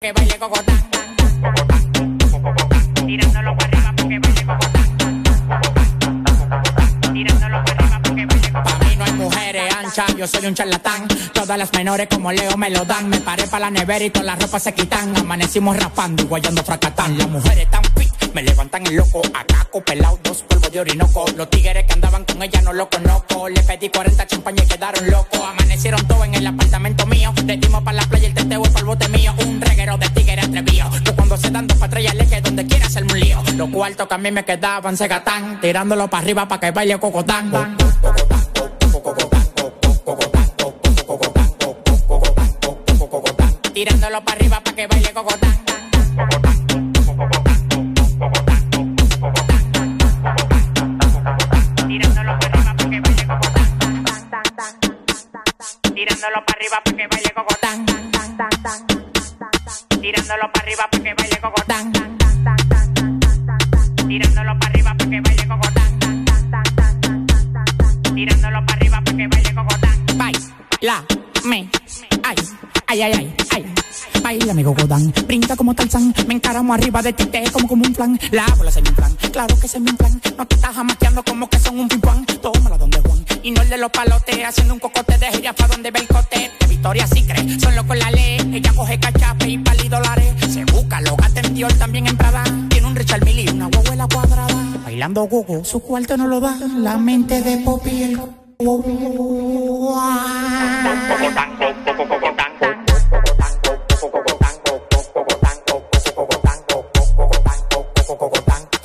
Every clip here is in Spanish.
que baile cocotán. Tirándolo para arriba porque baile cocotán. Tirándolo para arriba porque baile cocotán. Pa' mí no hay mujeres anchas, yo soy un charlatán. Todas las menores como Leo me lo dan. Me paré para la nevera y todas las ropas se quitan. Amanecimos raspando y guayando fracatán. Las mujeres fit, me levantan el loco. Acá pelado, dos polvos de orinoco. Los tigres que andaban con ella no lo conozco. Le pedí 40 champañas y quedaron locos. Amanecieron todos en el apartamento mío. Le dimos para la playa el teteo y el bote mío. Un reguero de tigres atrevido. Que cuando se dan dos patrullas le que donde quiera hacerme un lío. Los cuartos que a mí me quedaban se gatán. Tirándolo para arriba para que baile cocotán. Tirándolo para arriba para que baile cocotán. Tirándolo para arriba para que baile cocotán. Tirándolo para arriba para que baile cocotán. Tirándolo para arriba para que baile cocotán. Tirándolo para arriba para que baile cocotán. Baila, me, ay, ay, ay, ay, ay. Baila mi cocotán, brinda como Tarzán, me encaramo arriba de ti, te como como un plan. La bola se me inflan, claro que se me inflan. No te estás jamaqueando como que son un pimpán. Tómala donde Juan y no el de los palotes. Haciendo un cocote de jirafa donde ve el cote. De Victoria sí cree, solo con la ley. Ella coge cachape y pali dólares. Se busca, lo gata en Dior, también en Prada. Tiene un Richard Mille y una huevuela cuadrada. Bailando gogo, su cuarto no lo da. La mente de Poppy el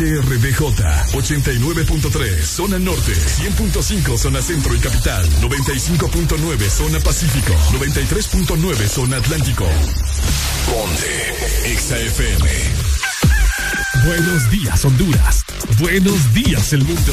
HRBJ 89.3 Zona Norte 100.5 Zona Centro y Capital 95.9 Zona Pacífico 93.9 Zona Atlántico. Ponte XAFM Buenos días Honduras. Buenos días el mundo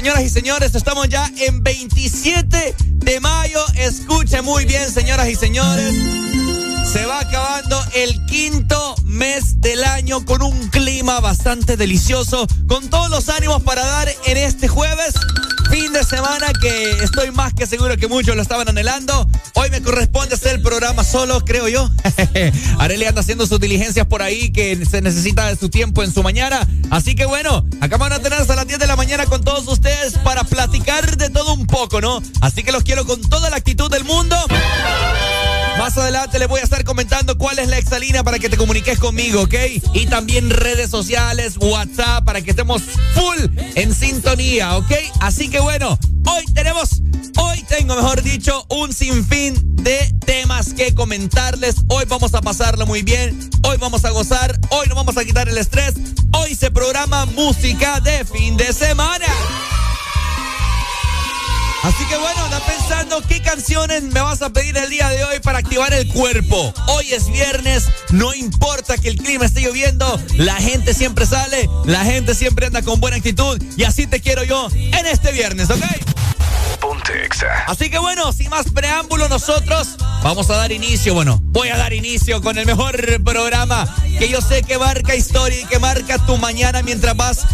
Señoras y señores. Estamos ya en 27 de mayo. Escuche muy bien, señoras y señores. Se va acabando el quinto mes del año con un clima bastante delicioso, con todos los ánimos para dar en este jueves, fin de semana que estoy más que seguro que muchos lo estaban anhelando. Hoy me corresponde hacer el programa solo, creo yo. Arely anda haciendo sus diligencias por ahí que se necesita de su tiempo en su mañana. Así que bueno, acá van a tener hasta las 10 de la mañana con todos ustedes para platicar de todo un poco, ¿no? Así que los quiero con toda la actitud del mundo. Adelante les voy a estar comentando cuál es la exalina para que te comuniques conmigo, ¿ok? Y también redes sociales, WhatsApp, para que estemos full en sintonía, ¿ok? Así que bueno, hoy tenemos, hoy tengo, mejor dicho, un sinfín de temas que comentarles. Hoy vamos a pasarlo muy bien, hoy vamos a gozar, hoy nos vamos a quitar el estrés. Hoy se programa música de fin de semana. Así que bueno, anda pensando qué canciones me vas a pedir el día de hoy para activar el cuerpo. Hoy es viernes, no importa que el clima esté lloviendo, la gente siempre sale, la gente siempre anda con buena actitud y así te quiero yo en este viernes, ¿ok? Así que bueno, sin más preámbulo, nosotros vamos a dar inicio. Bueno, voy a dar inicio con el mejor programa que yo sé que marca historia y que marca tu mañana mientras vas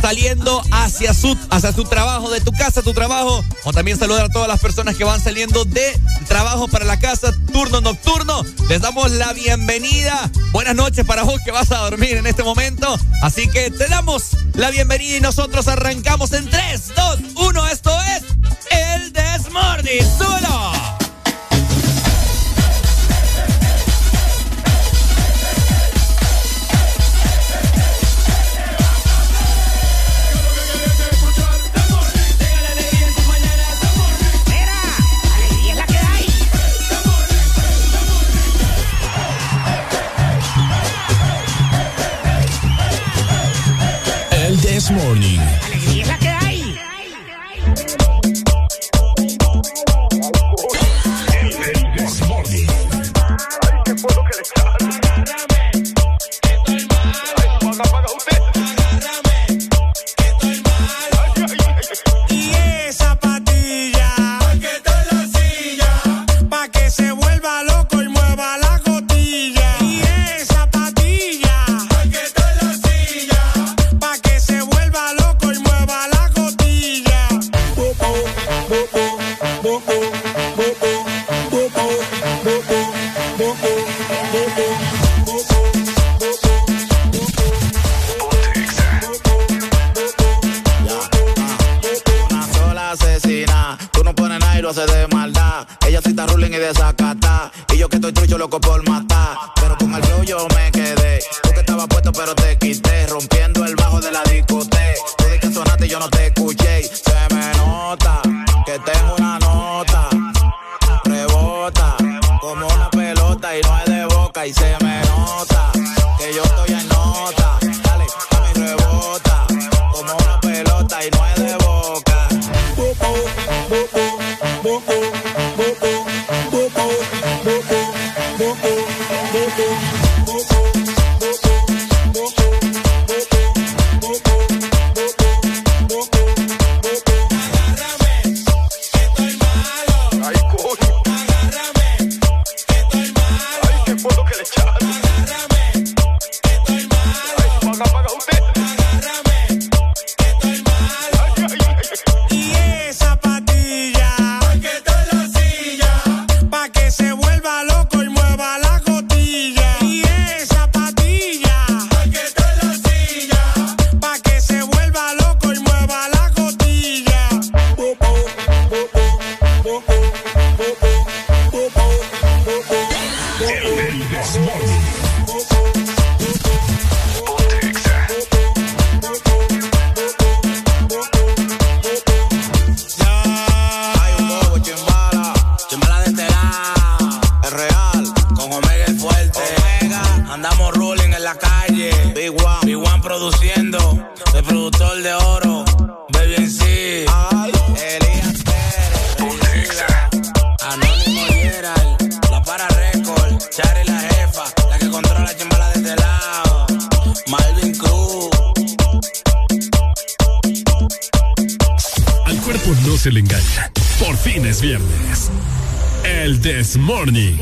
saliendo hacia su, hacia su trabajo, de tu casa a tu trabajo. O también saludar a todas las personas que van saliendo de trabajo para la casa, turno nocturno. Les damos la bienvenida. Buenas noches para vos que vas a dormir en este momento. Así que te damos la bienvenida y nosotros arrancamos en 3, 2, 1. Esto es el Desmorning. ¡Súbelo! Morning. ruling y desacatá. Y yo que estoy trucho loco por matar. Pero con el flow yo me Morning.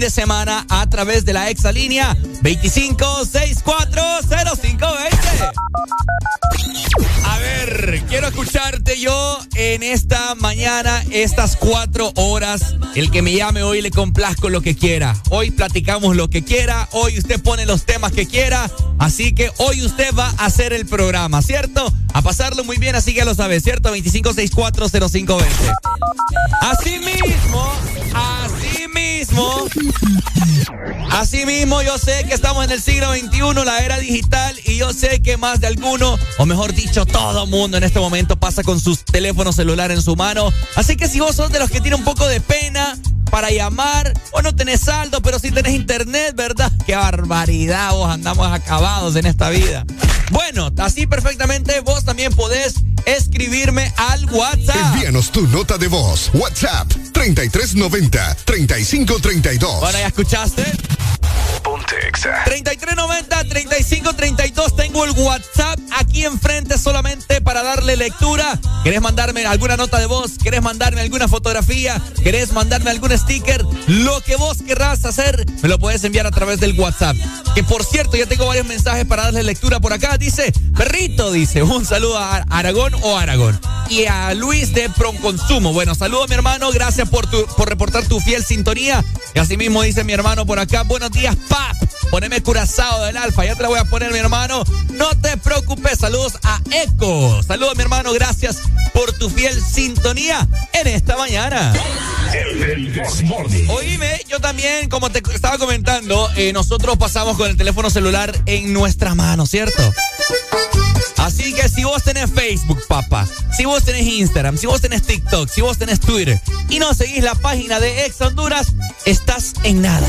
De semana a través de la exalínea 25640520. A ver, quiero escucharte yo en esta mañana, estas cuatro horas. El que me llame hoy le complazco lo que quiera. Hoy platicamos lo que quiera. Hoy usted pone los temas que quiera. Así que hoy usted va a hacer el programa, ¿cierto? A pasarlo muy bien, así que ya lo sabe, ¿cierto? 25640520. Así Así mismo, yo sé que estamos en el siglo XXI, la era digital, y yo sé que más de alguno, o mejor dicho, todo mundo en este momento pasa con sus teléfonos celulares en su mano. Así que si vos sos de los que tiene un poco de pena para llamar, o no tenés saldo, pero sí tenés internet, ¿verdad? Qué barbaridad, vos andamos acabados en esta vida. Bueno, así perfectamente vos también podés escribirme al WhatsApp. Envíanos tu nota de voz. WhatsApp 3390 3532. Bueno, ya escuchaste. Exa. 3390-3532. Tengo el WhatsApp aquí enfrente solamente para darle lectura. ¿Querés mandarme alguna nota de voz? ¿Querés mandarme alguna fotografía? ¿Querés mandarme algún sticker? Lo que vos querrás hacer, me lo puedes enviar a través del WhatsApp. Que por cierto, ya tengo varios mensajes para darle lectura por acá. Dice, perrito, dice, un saludo a Aragón o Aragón. Y a Luis de Pronconsumo. Bueno, saludo mi hermano, gracias por, por reportar tu fiel sintonía. Y así mismo dice mi hermano por acá, buenos días, pap. Poneme curazao del alfa, ya te la voy a poner mi hermano. No te preocupes, saludos a Eco. Saludos mi hermano, gracias por tu fiel sintonía en esta mañana. Oíme, yo también, como te estaba comentando, eh, nosotros pasamos con el teléfono celular en nuestra mano, ¿cierto? Así que si vos tenés Facebook, papá, si vos tenés Instagram, si vos tenés TikTok, si vos tenés Twitter y no seguís la página de Ex Honduras, estás en nada.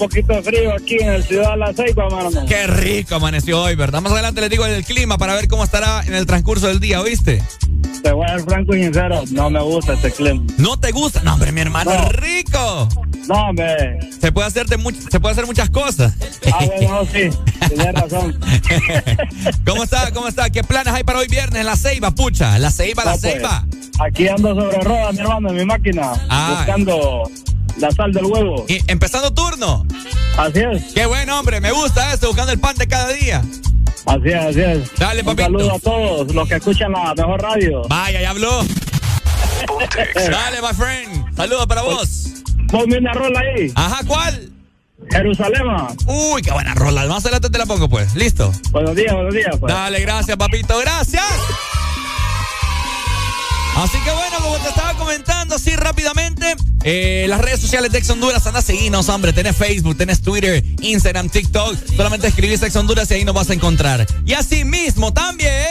Un poquito de frío aquí en el Ciudad de La Ceiba, hermano. Qué rico amaneció hoy, ¿verdad? Más adelante les digo el clima para ver cómo estará en el transcurso del día, ¿oíste? Te voy a ser franco y sincero, no me gusta este clima. ¿No te gusta? No, hombre, mi hermano No. es rico. No, hombre. Se puede hacer, de much- se puede hacer muchas cosas. Ah, bueno, sí, tienes razón. ¿Cómo está? ¿Cómo está? ¿Qué planes hay para hoy viernes? La Ceiba, pucha. La Ceiba, la pues, Ceiba. Aquí ando sobre ruedas, mi hermano, en mi máquina, Ah. buscando la sal del huevo. Y empezando. Así es, Qué buen hombre, me gusta esto, buscando el pan de cada día. así es, así es. Dale, Un papito. saludo a todos los que escuchan la mejor radio. Vaya, ya habló. Dale, my friend. Saludos para vos. Ponme una rola ahí. Ajá, ¿cuál? Jerusalén. Uy, qué buena rola. Más adelante te la pongo, pues. ¿Listo? Buenos días, buenos días. Pues. Dale, gracias, papito. Gracias. Así que bueno, como te estaba comentando así rápidamente, eh, las redes sociales de Ex Honduras, anda a seguirnos, hombre. Tenés Facebook, tenés Twitter, Instagram, TikTok. Solamente escribís Ex Honduras y ahí nos vas a encontrar. Y así mismo también.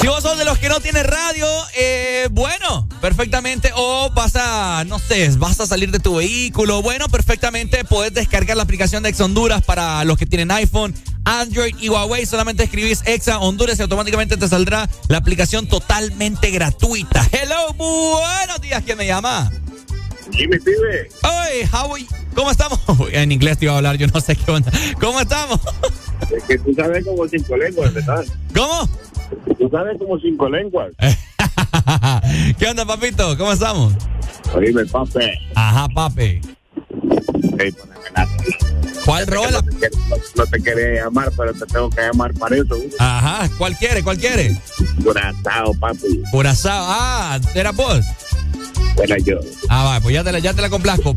Si vos sos de los que no tienen radio, eh, bueno, perfectamente. O vas a, no sé, vas a salir de tu vehículo. Bueno, perfectamente puedes descargar la aplicación de Ex Honduras para los que tienen iPhone, Android y Huawei. Solamente escribís Exa Honduras y automáticamente te saldrá la aplicación totalmente gratuita. Hello, buenos días. ¿Quién me llama? Jimmy Pibe. Oye, how ¿Cómo estamos? En inglés te iba a hablar, yo no sé qué onda. ¿Cómo estamos? Es que tú sabes como cinco lenguas, ¿verdad? ¿Cómo? Tú sabes como cinco lenguas. ¿Qué onda, papito? ¿Cómo estamos? Oíme, pape. Ajá, papi. ¿Cuál rola? No te, no- te quería llamar, pero te tengo que llamar para eso. Ajá, ¿cuál quiere? ¿Cuál quiere? Curazao, papi. Curazao. Ah, ¿era vos? Era yo. Ah, va, pues ya te la, ya te la complazco.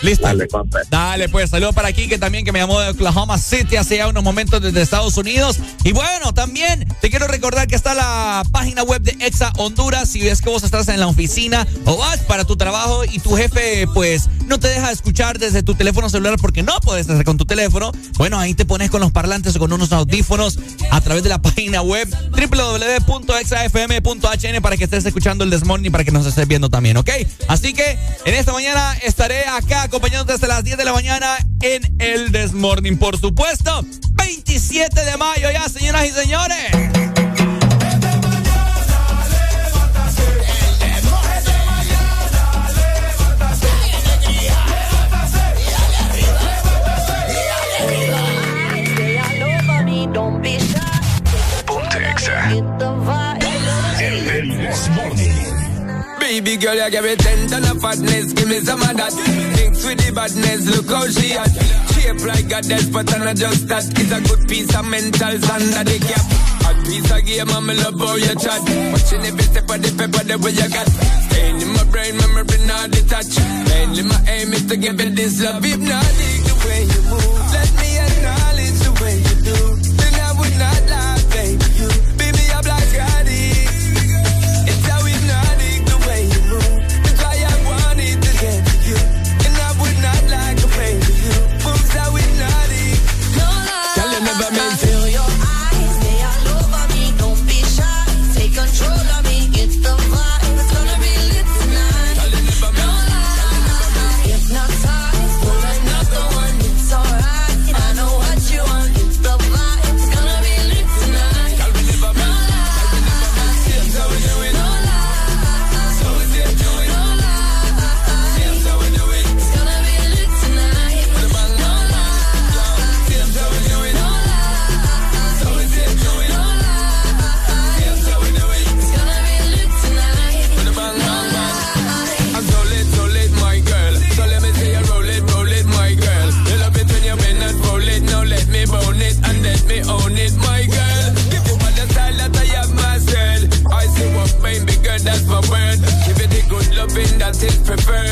Listo. Dale. Dale, pues saludos para aquí que también que me llamó de Oklahoma City hace ya unos momentos desde Estados Unidos. Y bueno, también te quiero recordar que está la página web de Exa Honduras. Si ves que vos estás en la oficina o vas para tu trabajo y tu jefe pues no te deja escuchar desde tu teléfono celular porque no puedes hacer con tu teléfono, bueno, ahí te pones con los parlantes o con unos audífonos a través de la página web www.exafm.hn para que estés escuchando el Desmorning y para que nos estés viendo también, ¿ok? Así que en esta mañana estaré acá acompañándote hasta las 10 de la mañana en el Desmorning, por supuesto. 27 de mayo ya, señoras y señores. Baby girl, you give me ten ton of fatness, give me some of that. Mix with the badness, look how she at. Shape like a death, but I'm not just that. It's a good piece of mental under the cap. A piece of game, I'm love how you chat. Watching every step of the paper, the way you got. Staying in my brain, memory not detached. Mainly my aim is to give it this love. Hypnotic prefer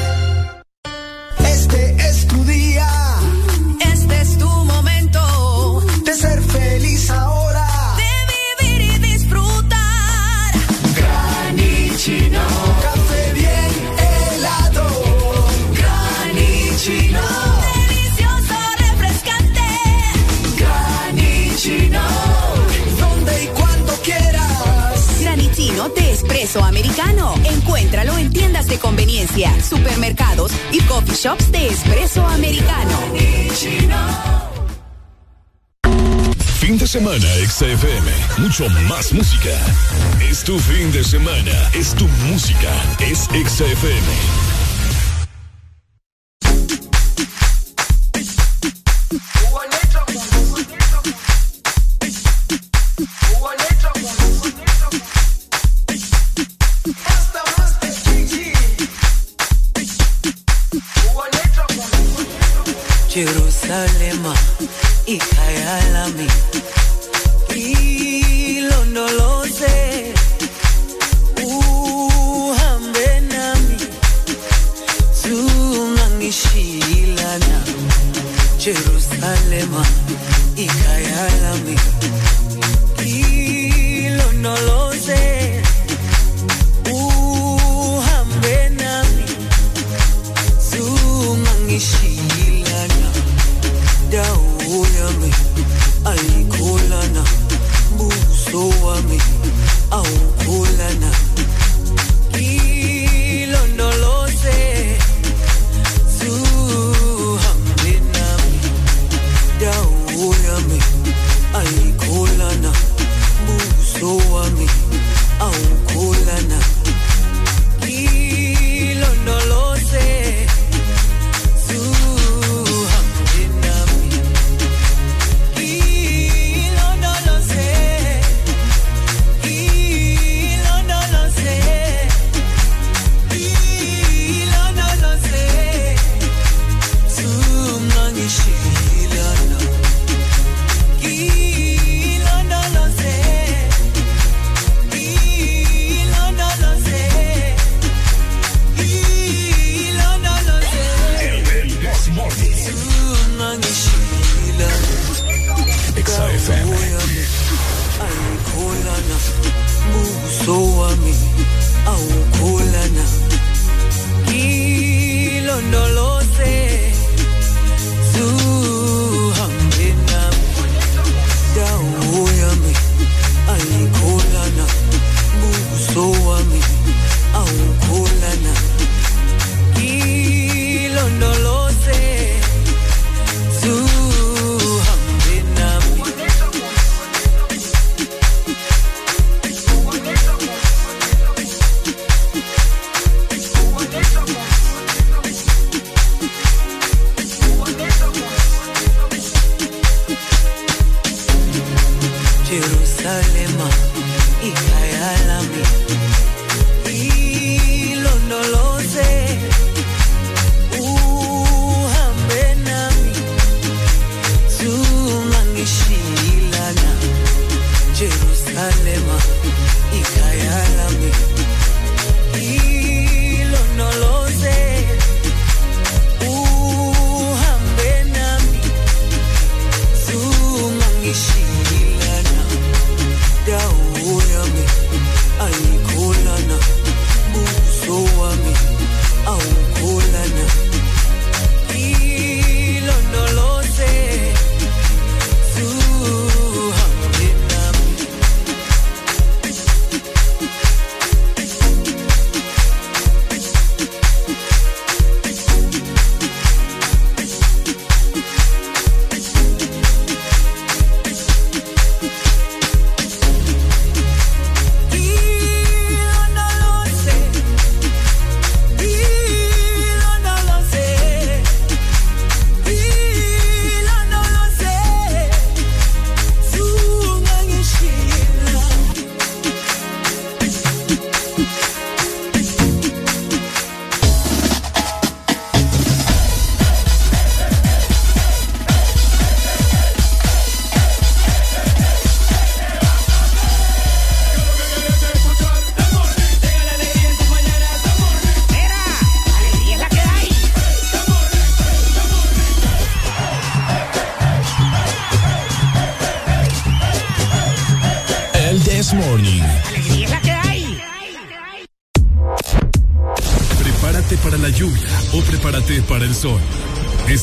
Encuéntralo en tiendas de conveniencia, supermercados y coffee shops de espresso americano. Fin de semana, XFM. Mucho más música. Es tu fin de semana. Es tu música. Es XFM.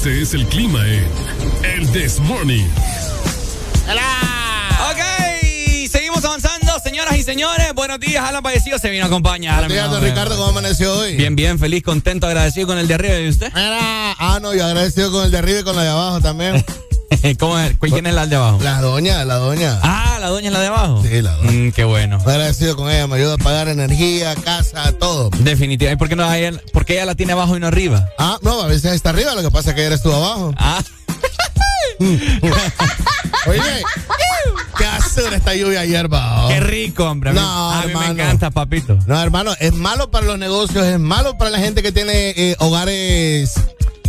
Este es el clima en el This Morning. Ok, seguimos avanzando, señoras y señores. Buenos días, Alan Padecido se vino a acompañar. Buenos días, don Ricardo, ¿cómo amaneció hoy? Bien, bien, feliz, contento, agradecido con el de arriba. ¿Y usted? Mira, ah, no, yo agradecido con el de arriba y con la de abajo también. ¿Cómo es? ¿Quién es la de abajo? La doña, la doña. Ah, la doña es la de abajo. Sí, la doña. Mm, qué bueno. Agradecido con ella, me ayuda a pagar energía, casa, todo. Definitivamente. ¿Y por qué, no, ella, por qué ella la tiene abajo y no arriba? Ah, no, a veces está arriba, lo que pasa es que eres tú abajo. Ah. Oye, ¿qué hace esta lluvia ayer, va? Qué rico, hombre. A mí, No, a mí hermano. me encanta, papito. No, hermano, es malo para los negocios, es malo para la gente que tiene eh, hogares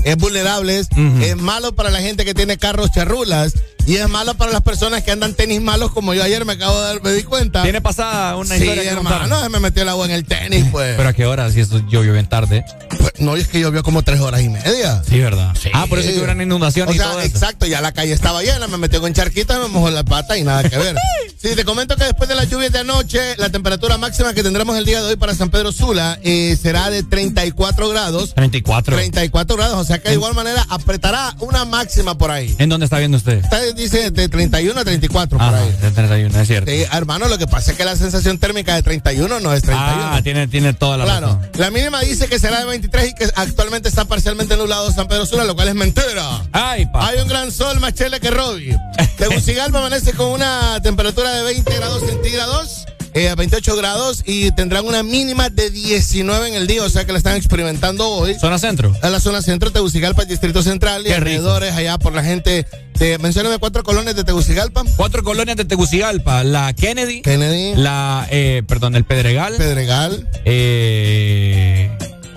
eh, vulnerables, es malo para la gente que tiene carros charrulas y es malo para las personas que andan tenis malos como yo ayer me acabo de dar, me di cuenta. ¿Tiene pasada una sí, historia contar? hermano, se me metió el agua en el tenis, pues. ¿Pero a qué hora? Si eso llovió bien tarde. Pues, no, es que llovió como tres horas y media. Sí, ¿verdad? Ah, por eso que hubo una inundación O y sea, eso. exacto, ya la calle estaba llena, me metió con charquitas, me mojó la pata y nada que ver. Sí, te comento que después de las lluvias de anoche, la temperatura máxima que tendremos el día de hoy para San Pedro Sula eh, será de 34 grados. 34. 34 grados, o sea que de igual manera apretará una máxima por ahí. ¿En dónde está viendo usted? Está, dice de 31 a 34 por Ah, ahí. de 31, es cierto. Sí, hermano, lo que pasa es que la sensación térmica de 31 no es 31. Ah, tiene, tiene toda la Claro, razón. la mínima dice que será de 23 y que actualmente está parcialmente nublado San Pedro Sula, lo cual es mentira. Ay, pa. Hay un gran sol más chele que Robbie. Tegucigalpa amanece con una temperatura de 20 grados centígrados. Eh, a 28 grados y tendrán una mínima de 19 en el día, o sea que la están experimentando hoy. ¿Zona centro? En la zona centro, Tegucigalpa, Distrito Central y alrededores allá por la gente de, mencióname cuatro colonias de Tegucigalpa. Cuatro colonias de Tegucigalpa. La Kennedy. Kennedy. La, eh, perdón, el Pedregal. Pedregal. Eh,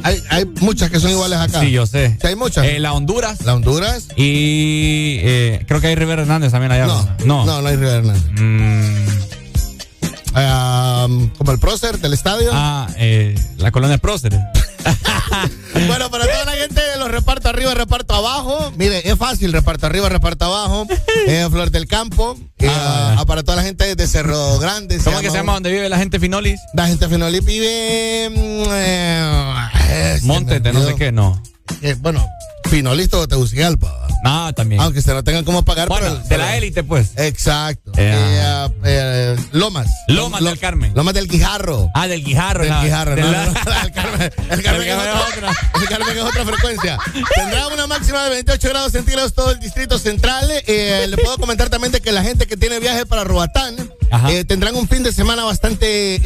Hay, hay muchas que son iguales acá. sí, yo sé. Sí, hay muchas. Eh, la Honduras. La Honduras. Y eh, creo que hay Rivera Hernández también allá. No, No. no, no hay Rivera Hernández. Mm, Ah, como el prócer del estadio. ah, eh, la colonia Próceres. Bueno, para toda la gente, los reparto arriba, reparto abajo. Mire, es fácil, reparto arriba, reparto abajo. Eh, Flor del Campo. Eh, Ah. ah, para toda la gente de Cerro Grande. ¿Cómo que se llama donde vive la gente Finolis? La gente de Finolí vive. eh, se Monte me de no sé qué, no. Eh, bueno, Finolis todo Tegucigalpa. Ah, también. Aunque se no tengan cómo pagar. bueno, pero- de la élite, pues. Exacto. Eh, Eh, eh, Lomas. Lomas del Carmen. Lomas del Guijarro. Ah, del Guijarro. Del la- Guijarro, no, la- no, no, el Carmen, el Carmen es otra, el Carmen es otra frecuencia. Tendrá una máxima de 28 grados centígrados todo el distrito central. Le puedo comentar también de que la gente que tiene viaje para Roatán eh, tendrán un fin de semana bastante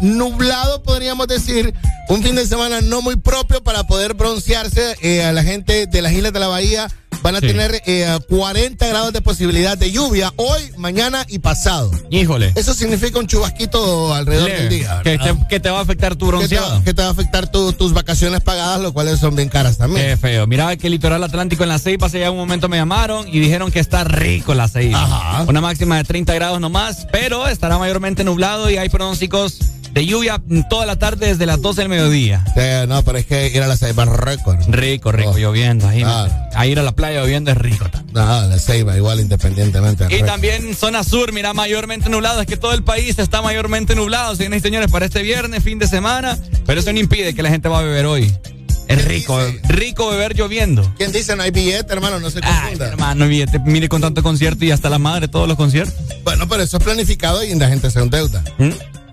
nublado, podríamos decir. Un fin de semana no muy propio para poder broncearse. Eh, a la gente de las Islas de la Bahía van a Sí. tener eh, 40 grados de posibilidad de lluvia hoy, mañana y pasado. Híjole. Eso significa un chubasquito alrededor Leve, del día. que, te, que te va a afectar tu que te, bronceado. que te va a afectar tu- tus vacaciones pagadas, lo cuales son bien caras también. Qué feo. Mira que el litoral atlántico en la Ceiba hace ya un momento me llamaron y dijeron que está rico la Ceiba. Ajá. Una máxima de 30 grados nomás, pero estará mayormente nublado y hay pronósticos de lluvia toda la tarde desde las 12 del mediodía. Sí, no, pero es que ir a la Ceiba es récord. Rico, rico, Oh. lloviendo. Ahí, Claro. a ir a la playa lloviendo es rico. No, la Ceiba igual independientemente. Y también zona sur, mira, mayormente nublado. Es que todo el país está mayormente nublado, señores y señores, para este viernes, fin de semana. Pero eso no impide que la gente va a beber hoy. Es rico, dice? rico beber lloviendo. ¿Quién dice no hay billete, hermano? No se Ay, confunda. hermano, billete, mire con tanto concierto y hasta la madre todos los conciertos. Bueno, pero eso es planificado y la gente se endeuda. ¿Mm?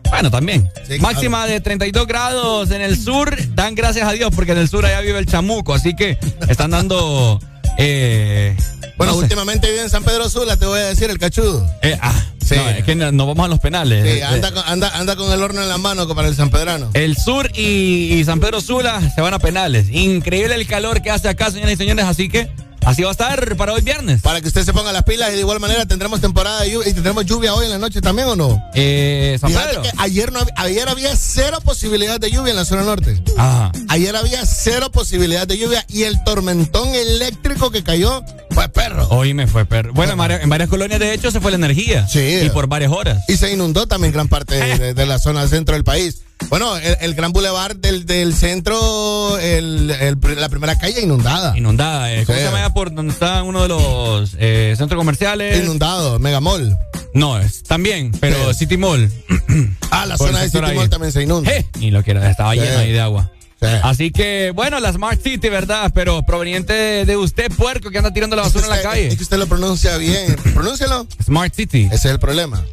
Bueno, también. Sí, Máxima de 32 grados en el sur. Dan gracias a Dios porque en el sur allá vive el chamuco. Así que están dando. Eh, Bueno, no sé. últimamente vive en San Pedro Sula, te voy a decir, el cachudo. Eh, ah, Sí. no, es que no- nos vamos a los penales. Sí, Eh, anda, con, anda, anda con el horno en la mano como para el San Pedrano. El sur y, y San Pedro Sula se van a penales. Increíble el calor que hace acá, señoras y señores. Así que así va a estar para hoy viernes. Para que usted se ponga las pilas y de igual manera tendremos temporada de lluvia y tendremos lluvia hoy en la noche también o no. Eh, San Pedro. que ayer, no, ayer había cero posibilidad de lluvia en la zona norte. Ajá. Ayer había cero posibilidad de lluvia y el tormentón eléctrico que cayó fue perro. Hoy me fue perro. Bueno, en varias, en varias colonias de hecho se fue la energía. Sí. Y por varias horas. Y se inundó también gran parte de, de- de la zona centro del país. Bueno, el, el gran bulevar del, del centro, el- la primera calle inundada. Inundada. eh. ¿Cómo Sí. se llama por donde está uno de los eh, centros comerciales? Inundado, Megamall. No, es también, pero City Mall. Ah, la Por zona de City ahí. Mall también se inunda. Eh, Ni lo quiero, estaba Sí. lleno ahí de agua. Sí. Así que, bueno, la Smart City, ¿verdad? Pero proveniente de, de usted, puerco, que anda tirando la basura en la calle. Es que usted lo pronuncia bien. Pronúncialo. Smart City. Ese es el problema.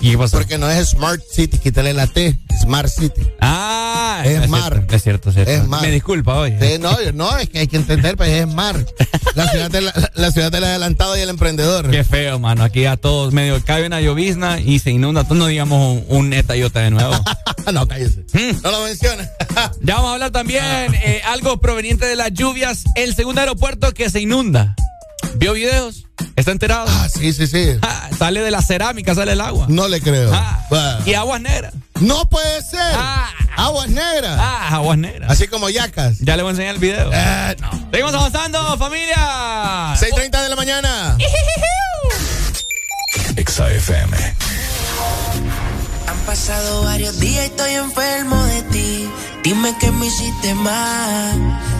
¿Y qué pasó? Porque no es Smart City, quítale la T. Smart City. Ah, Es cierto, mar. es cierto, es cierto. Es mar. Me disculpa. Sí, no, no, es que hay que entender, pues es mar. La ciudad, de la, la ciudad del adelantado y el emprendedor. Qué feo, mano. Aquí a todos medio cae una llovizna y se inunda. Tú no digamos un, un neta yota de nuevo. no, cállese. Mm. No lo menciona. Ya vamos a hablar también eh, algo proveniente de las lluvias. El segundo aeropuerto que se inunda. ¿Vio videos? ¿Está enterado? Ah, sí, sí, sí. Ah, sale de la cerámica, sale el agua. No le creo. Ah, y aguas negras. No puede ser. Ah. Aguas negras. Ah, aguas negras. Así como yacas. Ya le voy a enseñar el video. Eh, no. Seguimos avanzando, familia. 6.30 de la mañana. Exa FM. Han pasado varios días y estoy enfermo de ti. Dime que me hiciste mal.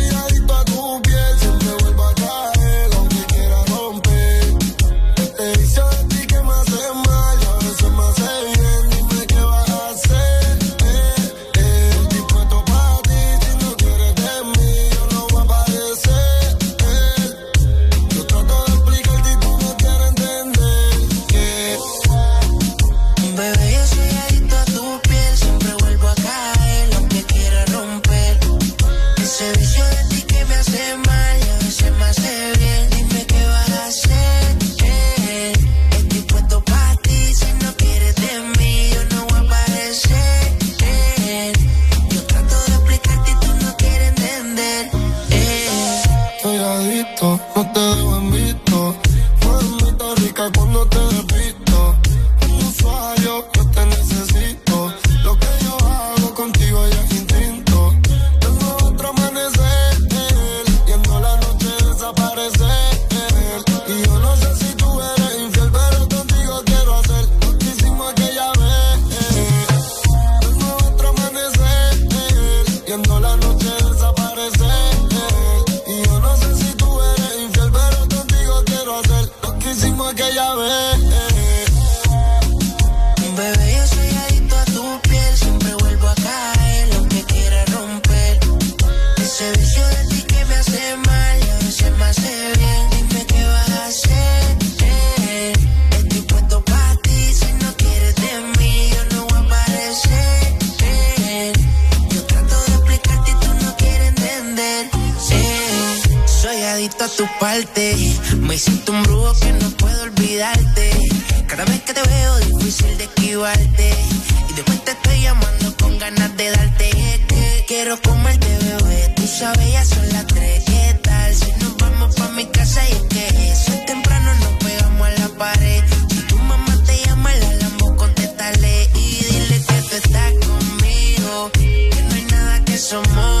Me hiciste un brujo que no puedo olvidarte. Cada vez que te veo difícil de esquivarte. Y después te estoy llamando con ganas de darte. Que quiero comerte bebé. Tú sabes ya son las tres. ¿Qué tal si nos vamos pa' mi casa y es que eso es temprano nos pegamos a la pared. Si tu mamá te llama la lambo contéstale. Y dile que tú estás conmigo Que no hay nada que somos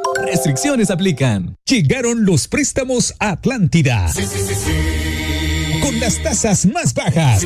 Restricciones aplican. Llegaron los préstamos a Atlántida. Con las tasas más bajas.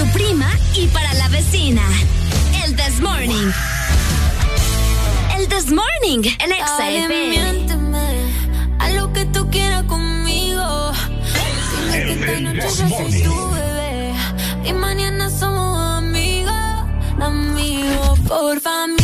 Tu prima y para la vecina. El This Morning. El This Morning, el Exa lo que tú quieras conmigo. Bebé y mañana somos amigos, amigos. Porfa, miénteme,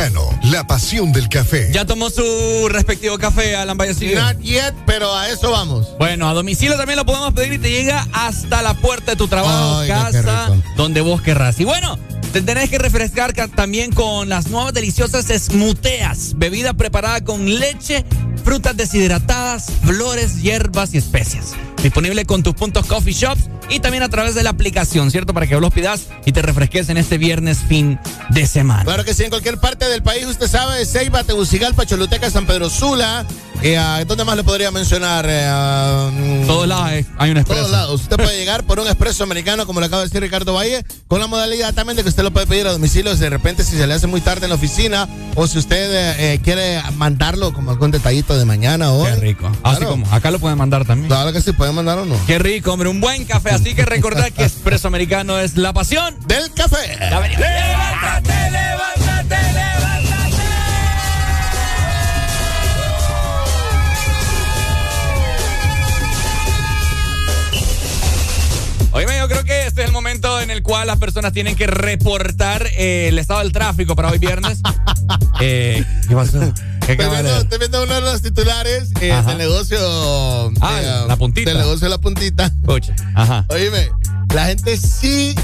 Americano, la pasión del café. Ya tomó su respectivo café, Alan Vallecillo. Not yet, pero a eso vamos. Bueno, a domicilio también lo podemos pedir y te llega hasta la puerta de tu trabajo, casa, donde vos querrás. Y bueno, te tenés que refrescar ca- también con las nuevas deliciosas smuteas, bebida preparada con leche, frutas deshidratadas, flores, hierbas y especias. Disponible con tus puntos coffee shops y también a través de la aplicación, ¿cierto? Para que vos los pidas y te refresques en este viernes fin de semana. Claro que sí, en cualquier parte del país, usted sabe, Ceiba, Tegucigalpa, Choluteca, San Pedro Sula. Eh, ah, ¿Dónde más le podría mencionar? Eh, ah, mm, Todos lados hay- hay un expreso. Todos lados. Usted puede llegar por un expreso americano, como le acaba de decir Ricardo Valle, con la modalidad también de que usted lo puede pedir a domicilio de repente si se le hace muy tarde en la oficina o si usted eh, eh, quiere mandarlo como algún detallito de mañana o Qué rico. Así como acá lo pueden mandar también. Claro que sí, pueden mandar o no. Qué rico, hombre, un buen café. Así que recordad que Expreso Americano es la pasión del café. ¡Levántate, levántate, levántate! Oíme, yo creo momento en el cual las personas tienen que reportar eh, el estado del tráfico para hoy viernes. Eh, ¿Qué pasó? ¿Qué Estoy viendo, estoy viendo uno de los titulares eh, del negocio. Ah, eh, la puntita. Del negocio de la puntita. Ajá. Oíme, la gente sí,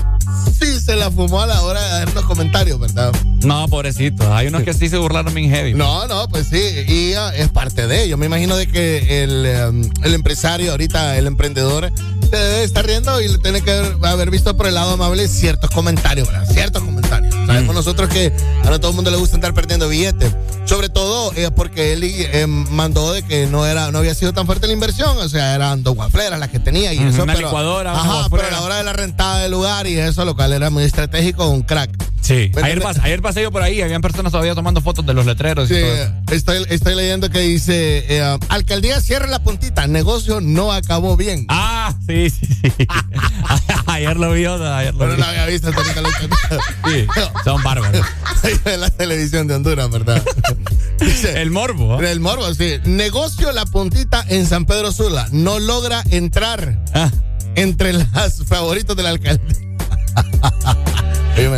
sí se la fumó a la hora de dar los comentarios, ¿verdad? No, pobrecito. Hay unos que sí se burlaron bien heavy. No, no, pues sí, y ah, es parte de ello. Me imagino de que el, eh, el empresario, ahorita el emprendedor, se debe estar riendo y le tiene que haber, haber visto por el lado amable ciertos comentarios, ¿verdad? Ciertos comentarios. Sabemos Mm. nosotros que a no todo el mundo le gusta estar perdiendo billetes. Sobre todo eh, porque él eh, mandó de que no era, no había sido tan fuerte la inversión, o sea, eran dos guafleras las que tenía y Ujú, eso. una pero- licuadora, una Ajá, pero a la hora de la rentada del lugar y eso, lo cual era muy estratégico, un crack. Sí. Ayer, pas- ayer pasé yo por ahí, habían personas todavía tomando fotos de los letreros. y Sí, todo eso. estoy, estoy leyendo que dice, eh, alcaldía cierra la puntita, negocio no acabó bien. Ah, sí, sí, sí. ayer lo vio, ayer lo Pero vi. no había visto lo Sí, son bárbaros. en la televisión de Honduras, ¿verdad? Dice, El morbo. ¿eh? el morbo, sí. Negocio la puntita en San Pedro Sula no logra entrar Ah, entre las favoritos del alcalde.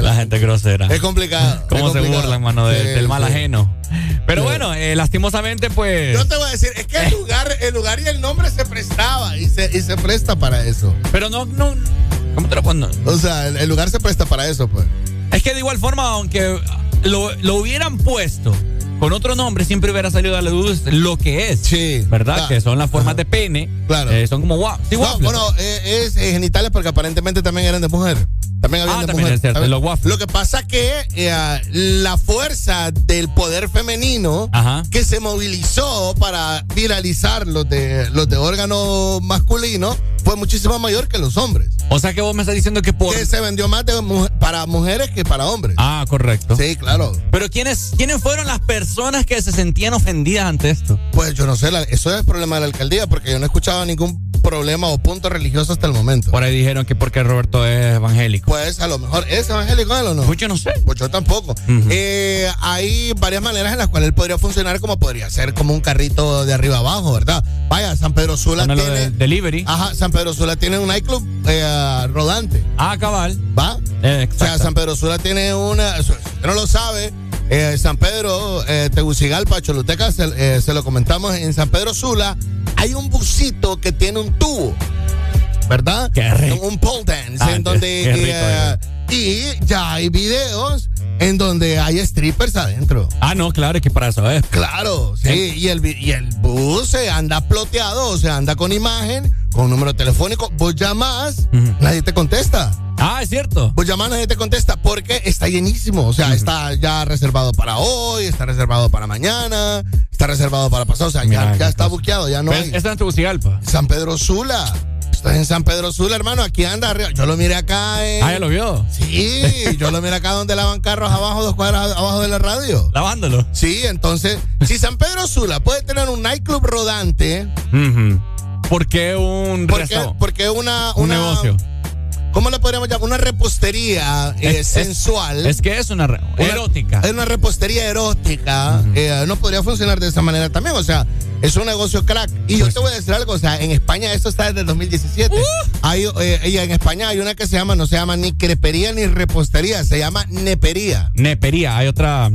La gente grosera. Es complicado. ¿Cómo es se burlan, mano, de- Sí, del mal sí. ajeno? Pero bueno, eh, lastimosamente, pues. Yo te voy a decir, es que el lugar, el lugar y el nombre se prestaba y se, y se presta para eso. Pero no, no. ¿Cómo te lo pongo? O sea, el, el lugar se presta para eso, pues. Es que de igual forma, aunque lo, lo hubieran puesto con otro nombre, siempre hubiera salido a la luz lo que es. Sí. ¿Verdad? Claro. Que son las formas de pene. Claro. Eh, son como guau. Sí, No, bueno, eh, es eh, genitales porque aparentemente también eran de mujer. También habían Ah, de también mujer. es cierto, los waffles. Lo que pasa que eh, la fuerza del poder femenino Ajá. que se movilizó para viralizar los de los de órgano masculino fue muchísimo mayor que los hombres. O sea que vos me estás diciendo que por. Que se vendió más de para mujeres que para hombres. Ah, correcto. Sí, claro. Pero ¿quiénes, ¿quiénes fueron las personas que se sentían ofendidas ante esto? Pues yo no sé, la- eso es problema de la alcaldía porque yo no he escuchado ningún problema o punto religioso hasta el momento. Por ahí dijeron que porque Roberto es evangélico. Pues a lo mejor es evangélico él o no. Pues yo no sé. Pues yo tampoco. Eh, hay varias maneras en las cuales él podría funcionar como podría ser como un carrito de arriba abajo, ¿verdad? Vaya, San Pedro Sula tiene... de delivery. Ajá, San Pedro Sula tiene un nightclub eh, rodante, Ah, cabal. ¿va? Eh, O sea. San Pedro Sula tiene una... no lo sabe, eh, San Pedro, eh, Tegucigalpa, Choluteca, se, eh, se lo comentamos, en San Pedro Sula hay un busito que tiene un tubo, ¿verdad? Qué rico. Un pole dance, Ah, en donde... qué rico, eh, y ya hay videos en donde hay strippers adentro. Ah, no, claro, es que para eso es. Claro, sí. Y el, y el bus se anda ploteado, o sea, anda con imagen, con número telefónico. Vos llamas, Ujú. nadie te contesta. Ah, es cierto. Vos llamas, nadie te contesta porque está llenísimo. O sea, está ya reservado para hoy, está reservado para mañana, está reservado para pasado. O sea, Mira, ya, está buqueado, ya no hay. Está en Tegucigalpa. San Pedro Sula. Estás en San Pedro Sula, hermano. Aquí anda arriba. Yo lo miré acá en. Ah, ya lo vio. Sí, yo lo miré acá donde lavan carros abajo, dos cuadras abajo de la radio. Lavándolo. Sí, entonces, si San Pedro Sula puede tener un nightclub rodante. ¿Por qué un porque, restaurante? porque una, Un una- negocio. ¿Cómo le podríamos llamar? Una repostería eh, Es- sensual. Es que es una erótica. Es una repostería erótica. eh, no podría funcionar de esa manera también. O sea, es un negocio crack. Y yo Pues te voy a decir algo. O sea, en España esto está desde el 2017. Hay, eh, y en España hay una que se llama, no se llama ni crepería ni repostería, se llama nepería. Nepería. Hay otra.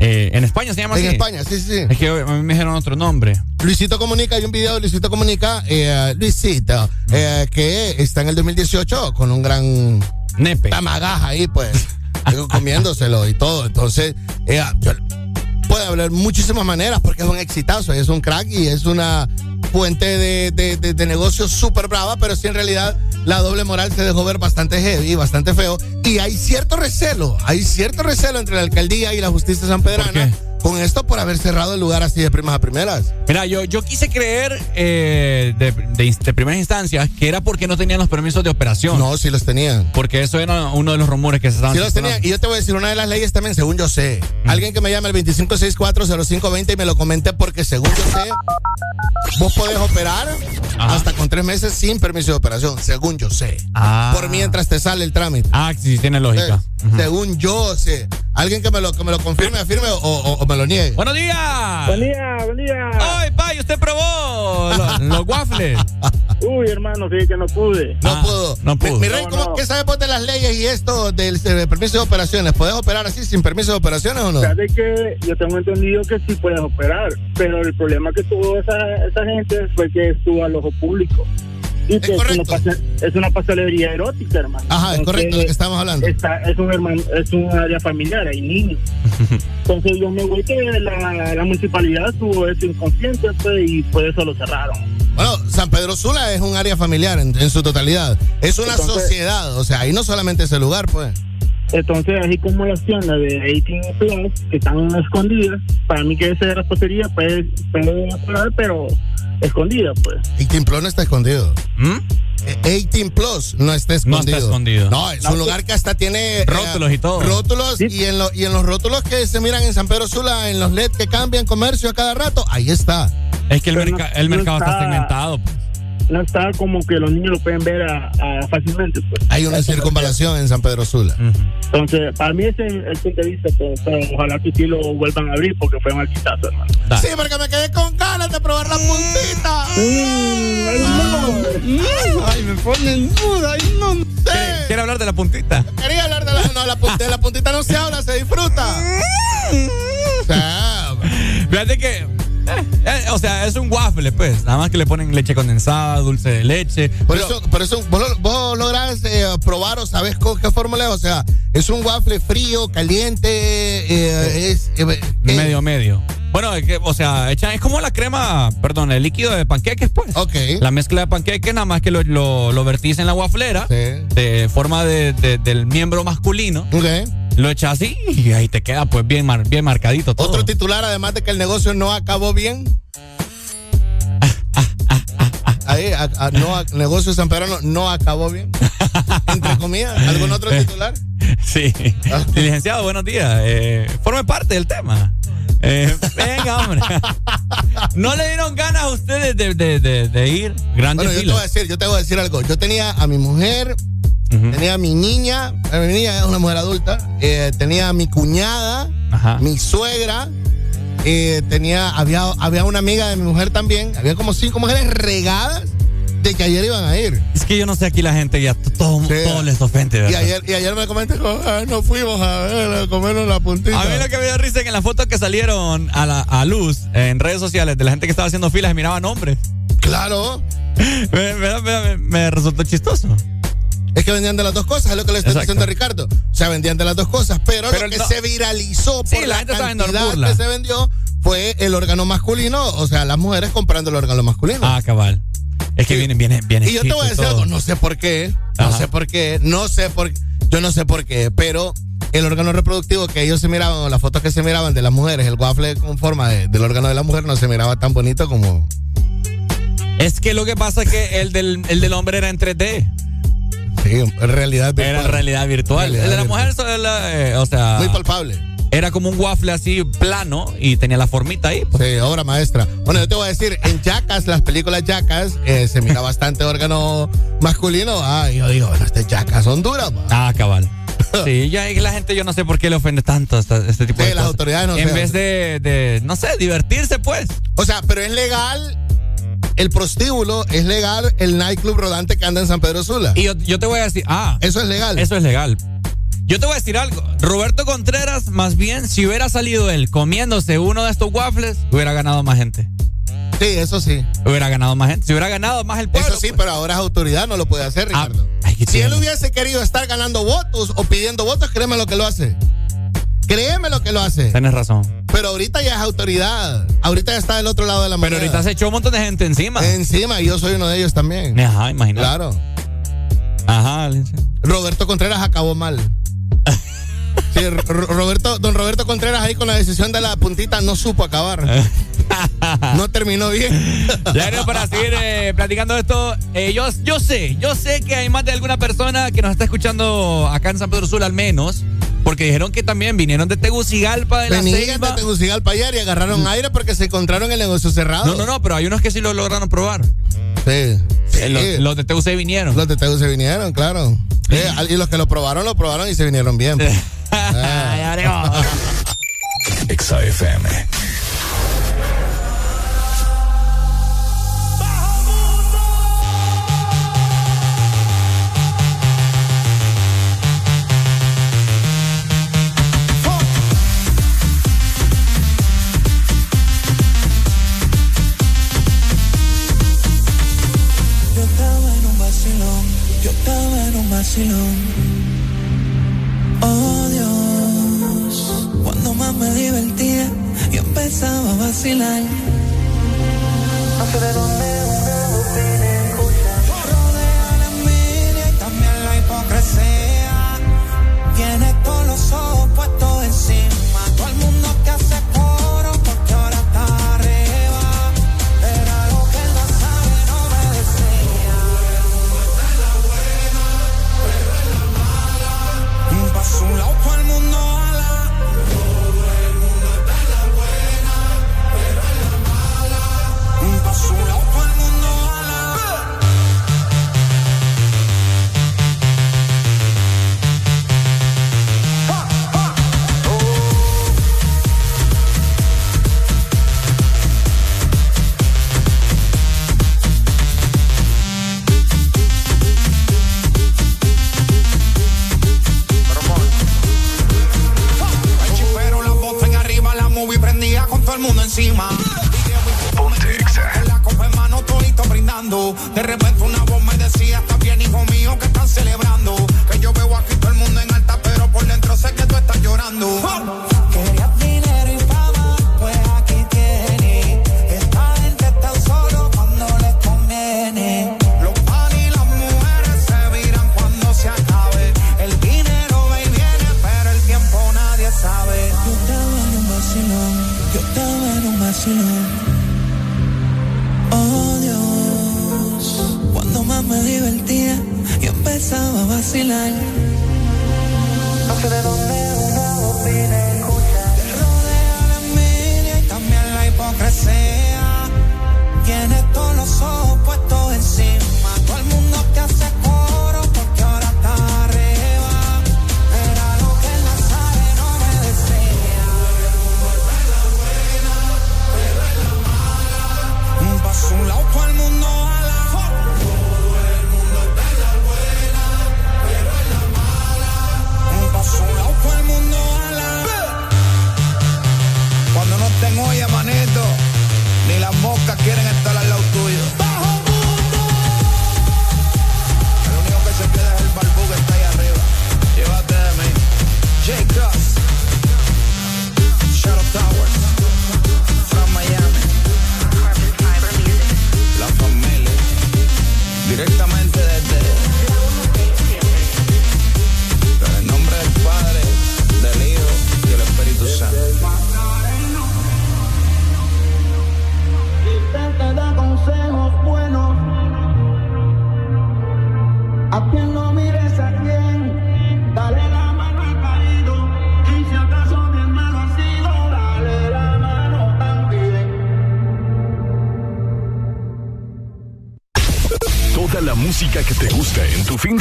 Eh, en España se llama En así. España, sí, sí. Es que a mí me dijeron otro nombre. Luisito Comunica, hay un video de Luisito Comunica, eh, Luisito, eh, que está en el 2018 con un gran Nepe. tamagaja ahí, pues, comiéndoselo y todo. Entonces, eh, yo- puede haber muchísimas maneras porque es un exitazo, es un crack y es una fuente de, de, de- de negocios súper brava, pero sí en realidad la doble moral se dejó ver bastante heavy, bastante feo. Y hay cierto recelo, hay cierto recelo entre la alcaldía y la justicia sanpedrana con esto por haber cerrado el lugar así de primas a primeras. Mira, yo, yo quise creer eh, de, de, de primeras instancias que era porque no tenían los permisos de operación. No, sí los tenían. Porque eso era uno de los rumores que se estaban Sí los tenía. circulando. Y yo te voy a decir, una de las leyes también, según yo sé. Alguien que me llame al 25640520 y me lo comente porque según yo sé, vos podés operar hasta con tres meses sin permiso de operación, según yo sé. Ah. Por mientras te sale el trámite. Ah, sí, tiene lógica. Según yo sé. Alguien que me lo, que me lo confirme, afirme o, o- o me lo niegue. ¡Buenos días! Buen día, buen día. ¡Ay, pa! ¿Y usted probó los, los waffles? Uy, hermano, sí que no pude. No Ah, pudo. no pudo. Mi, mi rey, No, ¿cómo, no. ¿qué sabes vos de las leyes y esto del eh, permiso de operaciones? ¿Puedes operar así sin permiso de operaciones o no? Fíjate que yo tengo entendido que sí puedes operar, pero el problema que tuvo esa, esa gente fue que estuvo al ojo público. Y que es, una, es una pastelería erótica, hermano. Ajá, es correcto lo que estamos hablando. Está, es, un hermano, es un área familiar, hay niños. Entonces yo me voy que la, la municipalidad tuvo eso inconsciente pues, y por eso lo cerraron. Bueno, San Pedro Sula es un área familiar en, en su totalidad. Es una Entonces- sociedad, o sea, ahí no solamente ese lugar, pues. Entonces, así como las tiendas de 18 Plus que están escondidas, para mí que esa repostería puede, puede operar, pero escondida, pues. 18 Plus no está escondido. Eh, 18 Plus no está ¿Mm? No escondido. está escondido. No, es un lugar que hasta tiene eh, Rótulos y todo. Rótulos y, en lo- y en los rótulos que se miran en San Pedro Sula, en los LED que cambian comercio a cada rato, ahí está. Es que el, no- merca- el no mercado está está- segmentado. pues. No está como que los niños lo pueden ver a- a fácilmente, pues. Hay una Eso circunvalación en San Pedro Sula. Entonces, para mí ese es el punto de vista, pues, pero ojalá que sí lo vuelvan a abrir porque fue un quitazo, hermano. Sí, porque me quedé con ganas de probar la puntita. Ay, me ponen duda, ay, no sé. ¿Quiere hablar de la puntita? Quería hablar de la, no, la, puntita, la puntita no se habla, se disfruta. O sea, Fíjate que. Eh, eh, o sea, es un waffle, pues. Nada más que le ponen leche condensada, dulce de leche. por Pero- eso, por eso vos, vos lográs eh, probar o sabes con qué fórmula es. O sea, es un waffle frío, caliente, eh, es... eh. Medio, medio. Bueno, es que, o sea, echan, es como la crema, perdón, el líquido de panqueques, pues. Ok. La mezcla de panqueques, nada más que lo, lo, lo vertís en la waflera, Sí. de forma de, de- del miembro masculino. Ok. Lo echas así y ahí te queda, pues, bien, mar- bien marcadito todo. Otro titular, además de que el negocio no acabó bien. Ahí, a- a- no, a- negocio sanpedrano no acabó bien. Entre comillas, ¿algún otro titular? Sí. Ah. Licenciado, buenos días. Eh, forme parte del tema. Eh, venga, hombre. ¿No le dieron ganas a ustedes de, de- de- de ir? Grandes Bueno, yo te voy a decir, yo te voy a decir algo. Yo tenía a mi mujer, Tenía a mi niña, mi niña es una mujer adulta, eh, tenía a mi cuñada, Ajá. mi suegra, eh, tenía, había, había una amiga de mi mujer también, había como cinco mujeres regadas de que ayer iban a ir. Es que yo no sé aquí la gente ya todo, Sí. todo les ofende, Y ayer, y ayer me comenté, "Ay, no fuimos a ver, a comernos la puntita. A mí lo que me dio risa es que en las fotos que salieron a, la, a luz en redes sociales de la gente que estaba haciendo filas miraban hombres. Claro, Me, me- me- me resultó chistoso. Es que vendían de las dos cosas, es lo que le estoy Exacto. diciendo a Ricardo. O sea, vendían de las dos cosas, pero, Pero lo que no- se viralizó Sí, por la la, gente cantidad que se vendió fue el órgano masculino, o sea, las mujeres comprando el órgano masculino. Ah, cabal. Es que Sí. viene, viene, viene. y yo te voy a decir algo, no sé por qué, no sé por qué, no sé por yo no sé por qué, pero el órgano reproductivo que ellos se miraban, o las fotos que se miraban de las mujeres, el waffle con forma de- del órgano de la mujer no se miraba tan bonito como... Es que lo que pasa es que el del, el del hombre era en 3D. Sí, realidad. Era virtual. realidad virtual. Realidad la virtual. mujer, era, eh, o sea, Muy palpable. era como un waffle así plano y tenía la formita ahí. pues. Sí, obra maestra. Bueno, yo te voy a decir, en Jackas, las películas Jackas, eh, se mira bastante órgano masculino. Ah, yo digo, este Jackas son duras. ma. Ah, cabal. Sí, ya la gente yo no sé por qué le ofende tanto esta- este tipo Sí, de las cosas. autoridades no En vez de, de, no sé, divertirse pues. O sea, pero es legal el prostíbulo, es legal el nightclub rodante que anda en San Pedro Sula. Y yo, yo te voy a decir, ah, Eso es legal. eso es legal. Yo te voy a decir algo. Roberto Contreras, más bien, si hubiera salido él comiéndose uno de estos waffles, hubiera ganado más gente. Sí, eso sí. Hubiera ganado más gente. Si hubiera ganado más el pueblo. Eso sí, pues. pero ahora es autoridad, no lo puede hacer, Ah, Ricardo. ay, ¿qué si él hubiese querido estar ganando votos o pidiendo votos, créeme lo que lo hace. Créeme lo que lo hace. Tienes razón. Pero ahorita ya es autoridad. Ahorita ya está del otro lado de la moneda. Pero ahorita se echó un montón de gente encima. Encima, y yo soy uno de ellos también. Ajá, imagínate. Claro. Ajá, Roberto Contreras acabó mal. Sí, Roberto, don Roberto Contreras ahí con la decisión de la puntita no supo acabar. no terminó bien. ya para seguir eh, platicando esto, eh, yo, yo sé, yo sé que hay más de alguna persona que nos está escuchando acá en San Pedro Sur al menos. Porque dijeron que también vinieron de Tegucigalpa de Venían de Tegucigalpa ayer y agarraron aire porque se encontraron el negocio cerrado. No, no, no, pero hay unos que sí lo lograron probar. Sí. Eh, los, de TUC vinieron. Los de TUC vinieron, claro. y los que lo probaron, lo probaron y se vinieron bien. ah. Oh Dios, cuando más me divertía, y empezaba a vacilar. No sé encima. Ponte En la copa en mano, todito brindando. De repente una voz me decía, está bien, hijo mío, que están celebrando. Que yo veo aquí todo el mundo en alta, pero por dentro sé que tú estás llorando. Oh Dios, cuando más me divertía, y empezaba a vacilar. No sé de dónde una voz viene, escucha. Te rodea la envidia y también la hipocresía. Tienes todos los ojos puestos encima.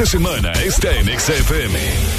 Semana está en XFM.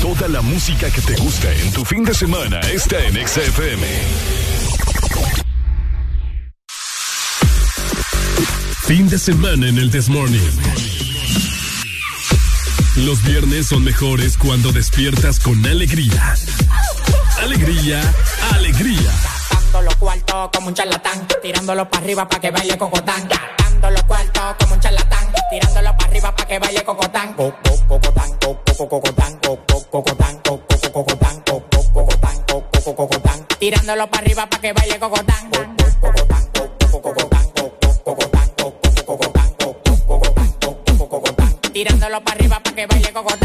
Toda la música que te gusta en tu fin de semana está en XFM. Fin de semana en el Desmorning. Los viernes son mejores cuando despiertas con alegría. Alegría, alegría. Gastando los cuartos como un charlatán, tirándolo para arriba para que baile cocotán. Gastando los cuartos como un charlatán, tirándolo para arriba para que baile cocotán. Co- co- Cocotán, co- co- cocotán, co- co- cocotán, co- co- cocotán, co- co- cocotán, co- co- cocotán. Tirándolo para arriba para que baile cocotán. Tirándolo para arriba para que baile cocotán.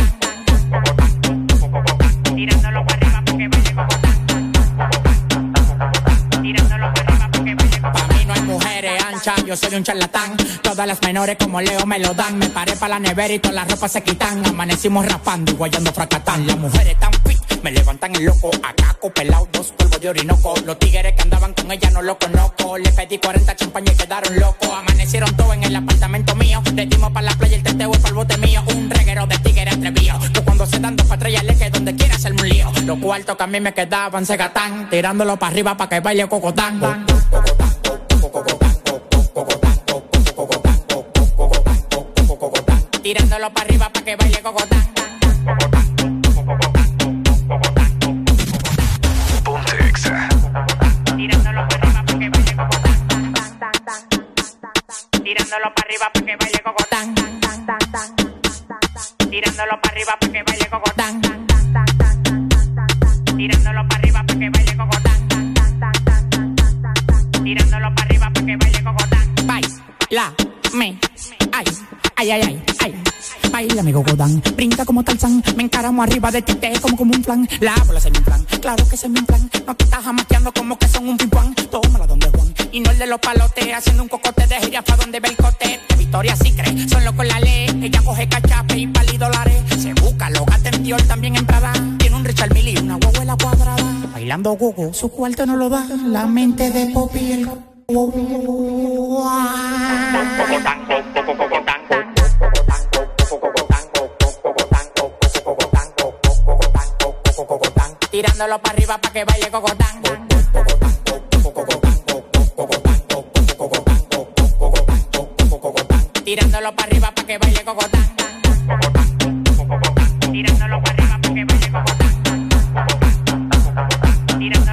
Yo soy un charlatán. Todas las menores como Leo me lo dan. Me paré para la nevera y todas las ropas se quitan. Amanecimos rapando y guayando fracatán. Las mujeres tan fit, me levantan el loco. Acaco, pelado, dos polvos de orinoco. Los tigres que andaban con ella no lo conozco. Le pedí 40 champañas y quedaron locos. Amanecieron todos en el apartamento mío. Le dimos para la playa el teteo y para el bote mío. Un reguero de tigres atrevido. Que cuando se dan dos patrullas le que donde quiera hacerme un lío. Los cuartos que a mí me quedaban se gatán. Tirándolo para arriba para que baile cocotán. Tirándolo para arriba para que baile cocotán. Tirándolo para arriba para que baile cocotán. Tirándolo para arriba para que baile cocotán. Tirándolo para arriba para que baile cocotán. Tirándolo para arriba para que baile cocotán. Tirándolo para arriba para que baile cocotán. Baila, me, ay, ay, ay, ay. Baila, amigo Godán, brinca como Tarzán, me encaramo arriba de ti, te como como un plan, la bola se me inflan, claro que se me inflan, no te estás jamateando como que son un pimpán, tómala donde Juan, y no el de los palotes, haciendo un cocote de jirafa donde ve el cote, de Victoria sí cree, son locos la ley, ella coge cachape y pali dólares, se busca, lo gata en Dior, también en Prada, tiene un Richard Mille y una guaguela cuadrada, bailando gogo, su cuarto no lo da, la mente de Poppy y el Tirándolo para arriba para que baile cocotán. Tirándolo para arriba para que baile cocotán. Tirándolo para arriba para que baile cocotán. Tirándolo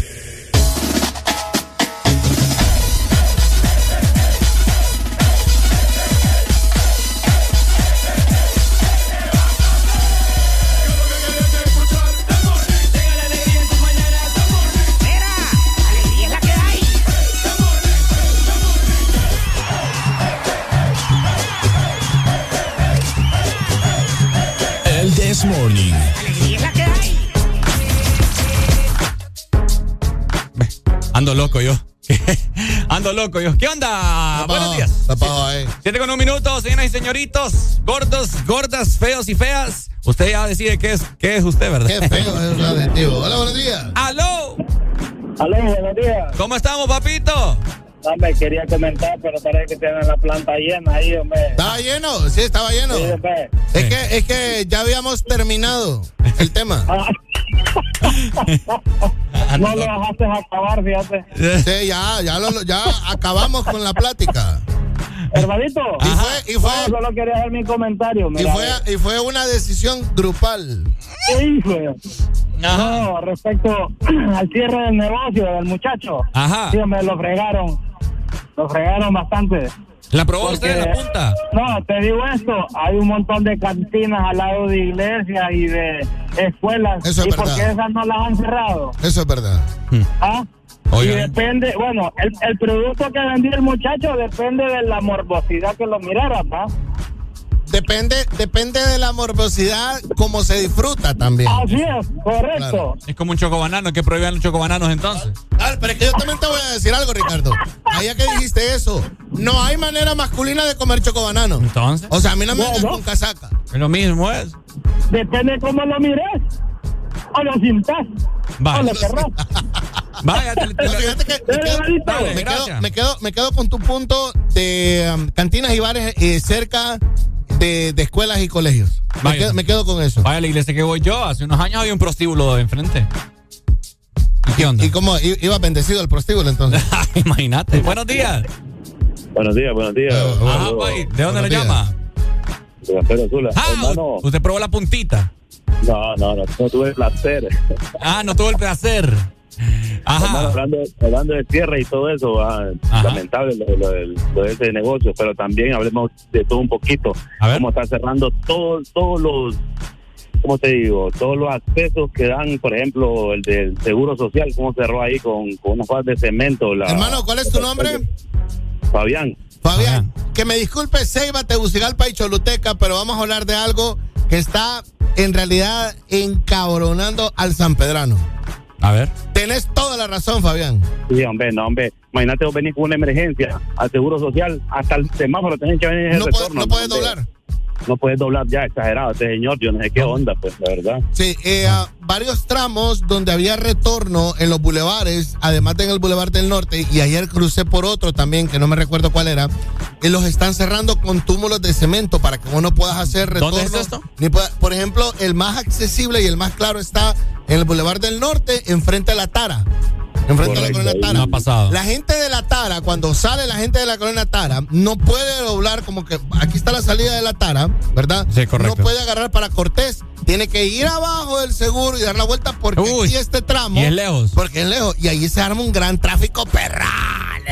This Morning Alegría es la que hay. Ando loco yo. Ando loco, yo. ¿Qué onda? Buenos días. Siete con un minuto, señoras y señoritos, gordos, gordas, feos y feas. Usted ya decide qué es, qué es usted, ¿verdad? Qué feo es un adjetivo. Hola, buenos días. ¡Aló! Aló, buenos días. ¿Cómo estamos, papito? Hombre, quería comentar, pero parece que tienen la planta llena ahí, hombre. ¿Estaba lleno? Sí, estaba lleno. Sí, hombre. Es que, es que ya habíamos terminado el tema. no lo dejaste acabar, fíjate. Sí, ya, ya, lo- ya acabamos con la plática. Hermanito. Y fue, y fue, No, solo quería dar mi comentario. y fue, y fue una decisión grupal. ¿Qué hizo? No, respecto al cierre del negocio del muchacho. Ajá. Sí, me lo fregaron. Lo fregaron bastante. ¿La probó usted Porque- la punta? No, te digo esto, hay un montón de cantinas al lado de iglesias y de escuelas. Eso es ¿Y por verdad. qué esas no las han cerrado? Eso es verdad. ¿Ah? Y depende, bueno, el, el producto que vendía el muchacho depende de la morbosidad que lo mirara, ¿va? Depende, depende de la morbosidad, cómo se disfruta también. Así es, correcto. Es como un chocobanano, que prohíban los chocobananos entonces. Ah, pero es que yo también te voy a decir algo, Ricardo. Allá que dijiste eso, no hay manera masculina de comer chocobanano. Entonces. O sea, a mí no me vengas con casaca. Es lo mismo, es. Depende cómo lo mires. O lo. O lo querrás. Vaya, te- te- Pero fíjate que me quedo, Dale, me, quedo, gracias. me, quedo, me quedo con tu punto de um, cantinas y bares eh, cerca de, de escuelas y colegios. Me quedo, me quedo con eso. Vaya, a la iglesia que voy yo, hace unos años había un prostíbulo enfrente. ¿Y qué onda? ¿Y cómo iba bendecido el prostíbulo entonces? Imagínate. Buenos días. Buenos días, buenos días. Ajá, güey. ¿De dónde le llama? De la Feria Azul. Ah, Hermano, usted probó la puntita. no, no, no, no tuve el placer. Ah, no tuvo el placer. Ajá. hablando, hablando de tierra y todo eso, ah, lamentable lo, lo lo de ese negocio, pero también hablemos de todo un poquito. Cómo está cerrando todo- todos los, ¿cómo te digo? Todos los accesos que dan, por ejemplo, el del Seguro Social, cómo cerró ahí con, con unas de cemento. La, Hermano, ¿cuál es tu nombre? Fabián. Fabián, que me disculpe Ceiba, Tegucigalpa y Choluteca, pero vamos a hablar de algo que está en realidad encabronando al sanpedrano. A ver. Tenés toda la razón, Fabián. Sí, hombre, no, hombre. Imagínate vos venir con una emergencia al Seguro Social, hasta el semáforo tenés que venir en el No puede- retorno. no puedes hombre. doblar. No puedes doblar ya, exagerado. Este señor, yo no sé qué onda, pues, la verdad. Sí, eh, ah, varios tramos donde había retorno en los bulevares, además de en el Boulevard del Norte, y ayer crucé por otro también, que no me recuerdo cuál era, y los están cerrando con túmulos de cemento para que vos no puedas hacer retorno. ¿Dónde es esto? ni pueda- por ejemplo, el más accesible y el más claro está en el Boulevard del Norte, enfrente a la Tara. Enfrente a la ahí Tara. no ha pasado. La gente de la Tara, cuando sale la gente de la colonia Tara, no puede doblar como que aquí está la salida de la Tara, ¿verdad? Sí, correcto. No puede agarrar para Cortés. Tiene que ir abajo del seguro y dar la vuelta porque aquí este tramo. y es lejos. Porque es lejos. Y ahí se arma un gran tráfico perra.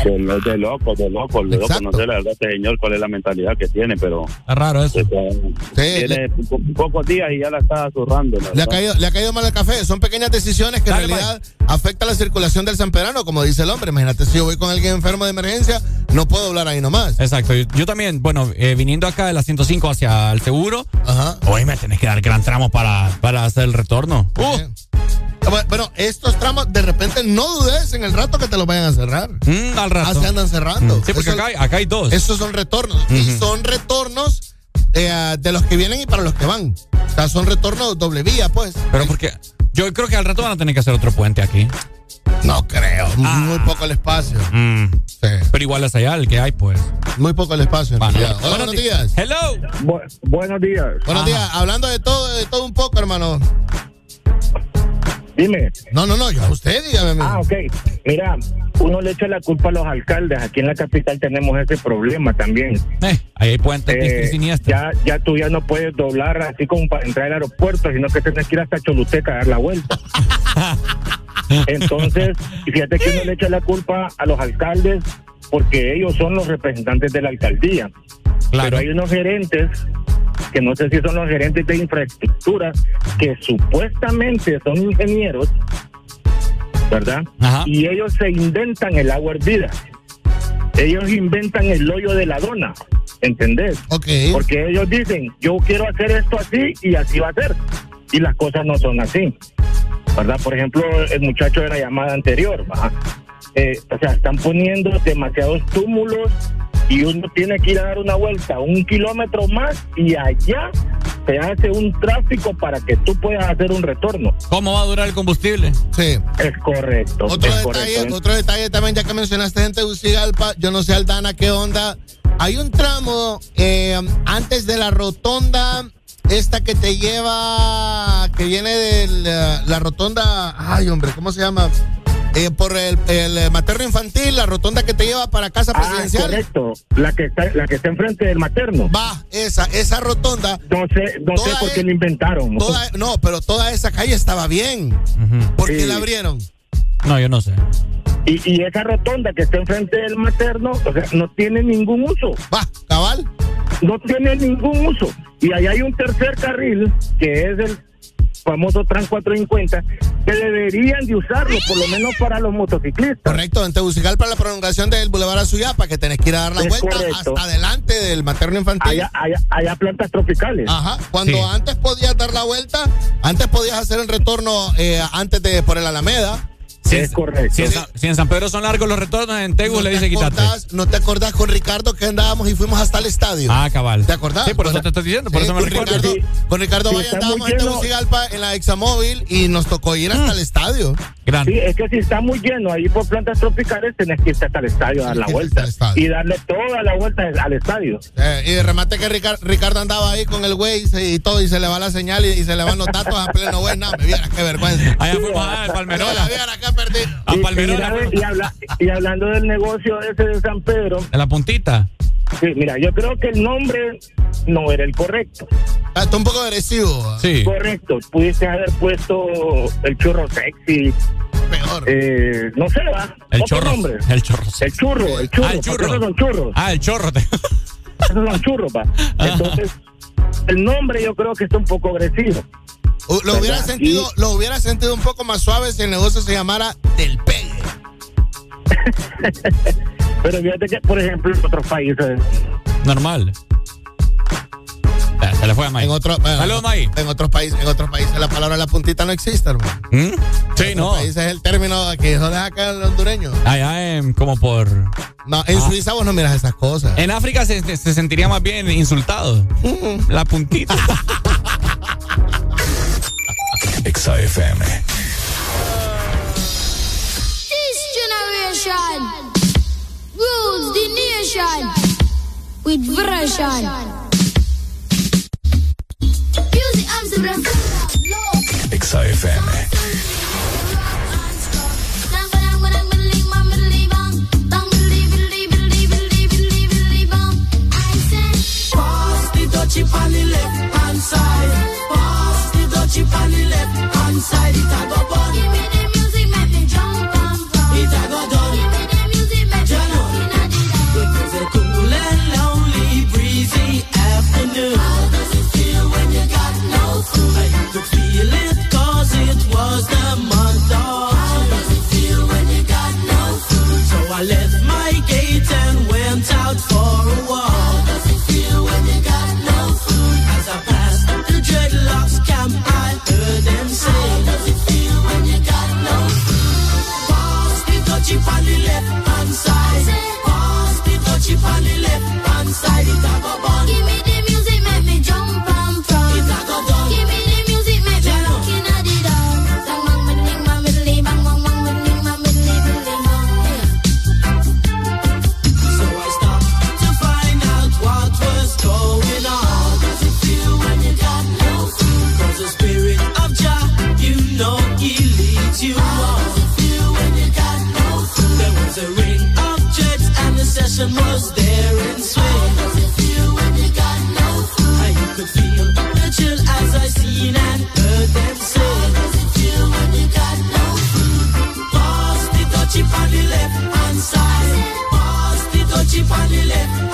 De, lo- de loco, de loco, de loco. No sé la verdad, este señor, cuál es la mentalidad que tiene, pero. Es raro eso. tiene po- pocos días y ya la está zurrando. Le ha, caído, le ha caído mal el café. Son pequeñas decisiones que en realidad afectan la circulación del sanpedrano, como dice el hombre. Imagínate, si yo voy con alguien enfermo de emergencia, no puedo hablar ahí nomás. Exacto. Yo, yo también, bueno, eh, viniendo acá de la 105 hacia el seguro, hoy me tenés que dar gran tramo para, para hacer el retorno. Uh, Bueno, Bueno, estos tramos, de repente no dudes en el rato que te los vayan a cerrar. Mm, al rato. Ah, se andan cerrando. Mm. Sí, porque Eso- acá, hay- acá hay dos. Esos son retornos. Y son retornos eh, de los que vienen y para los que van. O sea, son retornos doble vía, pues. Pero porque yo creo que al rato van a tener que hacer otro puente aquí. No creo. Muy poco el espacio. Mm. Pero igual es allá el que hay, pues. Muy poco el espacio. en Bueno, realidad. Hola, buenos buenos días. Hello. buenos días. Buenos días. Hablando de todo, de todo un poco, hermano. Dime. No, no, no, yo a usted dígame. Ah, ok. Mira, uno le echa la culpa a los alcaldes. Aquí en la capital tenemos ese problema también. ahí hay puentes Eh, ya, ya tú ya no puedes doblar así como para entrar al aeropuerto, sino que tienes que ir hasta Choluteca a dar la vuelta. Entonces, fíjate que uno le echa la culpa a los alcaldes porque ellos son los representantes de la alcaldía. Pero hay unos gerentes que no sé si son los gerentes de infraestructura que supuestamente son ingenieros, ¿verdad? Y ellos se inventan el agua hervida. Ellos inventan el hoyo de la dona, ¿entendés? Porque ellos dicen, yo quiero hacer esto así y así va a ser. Y las cosas no son así. ¿Verdad? Por ejemplo, el muchacho de la llamada anterior, ¿va? eh, o sea, están poniendo demasiados túmulos y uno tiene que ir a dar una vuelta un kilómetro más y allá se hace un tráfico para que tú puedas hacer un retorno. ¿Cómo va a durar el combustible? Sí. Es correcto. Otro, es detalle, correcto. otro detalle también, ya que mencionaste gente de Ucigalpa, yo no sé, Aldana, qué onda. Hay un tramo eh, antes de la rotonda, esta que te lleva, que viene de la, la rotonda, ay hombre, ¿cómo se llama? Eh, por el, el materno infantil, la rotonda que te lleva para casa Ah, presidencial. correcto. La que está, la que está enfrente del materno. Va, esa, esa rotonda. No sé, no sé por qué es- la inventaron. Toda- no, pero toda esa calle estaba bien. ¿Por qué Sí. la abrieron? No, yo no sé. Y, y esa rotonda que está enfrente del materno, o sea, no tiene ningún uso. Va, cabal. No tiene ningún uso. Y ahí hay un tercer carril, que es el famoso Tran 450, que deberían de usarlo, por lo menos para los motociclistas. Correcto, en Tegucigalpa la prolongación del Boulevard Azuyapa, que tenés que ir a dar la Es vuelta correcto. hasta adelante del materno infantil. Allá, allá, allá plantas tropicales. Ajá, cuando Sí. antes podías dar la vuelta, antes podías hacer el retorno eh, antes de por el Alameda. Si es en- correcto. Si en, San, si en San Pedro son largos los retornos, en Tegu ¿No le dice quítate. ¿No te acordás con Ricardo que andábamos y fuimos hasta el estadio? Ah, cabal. ¿Te acordás? Sí, por eso te estoy diciendo, por Sí, eso me con recuerdo. Ricardo, Sí. con Ricardo Sí, Valle andábamos en. Tegucigalpa en la Examóvil y nos tocó ir hasta el estadio. Grande. Sí, es que si está muy lleno ahí por plantas tropicales, tenés que irte hasta el estadio a dar la vuelta. Y darle toda la vuelta al estadio. Eh, y de remate que Ricar- Ricardo andaba ahí con el güey y, todo, y se le va la señal y, y se le van los datos a pleno güey. No, me vieras qué vergüenza. Allá fuimos a Mira, Palmerola. Perdí. A Y- y, habla- y hablando del negocio ese de San Pedro, En la puntita. sí, mira, yo creo que el nombre no era el correcto. Ah, Está un poco agresivo. Sí. Correcto, pudiste haber puesto el churro sexy, Peor. eh, no sé, va. El otro chorro. nombre. El chorro. El churro, el churro, Ah, el churro. esos son churros, Ah, el chorro. te- esos son churros, va. Entonces, el nombre yo creo que está un poco agresivo. Lo hubiera, sentido, Y- lo hubiera sentido un poco más suave si el negocio se llamara Del Pegue. Pero fíjate que, por ejemplo, en otros países, Normal. Se le fue a May. En, otro, bueno, Saludos, May. en otros países, en otros países la palabra la puntita no existe, hermano. ¿Mm? Sí, En no. otros países es el término que deja acá el hondureño. Allá en, como por. No, en Ah. Suiza vos no miras esas cosas. En África se, se- se sentiría más bien insultado. La puntita. Exa FM. This generation rules the nation with version. Music Amsterdam. Exa FM. Pass the dutchie on the left hand side. Pass the dutchie on the left hand side. It a go bun. Give me the music, make me jump and pump. It a go done. Give me the music, make me Jano. looking at it. It was a cool and lonely, breezy afternoon. How does it feel when you got no food? I could feel it cause it was the month of How does it feel when you got no food? So I left my gate and went out for a walk. Heard them say, How does it feel when you got no food? Pass the dutchie on the left hand side. Pass the dutchie on the left hand side. It a and the session was there in How does it feel when you got no food? And you could feel the chill as I seen and heard them say. How does it feel when you got no food? Pass the dutchie on the left hand side. Pass the dutchie on the left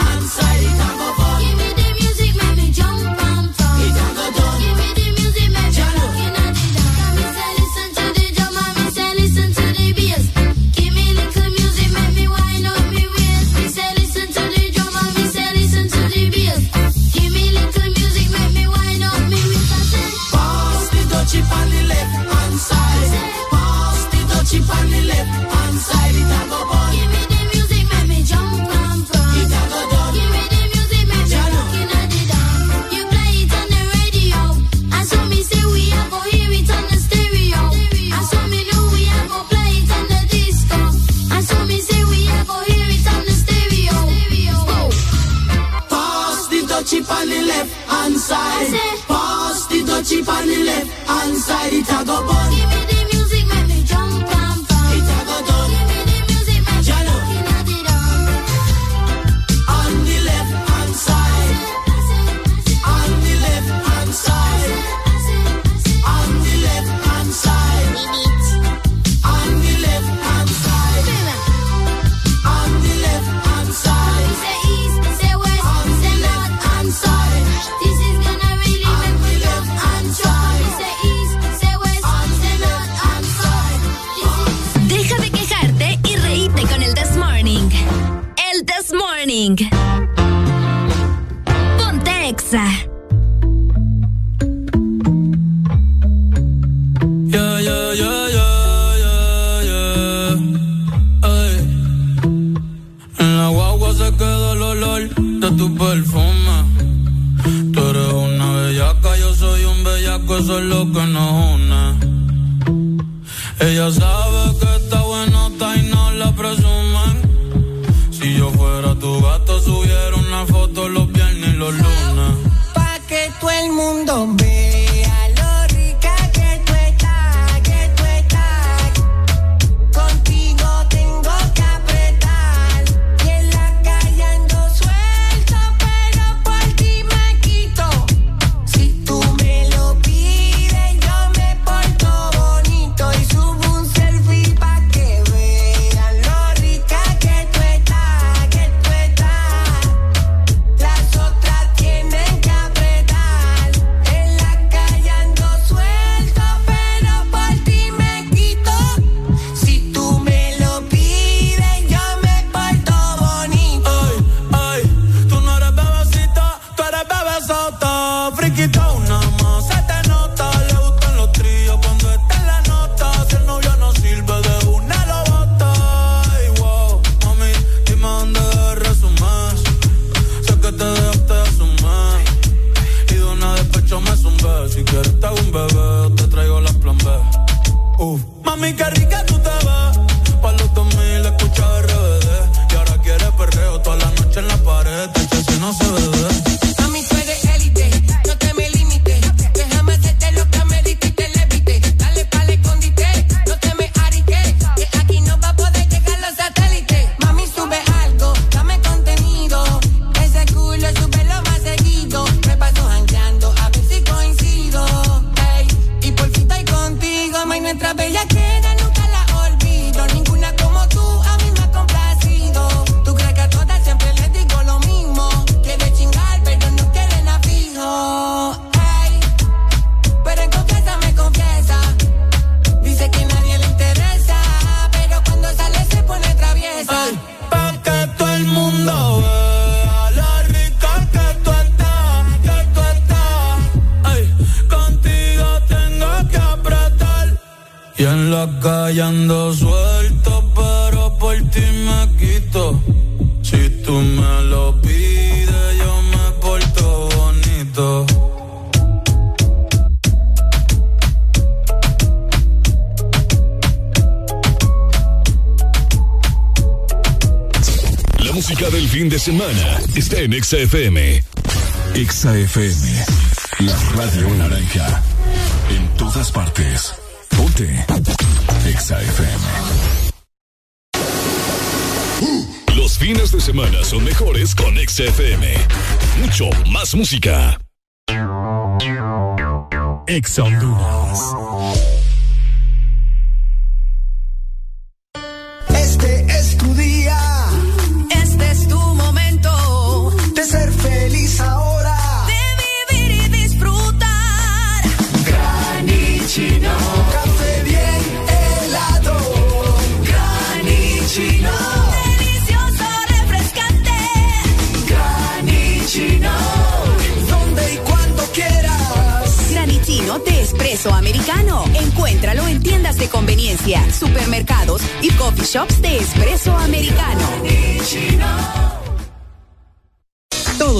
Vagabond semana está en XFM. XFM, la radio naranja. En todas partes. Ponte. XFM. Los fines de semana son mejores con XFM. Mucho más música. Ex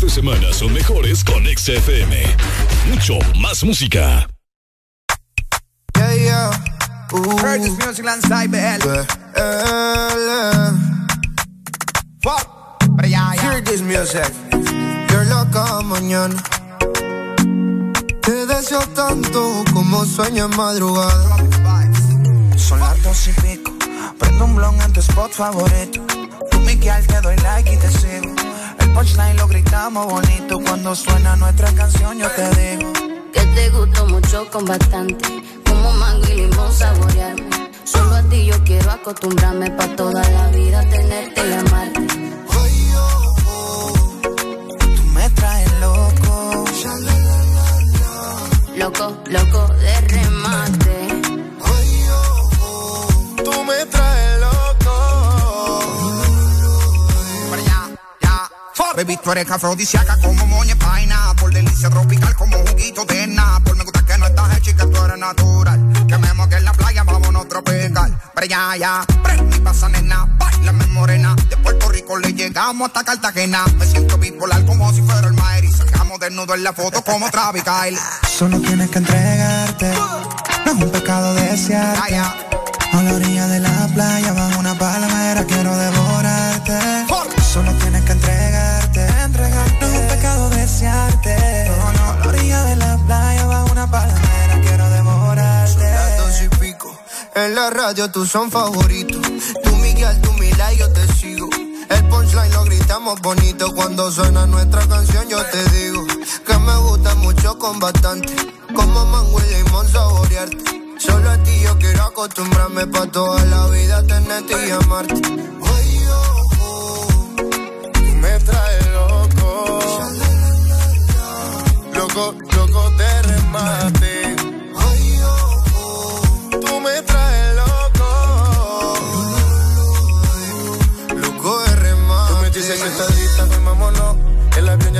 De semana son mejores con XFM. Mucho más música. Yeah, yeah. Ooh. Curtis Music Landside BL. Fuck. Hear this music. You're loca mañana. Te deseo tanto como sueño en madrugada. Son las dos y pico. Prendo un blon en tu spot favorito. Tú, Miguel, te doy like y te sigo. El punchline lo gritamos bonito. Cuando suena nuestra canción, yo te digo. Que te gustó mucho con bastante. Como mango y limón saborearme. Solo a ti yo quiero acostumbrarme pa' toda la vida tenerte y amarte. Tú me traes loco. Loco, loco de remate. Baby, tú eres afrodisíaca como moña paina. Por delicia tropical como juguito de Por Me gusta que no estás hecha y que tú eres natural. Que me moque en la playa, vámonos tropical. Pero ya, ya, prende y pasa nena. Bailame morena. De Puerto Rico le llegamos hasta Cartagena. Me siento bipolar como si fuera el Maer. Y sacamos desnudo en la foto como Travis Kyle. Solo tienes que entregarte. No es un pecado desearte. A la orilla de la playa, bajo una palmera, quiero devorarte. En la radio tú son favoritos. Tú Miguel, tú Mila y yo te sigo. El punchline lo gritamos bonito. Cuando suena nuestra canción yo te digo. Que me gusta mucho con bastante. Como mango y limón saborearte. Solo a ti yo quiero acostumbrarme pa' toda la vida tenerte y amarte. Oh, oh, tú me traes loco. Loco, loco de remate.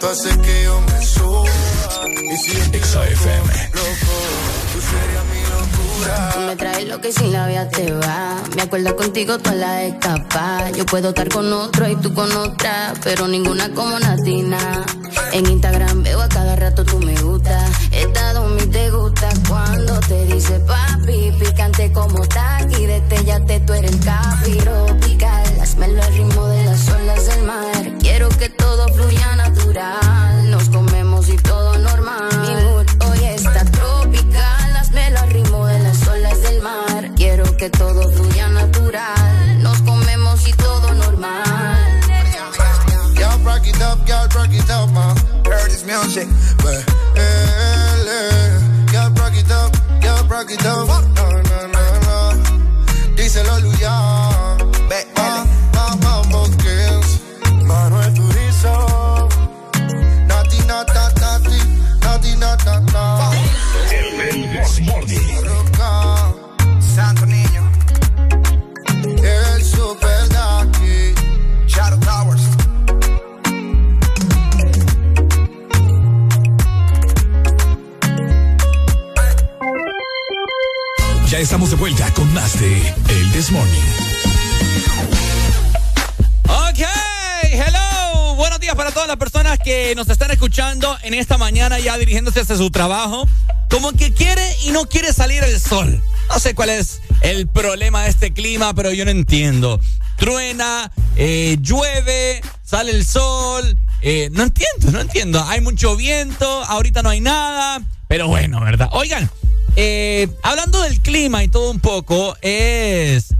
Tú haces que yo me suba. Y si yo estoy loco, loco, tú serías mi locura. Tú me traes lo que sin la vida te va. Me acuerdo contigo toda la escapa. Yo puedo estar con otro y tú con otra, pero ninguna como Natina. En Instagram veo a cada rato tú me gusta. Estado mi te gusta cuando te dice papi, picante como taqui. Detellate, tú eres el capi tropical. Hazmelo al ritmo de las olas del mar. Quiero que todo fluya natural. Nos comemos y todo normal. Mi mood hoy está tropical. Hazmelo al ritmo de las olas del mar. Quiero que todo fluya natural. Nos comemos y todo normal. Y'all rock it up, y'all rock it up, ma. Curtis Music. Y'all rock it up, y'all rock it up. No, no, no, no. Díselo, Luyan. Ya estamos de vuelta con más de El Desmorning. Ok, hello. Buenos días para todas las personas que nos están escuchando en esta mañana ya dirigiéndose hacia su trabajo, como que quiere y no quiere salir el sol. No sé cuál es el problema de este clima, pero yo no entiendo. Truena, eh, llueve, sale el sol. eh, no entiendo, no entiendo. Hay mucho viento, ahorita no hay nada. Pero bueno, ¿verdad? Oigan, eh, hablando del clima y todo un poco, es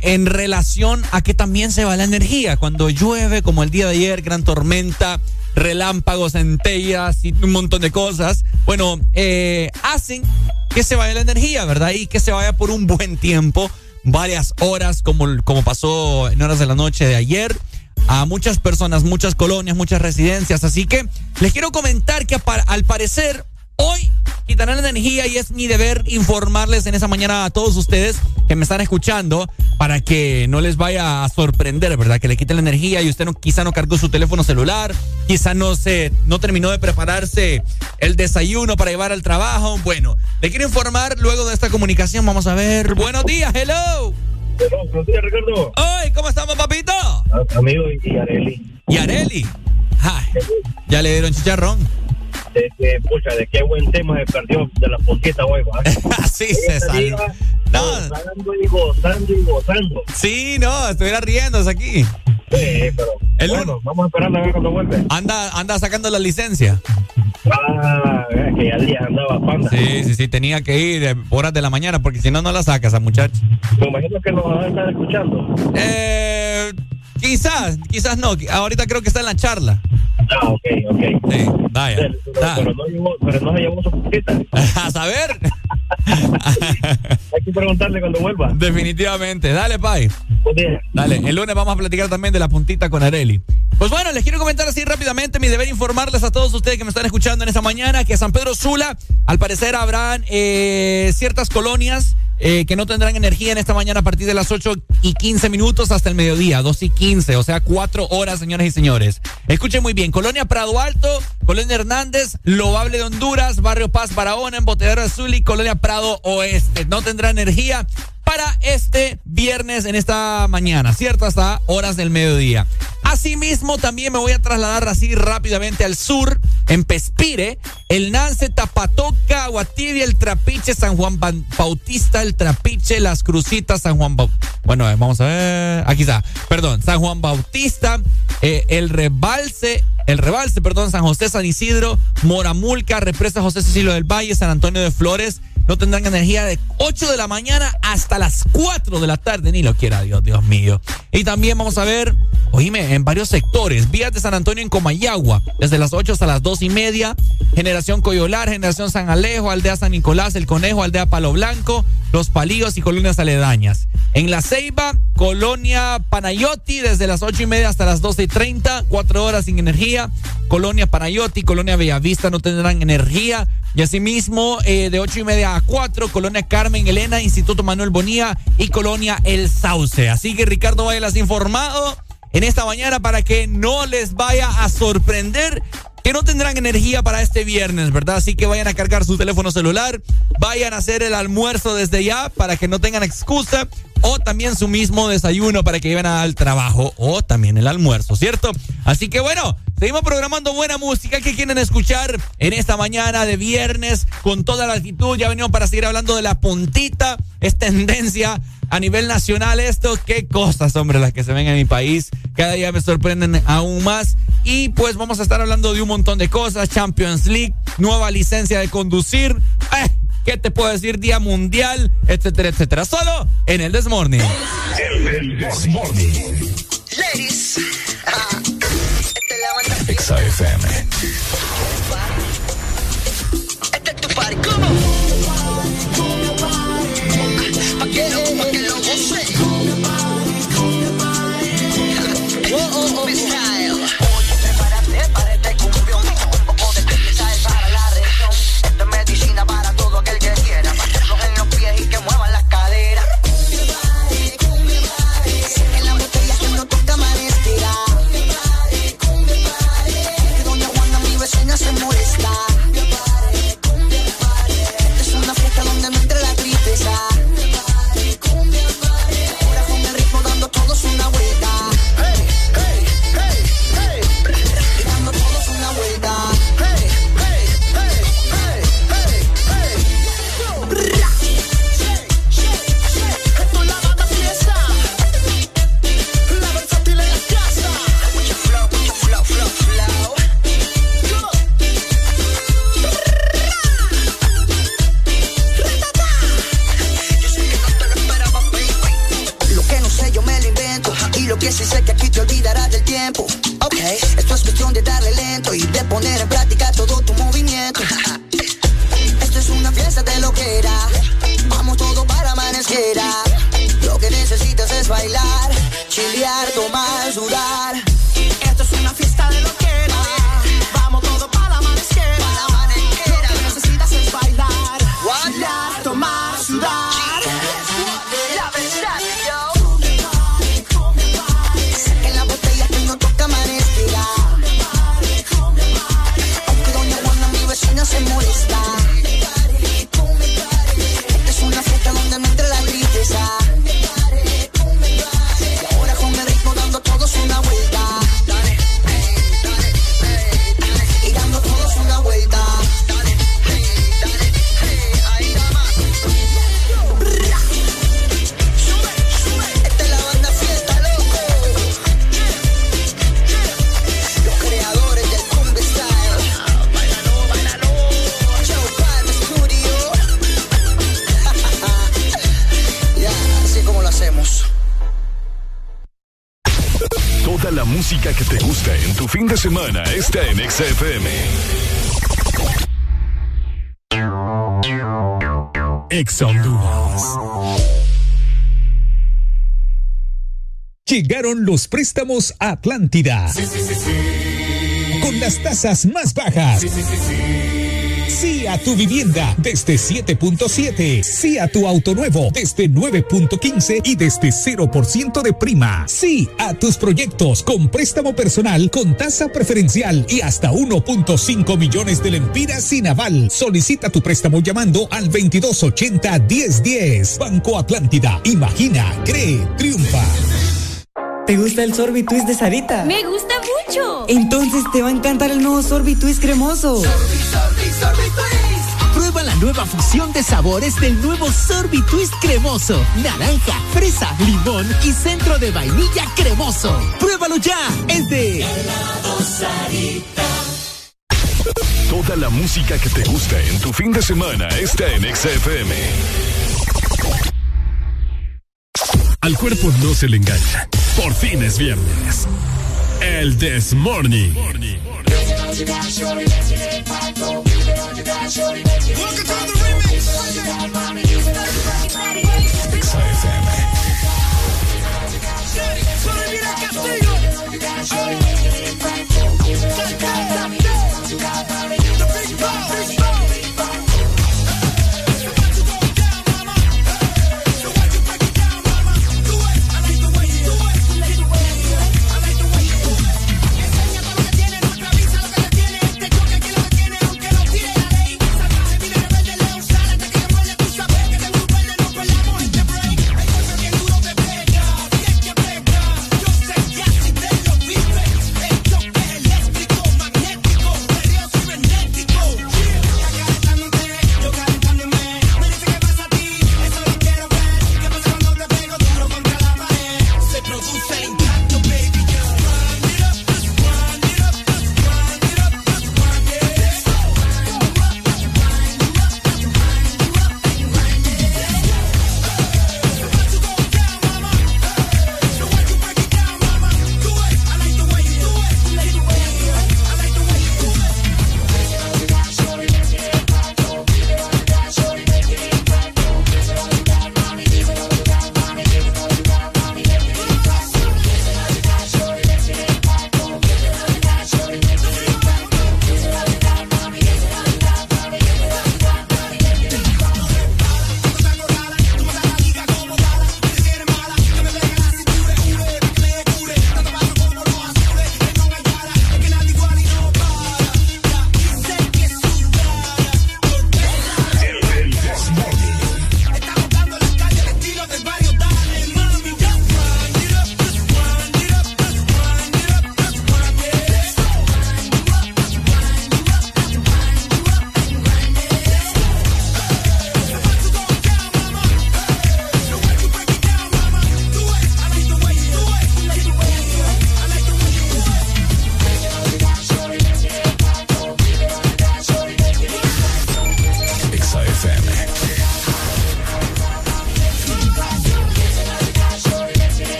en relación a que también se va la energía. Cuando llueve, como el día de ayer, gran tormenta, relámpagos, centellas y un montón de cosas, bueno, eh, hacen que se vaya la energía, ¿verdad? Y que se vaya por un buen tiempo, varias horas, como, como pasó en horas de la noche de ayer a muchas personas, muchas colonias, muchas residencias. Así que les quiero comentar que al parecer hoy quitarán la energía y es mi deber informarles en esa mañana a todos ustedes que me están escuchando para que no les vaya a sorprender, ¿verdad? Que le quiten la energía y usted no, quizá no cargó su teléfono celular, quizá no se no terminó de prepararse el desayuno para llevar al trabajo. Bueno, le quiero informar luego de esta comunicación. Vamos a ver. Buenos días, hello. Buenos días, Ricardo. Hoy, ¿cómo estamos, papito? Amigo y Areli. ¿Y Areli? Ay, ya le dieron chicharrón. De que, pucha, de qué buen tema se perdió de la puntita hoy, ¿va? Así se salió. Gozando y gozando y gozando. Sí, no, estuviera riéndose aquí. Sí, pero El bueno, vamos a esperar a ver cuando vuelve. Anda, anda sacando la licencia. Ah, es que ya el día andaba panda. Sí, sí, sí, tenía que ir eh, horas de la mañana porque si no, no la sacas a muchacho. Me imagino que nos van a estar escuchando. Eh, quizás, quizás no. Ahorita creo que está en la charla. Ah, ok, ok. Sí, vaya. Pero, pero no, llevó, pero no se llevó su puntita. A saber. Hay que preguntarle cuando vuelva. Definitivamente. Dale, Pai. Dale, el lunes vamos a platicar también de la puntita con Areli. Pues bueno, les quiero comentar así rápidamente, mi deber informarles a todos ustedes que me están escuchando en esta mañana que San Pedro Sula, al parecer habrán eh, ciertas colonias eh, que no tendrán energía en esta mañana a partir de las 8 y 15 minutos hasta el mediodía, 2 y 15, o sea, 4 horas, señores y señores. Escuchen muy bien, Colonia Prado Alto, Colonia Hernández, Loable de Honduras, Barrio Paz, Barahona, Embotellero Azul y Colonia Prado Oeste. No tendrá energía para este viernes en esta mañana, ¿cierto? Hasta horas del mediodía. Asimismo, también me voy a trasladar así rápidamente al sur, en Pespire, el Nance, Tapatoca, Aguatibia, el Trapiche, San Juan Bautista, el Trapiche, Las Crucitas, San Juan Bautista. Bueno, eh, vamos a ver. Aquí está. Perdón, San Juan Bautista, eh, el Rebalse, el Rebalse, perdón, San José, San Isidro, Moramulca, Represa José Cecilio del Valle, San Antonio de Flores. No tendrán energía de 8 de la mañana hasta las 4 de la tarde. Ni lo quiera Dios, Dios mío. Y también vamos a ver, oíme, en varios sectores. Vías de San Antonio en Comayagua, desde las 8 hasta las 2 y media. Generación Coyolar, Generación San Alejo, Aldea San Nicolás, El Conejo, Aldea Palo Blanco, Los Palillos y colonias aledañas. En La Ceiba, Colonia Panayoti, desde las 8 y media hasta las 12 y 30, 4 horas sin energía. Colonia Panayoti, Colonia Bellavista no tendrán energía. Y asimismo, eh, de 8 y media a 4, Colonia Carmen Elena, Instituto Manuel Bonía y Colonia El Sauce. Así que Ricardo Bailas informado en esta mañana para que no les vaya a sorprender que no tendrán energía para este viernes, ¿verdad? Así que vayan a cargar su teléfono celular, vayan a hacer el almuerzo desde ya para que no tengan excusa o también su mismo desayuno para que lleven al trabajo o también el almuerzo, ¿cierto? Así que bueno, seguimos programando buena música que quieren escuchar en esta mañana de viernes con toda la actitud. Ya venimos para seguir hablando de la puntita, es tendencia a nivel nacional esto, qué cosas, hombre, las que se ven en mi país. Cada día me sorprenden aún más. Y pues vamos a estar hablando de un montón de cosas. Champions League, nueva licencia de conducir. Eh, ¿Qué te puedo decir? Día mundial, etcétera, etcétera. Solo en el Desmorning. El Desmorning. Ladies, Exa FM. Este es tu party, ¿cómo? vecina se molesta. Es una fiesta donde no entra la tristeza. Lo que. Vamos todo para amanecer. Lo que necesitas es bailar, chilear, tomar, en tu fin de semana está en XFM. Honduras. Llegaron los préstamos a Atlántida. Con las tasas más bajas. Sí a tu vivienda desde 7.7. Sí a tu auto nuevo desde 9.15 y desde 0% de prima. Sí a tus proyectos con préstamo personal con tasa preferencial y hasta 1.5 millones de lempiras sin aval. Solicita tu préstamo llamando al 2280 1010. Banco Atlántida. Imagina, cree, triunfa. ¿Te gusta el sorbitwist de Sarita? Me gusta mucho. Entonces te va a encantar el nuevo sorbitwist cremoso. Prueba la nueva fusión de sabores del nuevo Sorbitwist cremoso. Naranja, fresa, limón y centro de vainilla cremoso. Pruébalo ya. Es de Toda la música que te gusta en tu fin de semana está en XFM. Al cuerpo no se le engaña. Por fin es viernes. El This Morning. Castillo. Oh.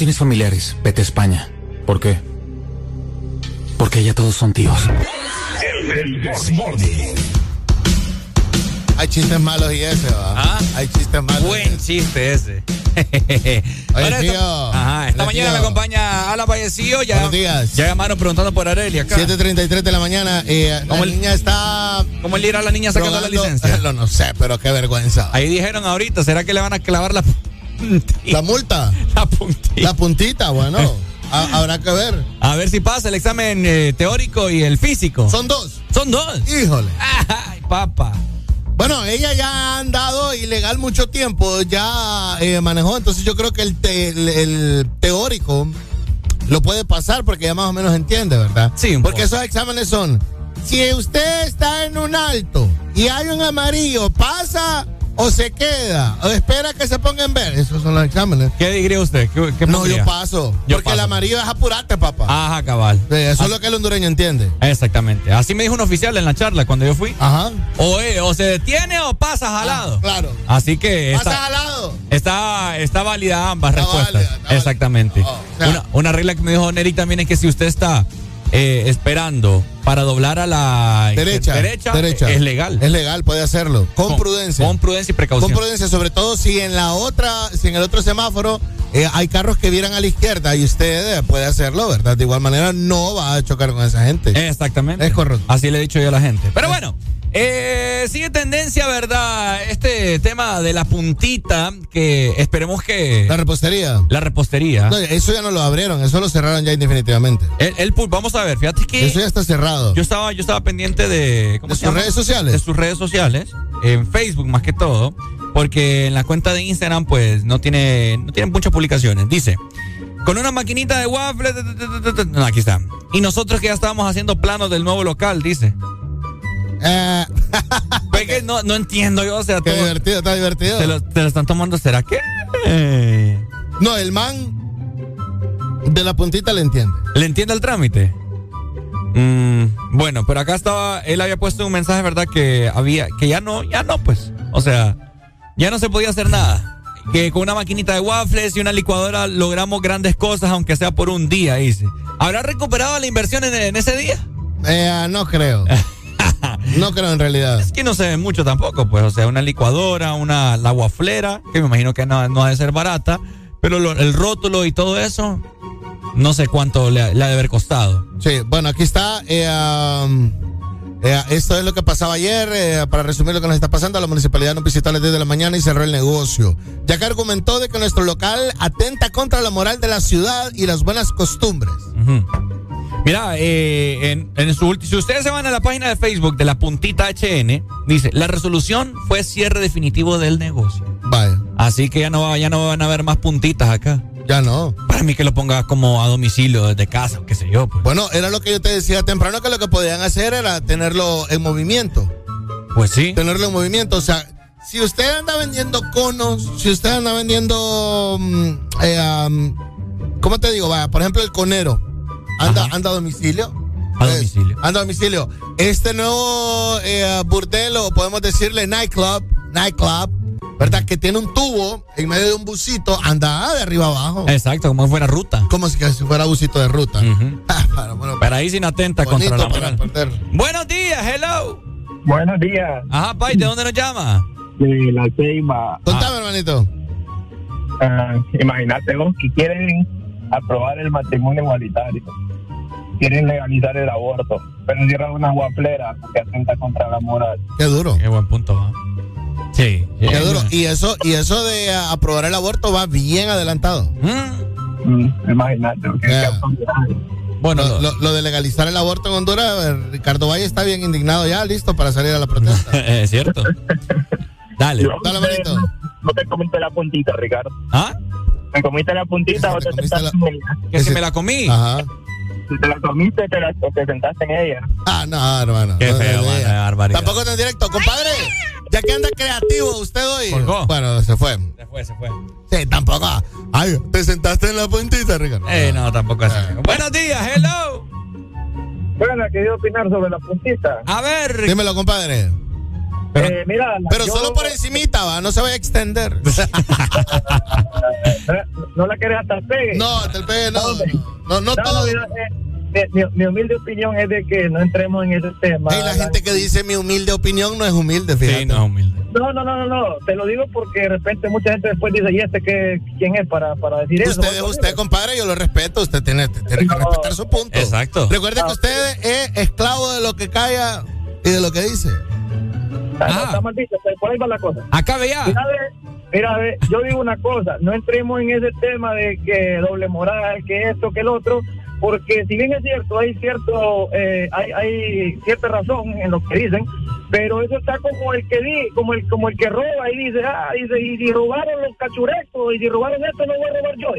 Tienes familiares, vete a España. ¿Por qué? Porque ya todos son tíos. El. Hay chistes malos y ese, ¿va? ¿Ah? Hay chistes malos. Buen chiste ese. Oye, Ahora tío. esta, ajá, esta mañana tío. me acompaña Ala Vallecillo. Ya, Buenos días. Ya llamaron preguntando por Arelia acá. 7.33 de la mañana. Eh, la ¿Cómo el- niña está... ¿Cómo le irá a la niña sacando la licencia? No, no sé, pero qué vergüenza. Ahí dijeron ahorita, ¿será que le van a clavar la La multa. La puntita. La puntita, bueno. ha- habrá que ver. A ver si pasa el examen eh, teórico y el físico. Son dos. Son dos. Híjole. Ay, papá. Bueno, ella ya ha andado ilegal mucho tiempo, ya eh, manejó, entonces yo creo que el, te- el- el teórico lo puede pasar porque ya más o menos entiende, ¿verdad? Sí, Porque poco. esos exámenes son, si usted está en un alto y hay un amarillo, pasa o se queda, o espera que se ponga en verde. Esos son los exámenes. ¿Qué diría usted? ¿Qué, qué No, yo paso. Yo porque el paso. amarillo es apurarte, papá. Ajá, cabal. Sí, eso Ah. es lo que el hondureño entiende. Exactamente. Así me dijo un oficial en la charla cuando yo fui. Ajá. O, eh, o se detiene o pasa jalado. Ah, claro. Así que Pasa está, al lado. está, está válida ambas Está respuestas. válida, está válida. Exactamente. Oh, o sea- una, una regla que me dijo Neri también es que si usted está eh, esperando para doblar a la Derecha, derecha, derecha. es legal. Es legal, puede hacerlo. Con, prudencia. Con prudencia y precaución. Con prudencia, sobre todo si en la otra, si en el otro semáforo eh, hay carros que vieran a la izquierda y usted eh, puede hacerlo, ¿verdad? De igual manera no va a chocar con esa gente. Exactamente. Es correcto. Así le he dicho yo a la gente. Pero bueno, eh, sigue tendencia, ¿verdad? Este tema de la puntita que esperemos que... La repostería. La repostería. No, eso ya no lo abrieron, eso lo cerraron ya indefinitivamente. El, el vamos a ver, fíjate que... Eso ya está cerrado. Yo estaba, yo estaba pendiente de. ¿cómo ¿De se sus llama? redes sociales? De sus redes sociales. En Facebook más que todo. Porque en la cuenta de Instagram, pues, no tiene, no tiene muchas publicaciones. Dice. Con una maquinita de waffle. No, aquí está. Y nosotros que ya estábamos haciendo planos del nuevo local, dice. Eh, que no, no entiendo yo, o sea, qué todo- divertido, está divertido. se lo, están tomando, ¿será que? Eh, No, el man de la puntita le entiende. ¿Le entiende el trámite? Mm, bueno, pero acá estaba, él había puesto un mensaje, ¿verdad? Que había, que ya no, ya no, pues. O sea, ya no se podía hacer nada. Que con una maquinita de waffles y una licuadora logramos grandes cosas, aunque sea por un día, dice. ¿Habrá recuperado la inversión en, en ese día? Eh, no creo. no creo en realidad. Es que no se ve mucho tampoco, pues. O sea, una licuadora, una la waflera, que me imagino que no, no ha de ser barata, pero lo- el rótulo y todo eso, no sé cuánto le, ha- le ha de haber costado. Sí, bueno, aquí está. eh, um, eh, esto es lo que pasaba ayer. eh, para resumir lo que nos está pasando, la municipalidad no visitó a las 10 de la mañana y cerró el negocio. Ya que argumentó de que nuestro local atenta contra la moral de la ciudad y las buenas costumbres. Ujú. Mira, eh, en, en su si ustedes se van a la página de Facebook de la puntita HN, dice, la resolución fue cierre definitivo del negocio. Vaya, Así que ya no, ya no van a haber más puntitas acá. ya no. Para mí que lo ponga como a domicilio desde casa, qué sé yo. Pues, Bueno, era lo que yo te decía temprano, que lo que podían hacer era tenerlo en movimiento. Pues sí. Tenerlo en movimiento. O sea, si usted anda vendiendo conos, si usted anda vendiendo. eh, um, ¿Cómo te digo? Vaya, por ejemplo, el conero. Anda, anda a domicilio. A Eh, domicilio. anda a domicilio. Este nuevo eh, burdel, o podemos decirle nightclub, nightclub, ¿verdad? Que tiene un tubo en medio de un busito, anda de arriba abajo. Exacto, como si fuera ruta. Como si, que si fuera busito de ruta. Ah, pero bueno, Pero ahí sin atenta contra la para. Buenos días, hello. Buenos días, Ajá, Pai, ¿de dónde nos llama? de la Ceiba. Contame, hermanito. Ah, imagínate vos que quieren aprobar el matrimonio igualitario. Quieren legalizar el aborto, pero cierran una guaflera que atenta contra la moral. Qué duro. Qué buen punto, ¿va? Sí. Qué duro. Y eso, y eso de ah, aprobar el aborto va bien adelantado. Mm. Mm, imagínate. Yeah. Bueno, lo, lo de legalizar el aborto en Honduras, eh, Ricardo Valle está bien indignado ya, listo para salir a la protesta. es cierto. Dale. Yo, eh, No te comiste la puntita, Ricardo. ¿Ah? ¿Me comiste la puntita o te ella? Que si me la comí. Ajá. Si te la comiste te la, te sentaste en ella. Ah, no, hermano. Qué no, feo, no, mano, no. qué barbaridad. Tampoco está en directo. Compadre, ya que anda creativo usted hoy. Colgó. Bueno, se fue. Se fue, se fue. Sí, tampoco. Ay, te sentaste en la puntita, Ricardo. Eh, no, tampoco así. Buenos días, hello. Bueno, quería opinar sobre la puntita. A ver. Dímelo, compadre. Eh, mira, Pero yo- solo por encimita, va, no se vaya a extender. No la querés hasta el pegue. No, hasta el pegue no. No, no, No, todo. mira, eh, mi, mi humilde opinión es de que no entremos en ese tema. Y la gente que dice mi humilde opinión no es humilde, fíjate. Sí, no es humilde. No, no, no, no, no. Te lo digo porque de repente mucha gente después dice, ¿y este qué, quién es para, para decir eso? Usted es usted, compadre, yo lo respeto. Usted tiene, tiene que respetar su punto. Exacto. Recuerde que usted es esclavo de lo que calla y de lo que dice. Ah, está mal dicho, pero por ahí va la cosa. Acabe ya. Mira, mira, ve, yo digo una cosa, no entremos en ese tema de que doble moral, que esto, que el otro, porque si bien es cierto, hay cierto, eh, hay, hay cierta razón en lo que dicen, pero eso está como el que di, como el, como el que roba y dice, ah, dice, y si robaron los cachurecos, y si robaron esto, no voy a robar yo.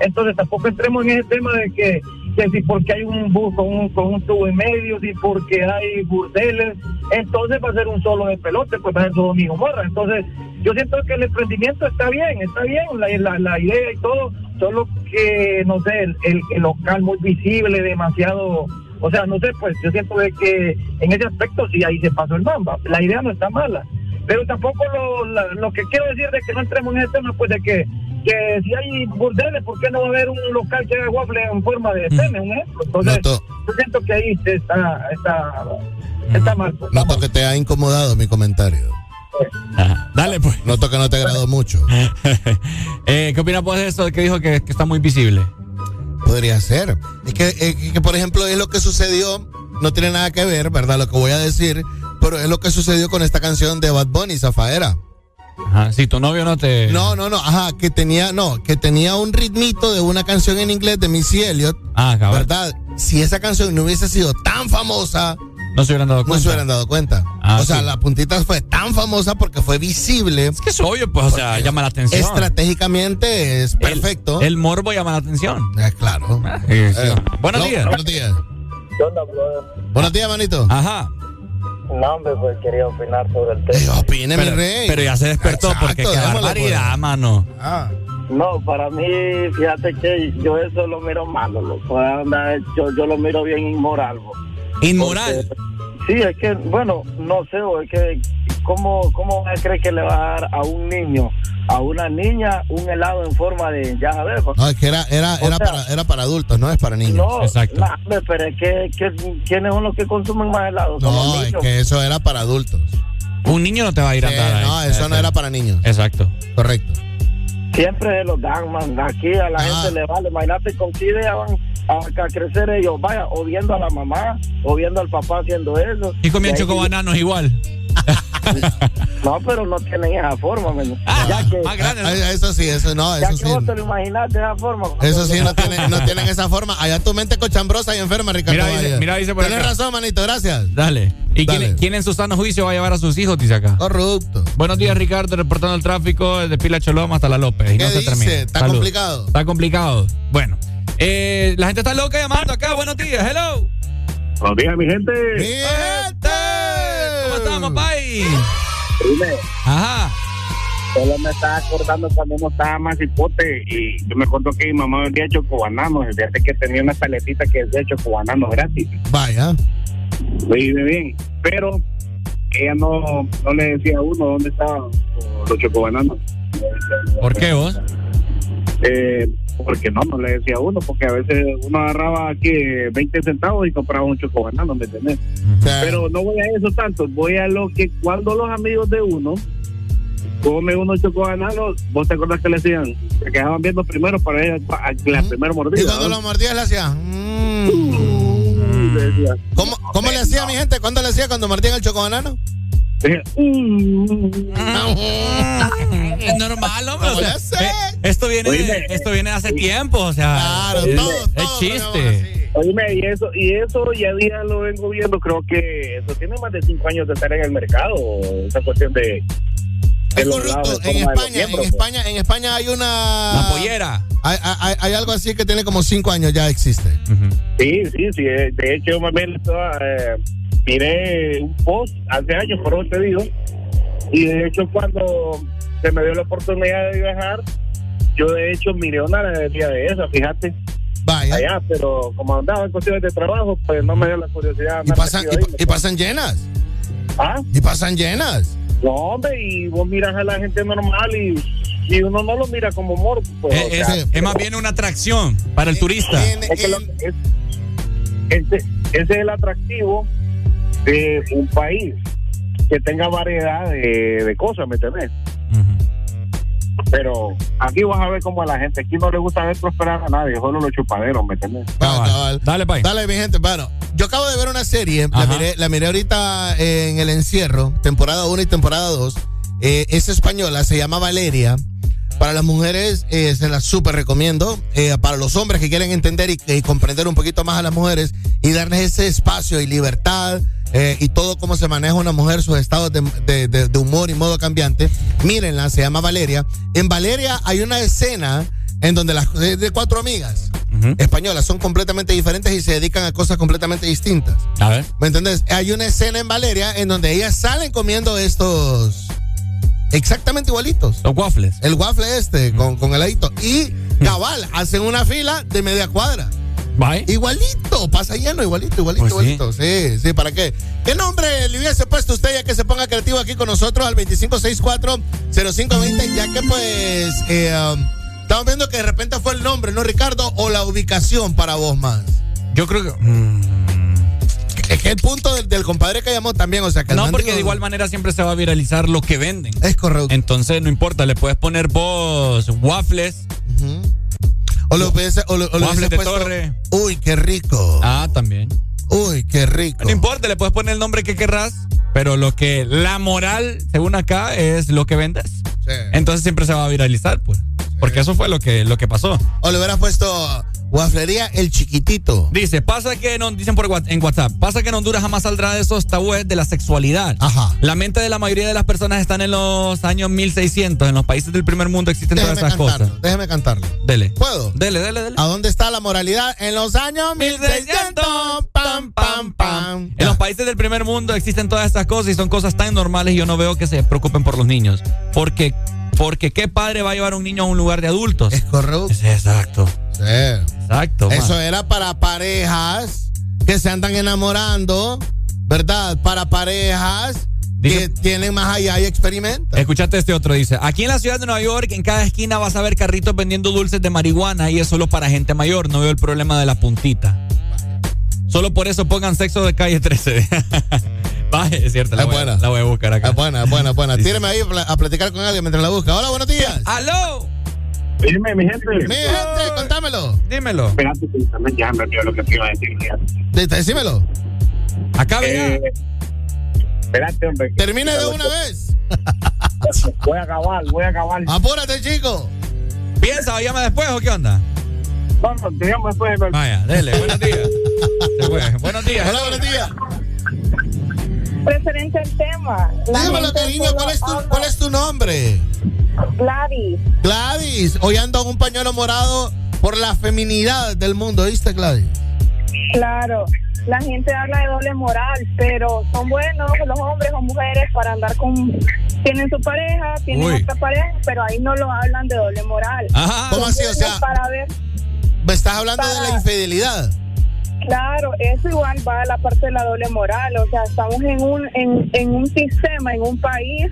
Entonces tampoco entremos en ese tema de que, que si porque hay un bus con un, con un tubo en medio, si porque hay burdeles, entonces va a ser un solo de pelote, pues va a ser todo mi morra. Entonces yo siento que el emprendimiento está bien, está bien, la, la, la idea y todo, solo que, no sé, el, el- local muy visible, demasiado... O sea, no sé, pues yo siento de que en ese aspecto sí ahí se pasó el mamba. La idea no está mala. Pero tampoco lo, la- lo que quiero decir de que no entremos en ese tema, pues de que, que si hay burdeles, ¿por qué no va a haber un local que haga waffle en forma de pene, un ejemplo? Entonces, yo siento que ahí está, está, está mal. pues. Noto que te ha incomodado mi comentario. Dale, pues. Noto que no te agradó mucho. Eh, ¿Qué opinas pues de eso que dijo que, que está muy visible? Podría ser. Es que, eh, que, por ejemplo, es lo que sucedió, no tiene nada que ver, ¿verdad? Lo que voy a decir, pero es lo que sucedió con esta canción de Bad Bunny, Zafaera. Ajá, si tu novio no te... No, no, no, ajá, que tenía, no, que tenía un ritmito de una canción en inglés de Missy Elliott. Ah, cabrón. ¿Verdad? Si esa canción no hubiese sido tan famosa, No se hubieran dado no cuenta. se hubieran dado cuenta. Ah, o sea, sí. la puntita fue tan famosa porque fue visible. Es que es obvio, pues, o sea, llama la atención. Estratégicamente es perfecto. El morbo llama la atención. Eh, claro. Sí. Eh, Buenos no, días. Buenos días. ¿Qué onda, brother? Buenos días, manito. Ajá. No, hombre, pues quería opinar sobre el tema. Opine, mi Pero, rey. pero ya se despertó Exacto, porque qué barbaridad, pues. mano. Ah. No, para mí, fíjate que yo eso lo miro malo, loco. Yo, yo lo miro bien inmoral. bo. Inmoral. Porque- sí, es que, bueno, no sé, es que, ¿cómo, ¿cómo cree que le va a dar a un niño, a una niña, un helado en forma de, ya sabes? No, es que era, era, era, sea, para, era para adultos, no es para niños. No, nah, hombre, pero es que, que ¿quiénes son los que consumen más helado? No, es que eso era para adultos. Un niño no te va a ir a Sí, dar. no, ahí. eso no era para niños. Exacto. Correcto. Siempre se los dan, man. Aquí a la Ah. gente le vale. Imagínate con qué idea van a, a crecer ellos. Vaya, o viendo a la mamá, o viendo al papá haciendo eso. Y comían ahí- chocobananos igual. No, pero no tienen esa forma, man. ya que, Ah, eso sí, eso no, ya eso que sí. vos te lo imaginas de esa forma. Eso sí, no tienen, no tienen esa forma. Allá tu mente cochambrosa y enferma, Ricardo. Mira, dice- mira, dice por Tienes acá. razón, manito, gracias. Dale. ¿Y Dale. quién, quién en su sano juicio va a llevar a sus hijos, dice acá? Corrupto. Buenos días, Ricardo, reportando el tráfico desde Pila Choloma hasta La López. Y ¿Qué no se dice? termina. ¿Está Salud. complicado? Está complicado. Bueno, eh, la gente está loca llamando acá. Buenos días, hello. Buenos días, mi gente. ¿Cómo estamos, pay? Dime, Ajá. solo me estaba acordando cuando uno estaba más hipote y yo me acuerdo que mi mamá vendía chocobananos, fíjate que tenía una paletita que decía chocobananos gratis. Vaya. Vive bien, pero ella no, no le decía a uno dónde estaban los chocobananos. ¿Por qué vos? Eh, porque no, no le decía a uno, porque a veces uno agarraba aquí 20 centavos y compraba un chocobanano, ¿me entendés? Pero no voy a eso tanto, voy a lo que cuando los amigos de uno come unos chocobananos, vos te acuerdas que le decían, se quedaban viendo primero para ir a a la primera mordida. Y cuando ¿no? lo mordías le hacía. mm. Decía, ¿Cómo, cómo le hacía mi gente? ¿Cuándo le hacía cuando mordían el chocobanano? Es normal, hombre. o sea, esto viene, de- esto viene hace tiempo, o sea, es, es chiste. Oíme, y eso, y eso ya día lo vengo viendo, creo que eso tiene más de cinco años de estar en el mercado, esa cuestión de... lados de En España, en miembros, España, en España hay una. La pollera. Hay, hay- hay algo así que tiene como cinco años ya existe. Sí, sí, sí. eh, De hecho, yo estaba, eh, miré un post hace años, por eso te digo. Y de hecho, cuando se me dio la oportunidad de viajar, yo de hecho miré una galería de esa, fíjate. Vaya. Allá, pero como andaba en cuestiones de trabajo, pues no me dio la curiosidad. Y pasan, y, pa- y pasan llenas. ¿Ah? Y pasan llenas. No, hombre, y vos miras a la gente normal y, y uno no lo mira como morbo. pues, o Es, sea, es- es más bien una atracción para el turista. Ese es el atractivo de un país que tenga variedad de, de cosas, ¿me entendés? Pero aquí vas a ver cómo a la gente, aquí no le gusta ver prosperar a nadie, solo los chupaderos, ¿me entendés? Dale, pay. Dale, mi gente. Bueno, yo acabo de ver una serie, la Ajá. miré, la miré ahorita en El Encierro, temporada 1 y temporada 2. Eh, es española, se llama Valeria. Para las mujeres eh, se la súper recomiendo. Eh, para los hombres que quieren entender y, y comprender un poquito más a las mujeres y darles ese espacio y libertad eh, y todo cómo se maneja una mujer, sus estados de, de- de- de humor y modo cambiante, mírenla, se llama Valeria. En Valeria hay una escena en donde las de, de cuatro amigas españolas son completamente diferentes y se dedican a cosas completamente distintas. A ver. ¿Me entendés? Hay una escena en Valeria en donde ellas salen comiendo estos exactamente igualitos. Los waffles. El waffle este con, con heladito. Y cabal, hacen una fila de media cuadra. Bye. Igualito, pasa lleno, igualito, igualito, Pues igualito. Sí. sí, ¿para qué? ¿Qué nombre le hubiese puesto usted ya que se ponga creativo aquí con nosotros al 2564-0520? Ya que pues eh, um, estamos viendo que de repente fue el nombre, ¿no, Ricardo? O la ubicación para vos más. Yo creo que. mm, Es que el punto del, del compadre que llamó también, o sea, que No, porque de igual manera siempre se va a viralizar lo que venden. Es correcto. Entonces no importa, le puedes poner vos waffles. O lo hubiese, o lo- o de puesto, torre. Uy, qué rico. Ah, también. Uy, qué rico. No importa, le puedes poner el nombre que querrás, pero lo que la moral, según acá, es lo que vendes. Entonces siempre se va a viralizar, pues. Porque eso fue lo que, lo que pasó. O le hubieras puesto Waflería El Chiquitito. Dice, pasa que no, dicen por en WhatsApp, pasa que en Honduras jamás saldrá de esos tabúes de la sexualidad. Ajá. La mente de la mayoría de las personas están en los años 1600. En los países del primer mundo existen todas Déjeme esas cantarlo, cosas. déjeme cantarlo. Dele. ¿Puedo? Dele, dele, dele. ¿A dónde está la moralidad? En los años 1600. Pam, pam, pam. En los países del primer mundo existen todas estas cosas y son cosas tan normales y yo no veo que se preocupen por los niños. Porque, porque ¿qué padre va a llevar a un niño a un lugar de adultos? Es correcto. Sí, exacto. Sí. Exacto. man. Eso era para parejas que se andan enamorando, ¿verdad? Para parejas que tienen más allá y experimentan. Escuchate este otro, dice, aquí en la ciudad de Nueva York, en cada esquina vas a ver carritos vendiendo dulces de marihuana y es solo para gente mayor, no veo el problema de la puntita. Solo por eso pongan sexo de calle 13. Va, es cierto, la, Es voy, buena. la voy a buscar acá. Es buena, es buena, es buena. Tíreme ahí a platicar con alguien mientras la busca. Hola, buenos días. ¡Aló! Dime, mi gente. Mi gente, contámelo. Dímelo. Espérate, ya me olvidó lo que te iba a decir. Decímelo. Acá Eh, espérate, hombre. Termine de una vez. Voy a acabar, voy a acabar. Apúrate, chico. ¿Piensa o llama después o qué onda? Vamos, te llamo después. de- Vaya, dele, buenos días. Buenos días. Hola, buenos días. Referente al tema. Dímelo, cariño, ¿cuál es, tu, ¿cuál es tu nombre? Gladys. Gladys. Hoy ando un pañuelo morado por la feminidad del mundo, ¿viste, Gladys? Claro, la gente habla de doble moral, pero son buenos los hombres o mujeres para andar con... Tienen su pareja, tienen Uy. otra pareja, pero ahí no lo hablan de doble moral. Ajá. ¿Cómo así? O sea- Para ver, Me estás hablando de la infidelidad. Claro, eso igual va a la parte de la doble moral, o sea, estamos en un, en, en un sistema, en un país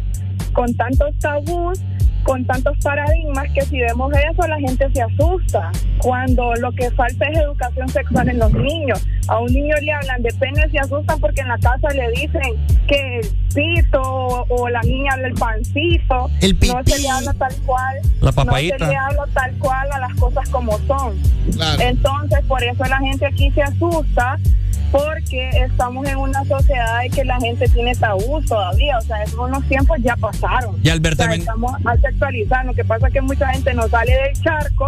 con tantos tabús, con tantos paradigmas que si vemos eso la gente se asusta cuando lo que falta es educación sexual en los niños. A un niño le hablan de pene y se asustan porque en la casa le dicen que el pito o la niña habla el pancito. El no se le habla tal cual. La papadita. No se le habla tal cual a las cosas como son. Claro. Entonces, por eso la gente aquí se asusta porque estamos en una sociedad de que la gente tiene tabú todavía, o sea, esos unos tiempos ya pasaron. Y Alberta, O sea, estamos al sexualizar, lo que pasa es que mucha gente no sale del charco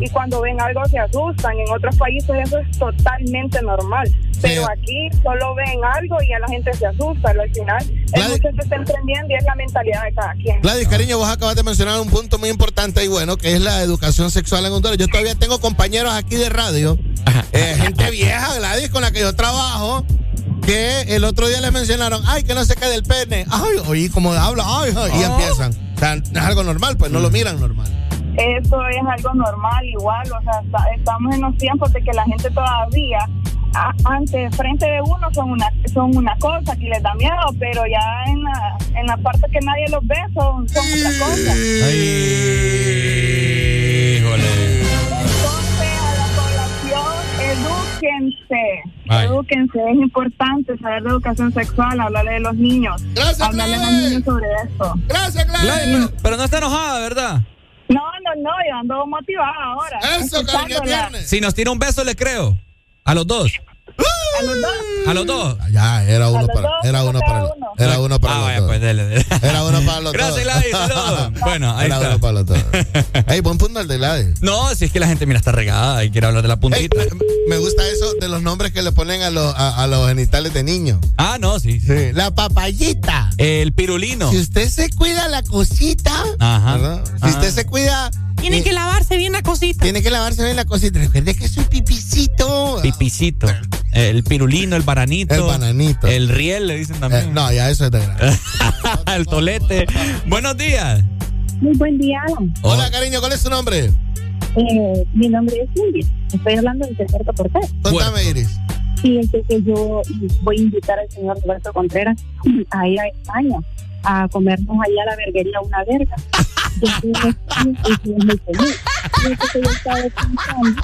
y cuando ven algo se asustan, en otros países eso es totalmente normal, pero aquí solo ven algo y a la gente se asusta, al final es mucho que está emprendiendo y es la mentalidad de cada quien. Gladys, cariño, vos acabas de mencionar un punto muy importante y bueno, que es la educación sexual en Honduras. Yo todavía tengo compañeros aquí de radio, eh, gente vieja, Gladys, con la que yo trabajo, que el otro día les mencionaron, ay, que no se cae del pene. Ay, oí cómo habla, ay, ay, y Oh. empiezan. O sea, es algo normal, pues no lo miran normal. Eso es algo normal, igual, o sea, está- estamos en los tiempos de que la gente todavía, a- ante frente de uno son una son una cosa que les da miedo, pero ya en la, en la parte que nadie los ve son, son otra cosa. Híjole. Edúquense, edúquense, es importante saber de educación sexual, hablarle de los niños, hablarle a los niños sobre esto. Gracias, Gladys, pero, pero no está enojada, ¿verdad? No, no, no, yo ando motivada ahora. escuchándola. Si nos tira un beso, le creo. A los dos. A los dos. A los dos. Ya, era uno para, era uno para, uno. era uno para Ah, los vaya, dos. pues dele, dele. Era uno para los Gracias, dos. Gladys. Saludos. Bueno, ahí Era está. uno para los dos. Ey, buen punto el de Gladys. No, si es que la gente, mira, está regada y quiere hablar de la puntita. Me gusta eso de los nombres que le ponen a los, a, a los genitales de niños. Ah, no, sí. Sí, la papayita. El pirulino. Si usted se cuida la cosita, Ajá. ¿verdad? Si Ajá. usted se cuida. Tiene eh, que lavarse bien la cosita. Tiene que lavarse bien la cosita. Recuerde que es un pipicito. Pipicito. El pirulino, el bananito. El bananito. El riel, le dicen también. Eh, no, ya eso es de grande. el tolete. Buenos días. Muy buen día. Hola, cariño, ¿cuál es su nombre? Eh, mi nombre es Cindy. Estoy hablando del Puerto Cortés. Contame, Iris. Fíjense que yo voy a invitar al señor Roberto Contreras a ir a España a comernos allá a la verguería una verga. Yo fui a España y fui muy feliz. Yo estaba pensando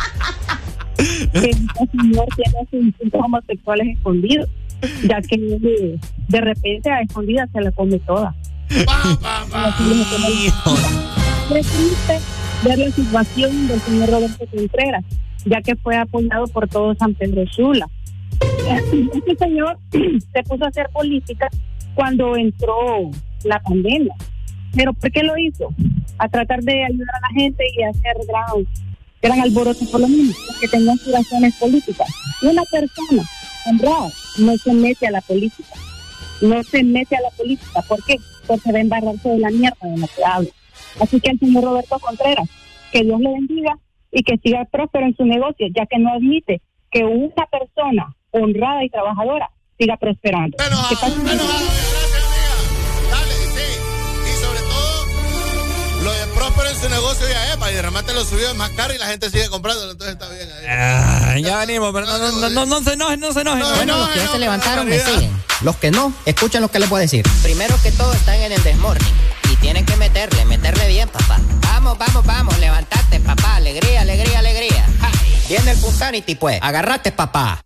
que este señor tiene sus homosexuales escondidos, ya que de repente a escondidas se la come toda. Es triste ver la situación del señor Roberto Contreras, ya que fue apoyado por todo San Pedro Sula. Este señor se puso a hacer política cuando entró la pandemia. ¿Pero por qué lo hizo? A tratar de ayudar a la gente y hacer gran, gran alboroto por lo mismo, porque tenía aspiraciones políticas. Una persona honrada no se mete a la política. No se mete a la política. ¿Por qué? Porque va a embarrarse de la mierda de la que habla. Así que al señor Roberto Contreras, que Dios le bendiga y que siga próspero en su negocio, ya que no admite que una persona honrada y trabajadora siga prosperando. Que próspero en su negocio ya es, para y de remate lo subió es más caro y la gente sigue comprando, entonces está bien ahí. Ah, ya venimos, pero no, no, no, no se enojen, no se enojen. Bueno, los que ya se levantaron me siguen. Los que no, escuchen lo que les voy a decir. Primero que todo están en el desmorning. Y tienen que meterle, meterle bien, papá. Vamos, vamos, vamos, levantate, papá. Alegría, alegría, alegría. Ja. Viene el Punsanity, pues. Agarrate, papá.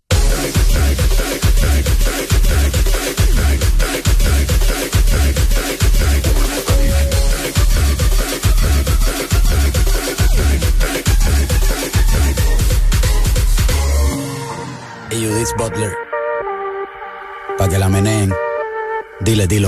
Judith Butler. Pa' que la meneen. Dile, dilo.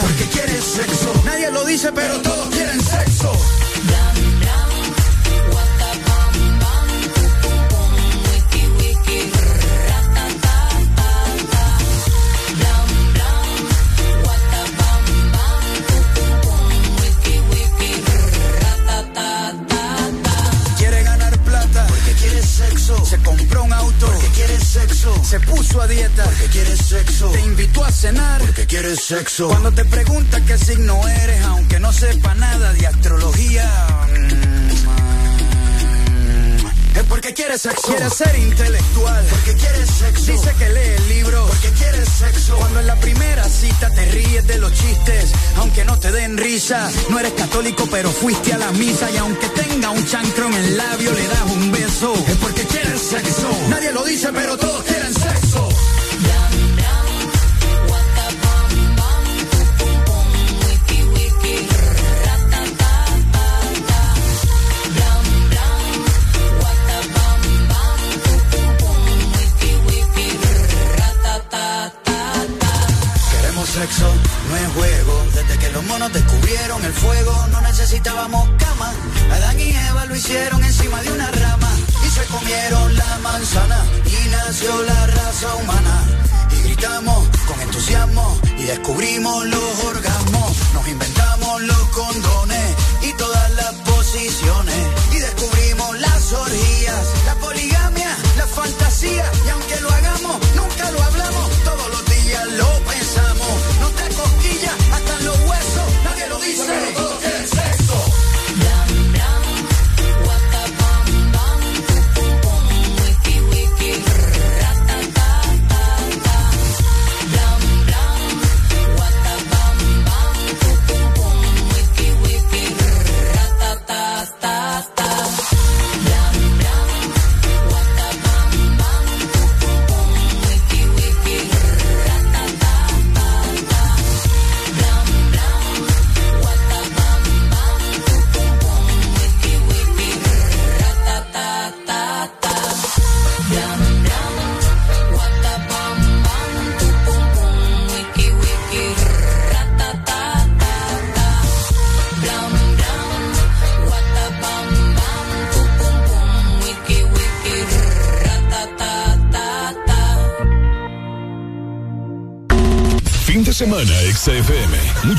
porque quiere sexo. Nadie lo dice, pero todos quieren sexo. Sexo. Cuando te pregunta qué signo eres, aunque no sepa nada de astrología, mm, es porque quiere sexo. Quiere ser intelectual porque quiere sexo. Dice que lee el libro porque quiere sexo. Cuando en la primera cita te ríes de los chistes, aunque no te den risa. No eres católico, pero fuiste a la misa. Y aunque tenga un chancro en el labio, le das un beso. Es porque quieren sexo. Nadie lo dice, pero todos quieren no necesitábamos cama. Adán y Eva lo hicieron encima de una rama. Y se comieron la manzana. Y nació la raza humana. Y gritamos con entusiasmo. Y descubrimos los orgasmos. Nos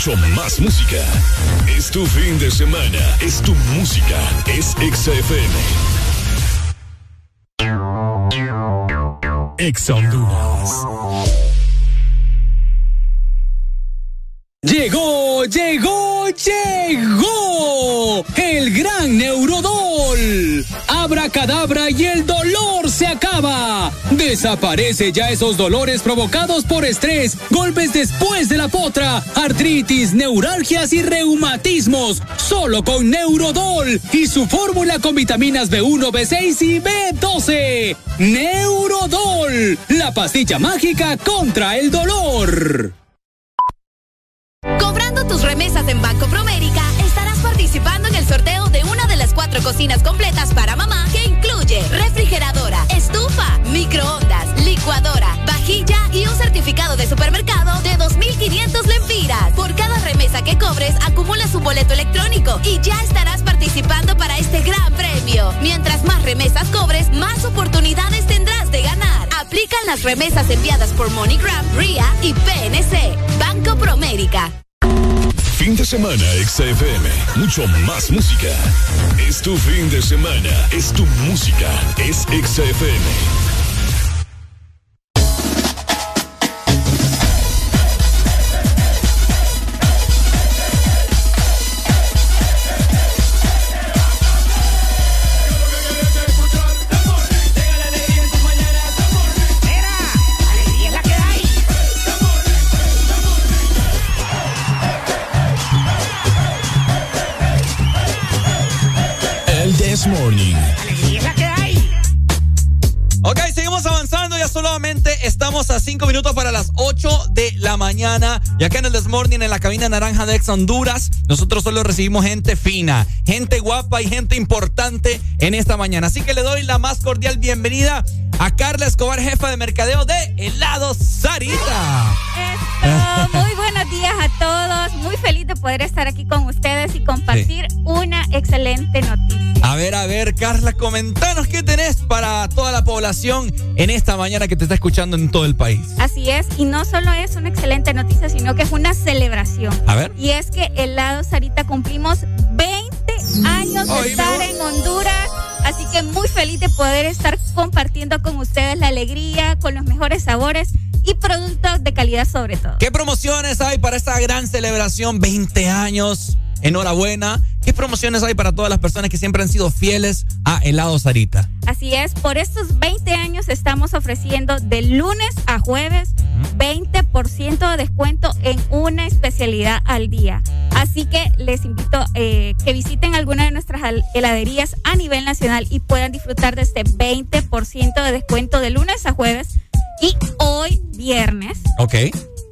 Mucho más música. Es tu fin de semana. Es tu música. Es XFM. Ex. Llegó, llegó, llegó el gran Neurodol. Abracadabra y el dolor se acaba. Desaparece ya esos dolores provocados por estrés, golpes después de la potra, artritis, neuralgias y reumatismos. Solo con Neurodol y su fórmula con vitaminas B1, B6 y B12. Neurodol, la pastilla mágica contra el dolor. Remesas cobres, más oportunidades tendrás de ganar. Aplican las remesas enviadas por MoneyGram, RIA y PNC. Banco Promérica. Fin de semana, XFM. Mucho más música. Es tu fin de semana. Es tu música. Es XFM. Cinco minutos para las 8 de la mañana. Y acá en el This Morning, en la cabina naranja de Ex Honduras, nosotros solo recibimos gente fina, gente guapa y gente importante en esta mañana. Así que le doy la más cordial bienvenida a Carla Escobar, jefa de mercadeo de Helado Sarita. Esto, muy buenos días a todos. Muy feliz de poder estar aquí con ustedes y compartir una excelente noticia. A ver, a ver, Carla, comentanos qué tenés para toda la población en esta mañana que te está escuchando en todo el país. Así es, y no solo es una excelente noticia, sino que es una celebración. A ver. Y es que Helado Sarita cumplimos 20 años de estar en Honduras. Así que muy feliz de poder estar compartiendo con ustedes la alegría, con los mejores sabores y productos de calidad sobre todo. ¿Qué promociones hay para esta gran celebración? 20 años. Enhorabuena. ¿Qué promociones hay para todas las personas que siempre han sido fieles a Helado Sarita? Así es, por estos 20 años estamos ofreciendo de lunes a jueves 20% de descuento en una especialidad al día. Así que les invito eh, que visiten alguna de nuestras heladerías a nivel nacional y puedan disfrutar de este 20% de descuento de lunes a jueves. Y hoy, viernes, Ok.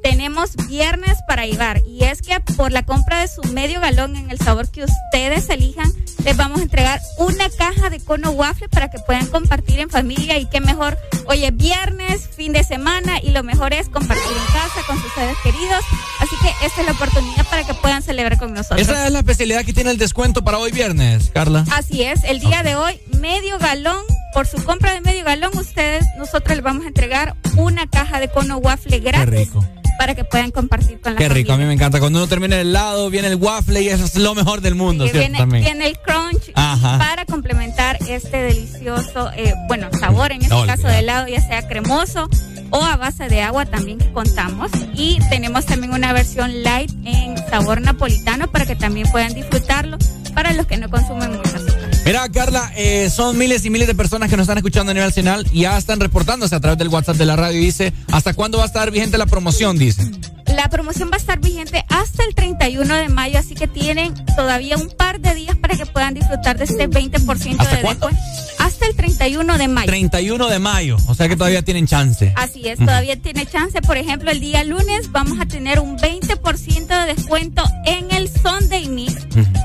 Tenemos viernes para llevar y es que por la compra de su medio galón en el sabor que ustedes elijan, les vamos a entregar una caja de cono waffle para que puedan compartir en familia y qué mejor, oye, viernes, fin de semana y lo mejor es compartir en casa con sus seres queridos, así que esta es la oportunidad para que puedan celebrar con nosotros. Esa es la especialidad que tiene el descuento para hoy viernes, Carla. Así es, el día de hoy, medio galón, por su compra de medio galón, ustedes, nosotros les vamos a entregar una caja de cono waffle gratis. rico. Para que puedan compartir con la Qué rico, a mí me encanta. Cuando uno termina el helado, viene el waffle y eso es lo mejor del mundo, ¿cierto? viene, También. viene el crunch Ajá. para complementar este delicioso, eh, bueno, sabor en este caso de helado, ya sea cremoso o a base de agua también que contamos. Y tenemos también una versión light en sabor napolitano para que también puedan disfrutarlo para los que no consumen mucho azúcar. Mira, Carla, eh, son miles y miles de personas que nos están escuchando a nivel nacional y ya están reportándose a través del WhatsApp de la radio. Dice, ¿hasta cuándo va a estar vigente la promoción? Dice. La promoción va a estar vigente hasta el 31 de mayo, así que tienen todavía un par de días para que puedan disfrutar de este 20% ¿Hasta de descuento. Hasta el 31 de mayo. 31 de mayo, o sea que todavía tienen chance. Así es, todavía tiene chance. Por ejemplo, el día lunes vamos a tener un 20% de descuento en el Sunday Mix,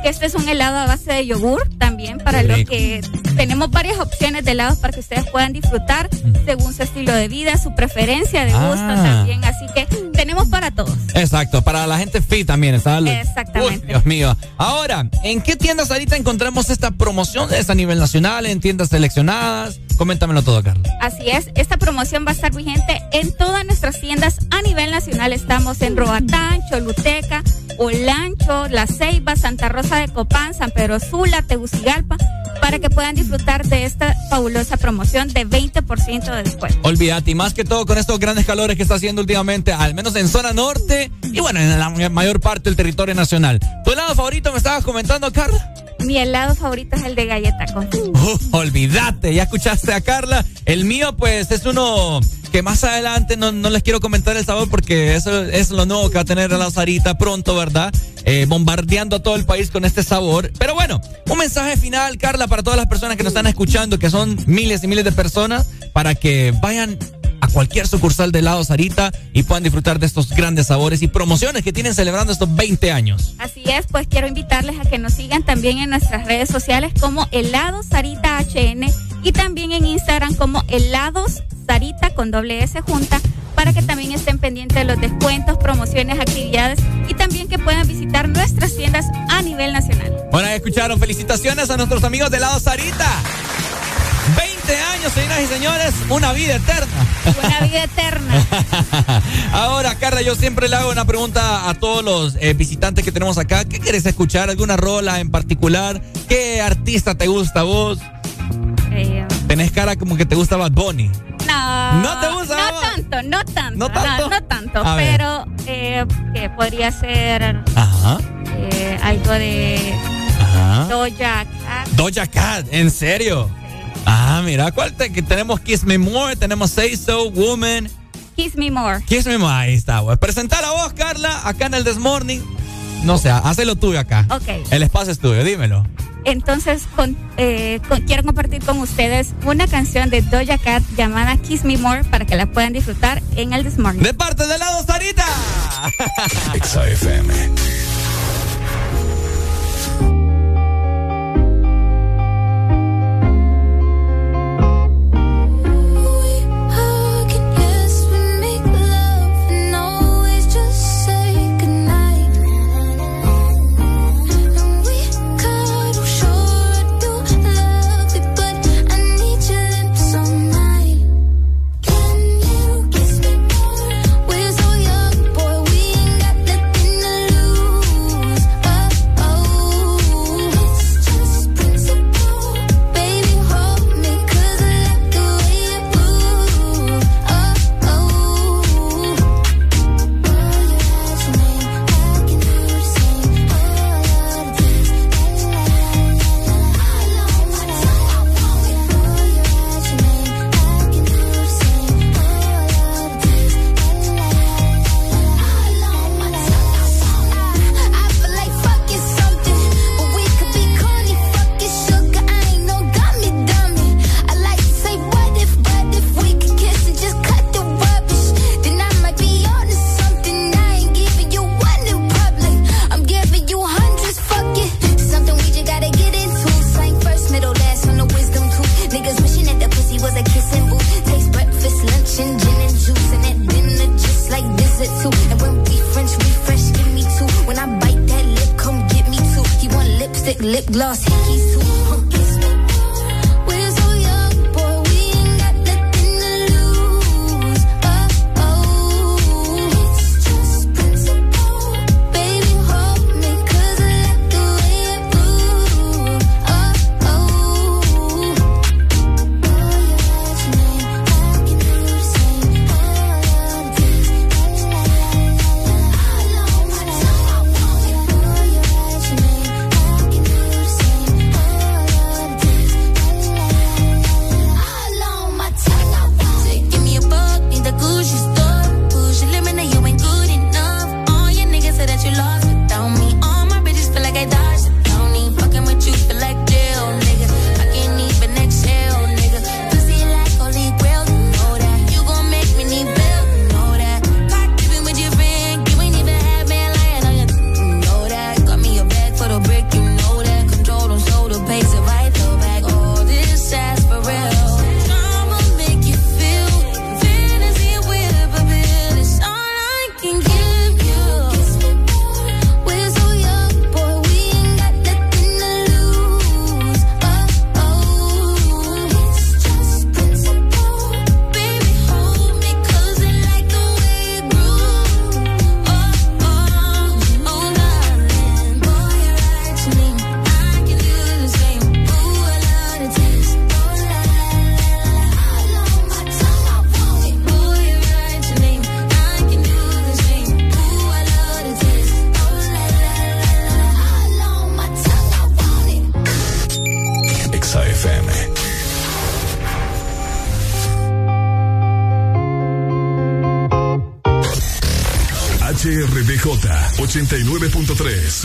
que este es un helado a base de yogur también para los que tenemos varias opciones de helados para que ustedes puedan disfrutar según su estilo de vida, su preferencia de gusto Ah. también. Así que tenemos para todos. Exacto, para la gente fit también, está Exactamente. Uy, Dios mío. Ahora, ¿en qué tiendas ahorita encontramos esta promoción? ¿Es a nivel nacional, en tiendas seleccionadas? Coméntamelo todo, Carla. Así es, esta promoción va a estar vigente en todas nuestras tiendas a nivel nacional. Estamos en Roatán, Choluteca, Olancho, La Ceiba, Santa Rosa de Copán, San Pedro Sula, Tegucigalpa, para que puedan disfrutar de esta fabulosa promoción de 20% de descuento. Olvídate, y más que todo con estos grandes calores que está haciendo últimamente, al menos en zona norte y bueno, en la mayor parte del territorio nacional. ¿Tu helado favorito me estabas comentando, Carla? Mi helado favorito es el de galleta con Uh, olvídate, ya escuchaste a Carla. El mío, pues, es uno que más adelante no, no les quiero comentar el sabor porque eso es lo nuevo que va a tener la Sarita pronto, ¿verdad? Eh, bombardeando a todo el país con este sabor. Pero bueno, un mensaje final, Carla, para todas las personas que nos están escuchando, que son miles y miles de personas, para que vayan a cualquier sucursal de helado Sarita y puedan disfrutar de estos grandes sabores y promociones que tienen celebrando estos 20 años. Así es, pues quiero invitarles a que nos sigan también en nuestras redes sociales como Helados Sarita HN y también en Instagram como Helados Sarita con doble S junta para que también estén pendientes de los descuentos, promociones, actividades y también que puedan visitar nuestras tiendas a nivel nacional. Bueno, escucharon. Felicitaciones a nuestros amigos de helado Sarita. 20 años, señoras y señores, una vida eterna. Una vida eterna. Ahora, Carla, yo siempre le hago una pregunta a todos los eh, visitantes que tenemos acá. ¿Qué quieres escuchar? ¿Alguna rola en particular? ¿Qué artista te gusta a vos? Eh, Tenés cara como que te gusta Bad Bunny. no, ¿No te gusta, No tanto, no tanto. ¿No tanto? No, tanto, A ver. pero eh, que podría ser Ajá. eh, algo de Ajá. Doja Cat. Doja Cat, ¿en serio? Ah, mira, ¿cuál te- que tenemos Kiss Me More, tenemos Say So, Woman. Kiss Me More. Kiss Me More, ahí está, güey. Presentar a vos, Carla, acá en el This Morning. No sé, hazlo tuyo acá. Ok. El espacio es tuyo, dímelo. Entonces, con- eh, con- quiero compartir con ustedes una canción de Doja Cat llamada Kiss Me More para que la puedan disfrutar en el This Morning. De parte de lado, Sarita.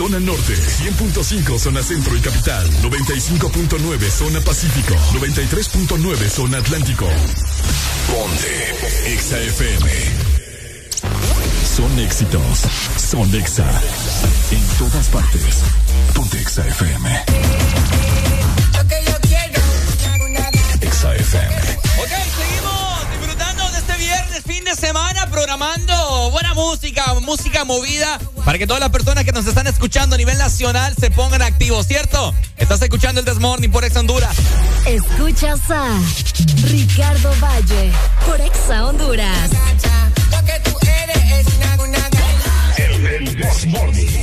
zona norte, 100.5 zona centro y capital, 95.9 zona pacífico, 93.9 zona atlántico. Ponte Exa FM. Son éxitos, son Exa. En todas partes. Ponte Exa FM. Lo quiero, Exa FM. Ok, seguimos disfrutando de este viernes, fin de semana, programando buena música, música movida para que todas las personas que nos están escuchando a nivel nacional se pongan activos, ¿cierto? Estás escuchando el Desmorning por Ex Honduras. Escuchas a Ricardo Valle por Exa Honduras. El Desmorning.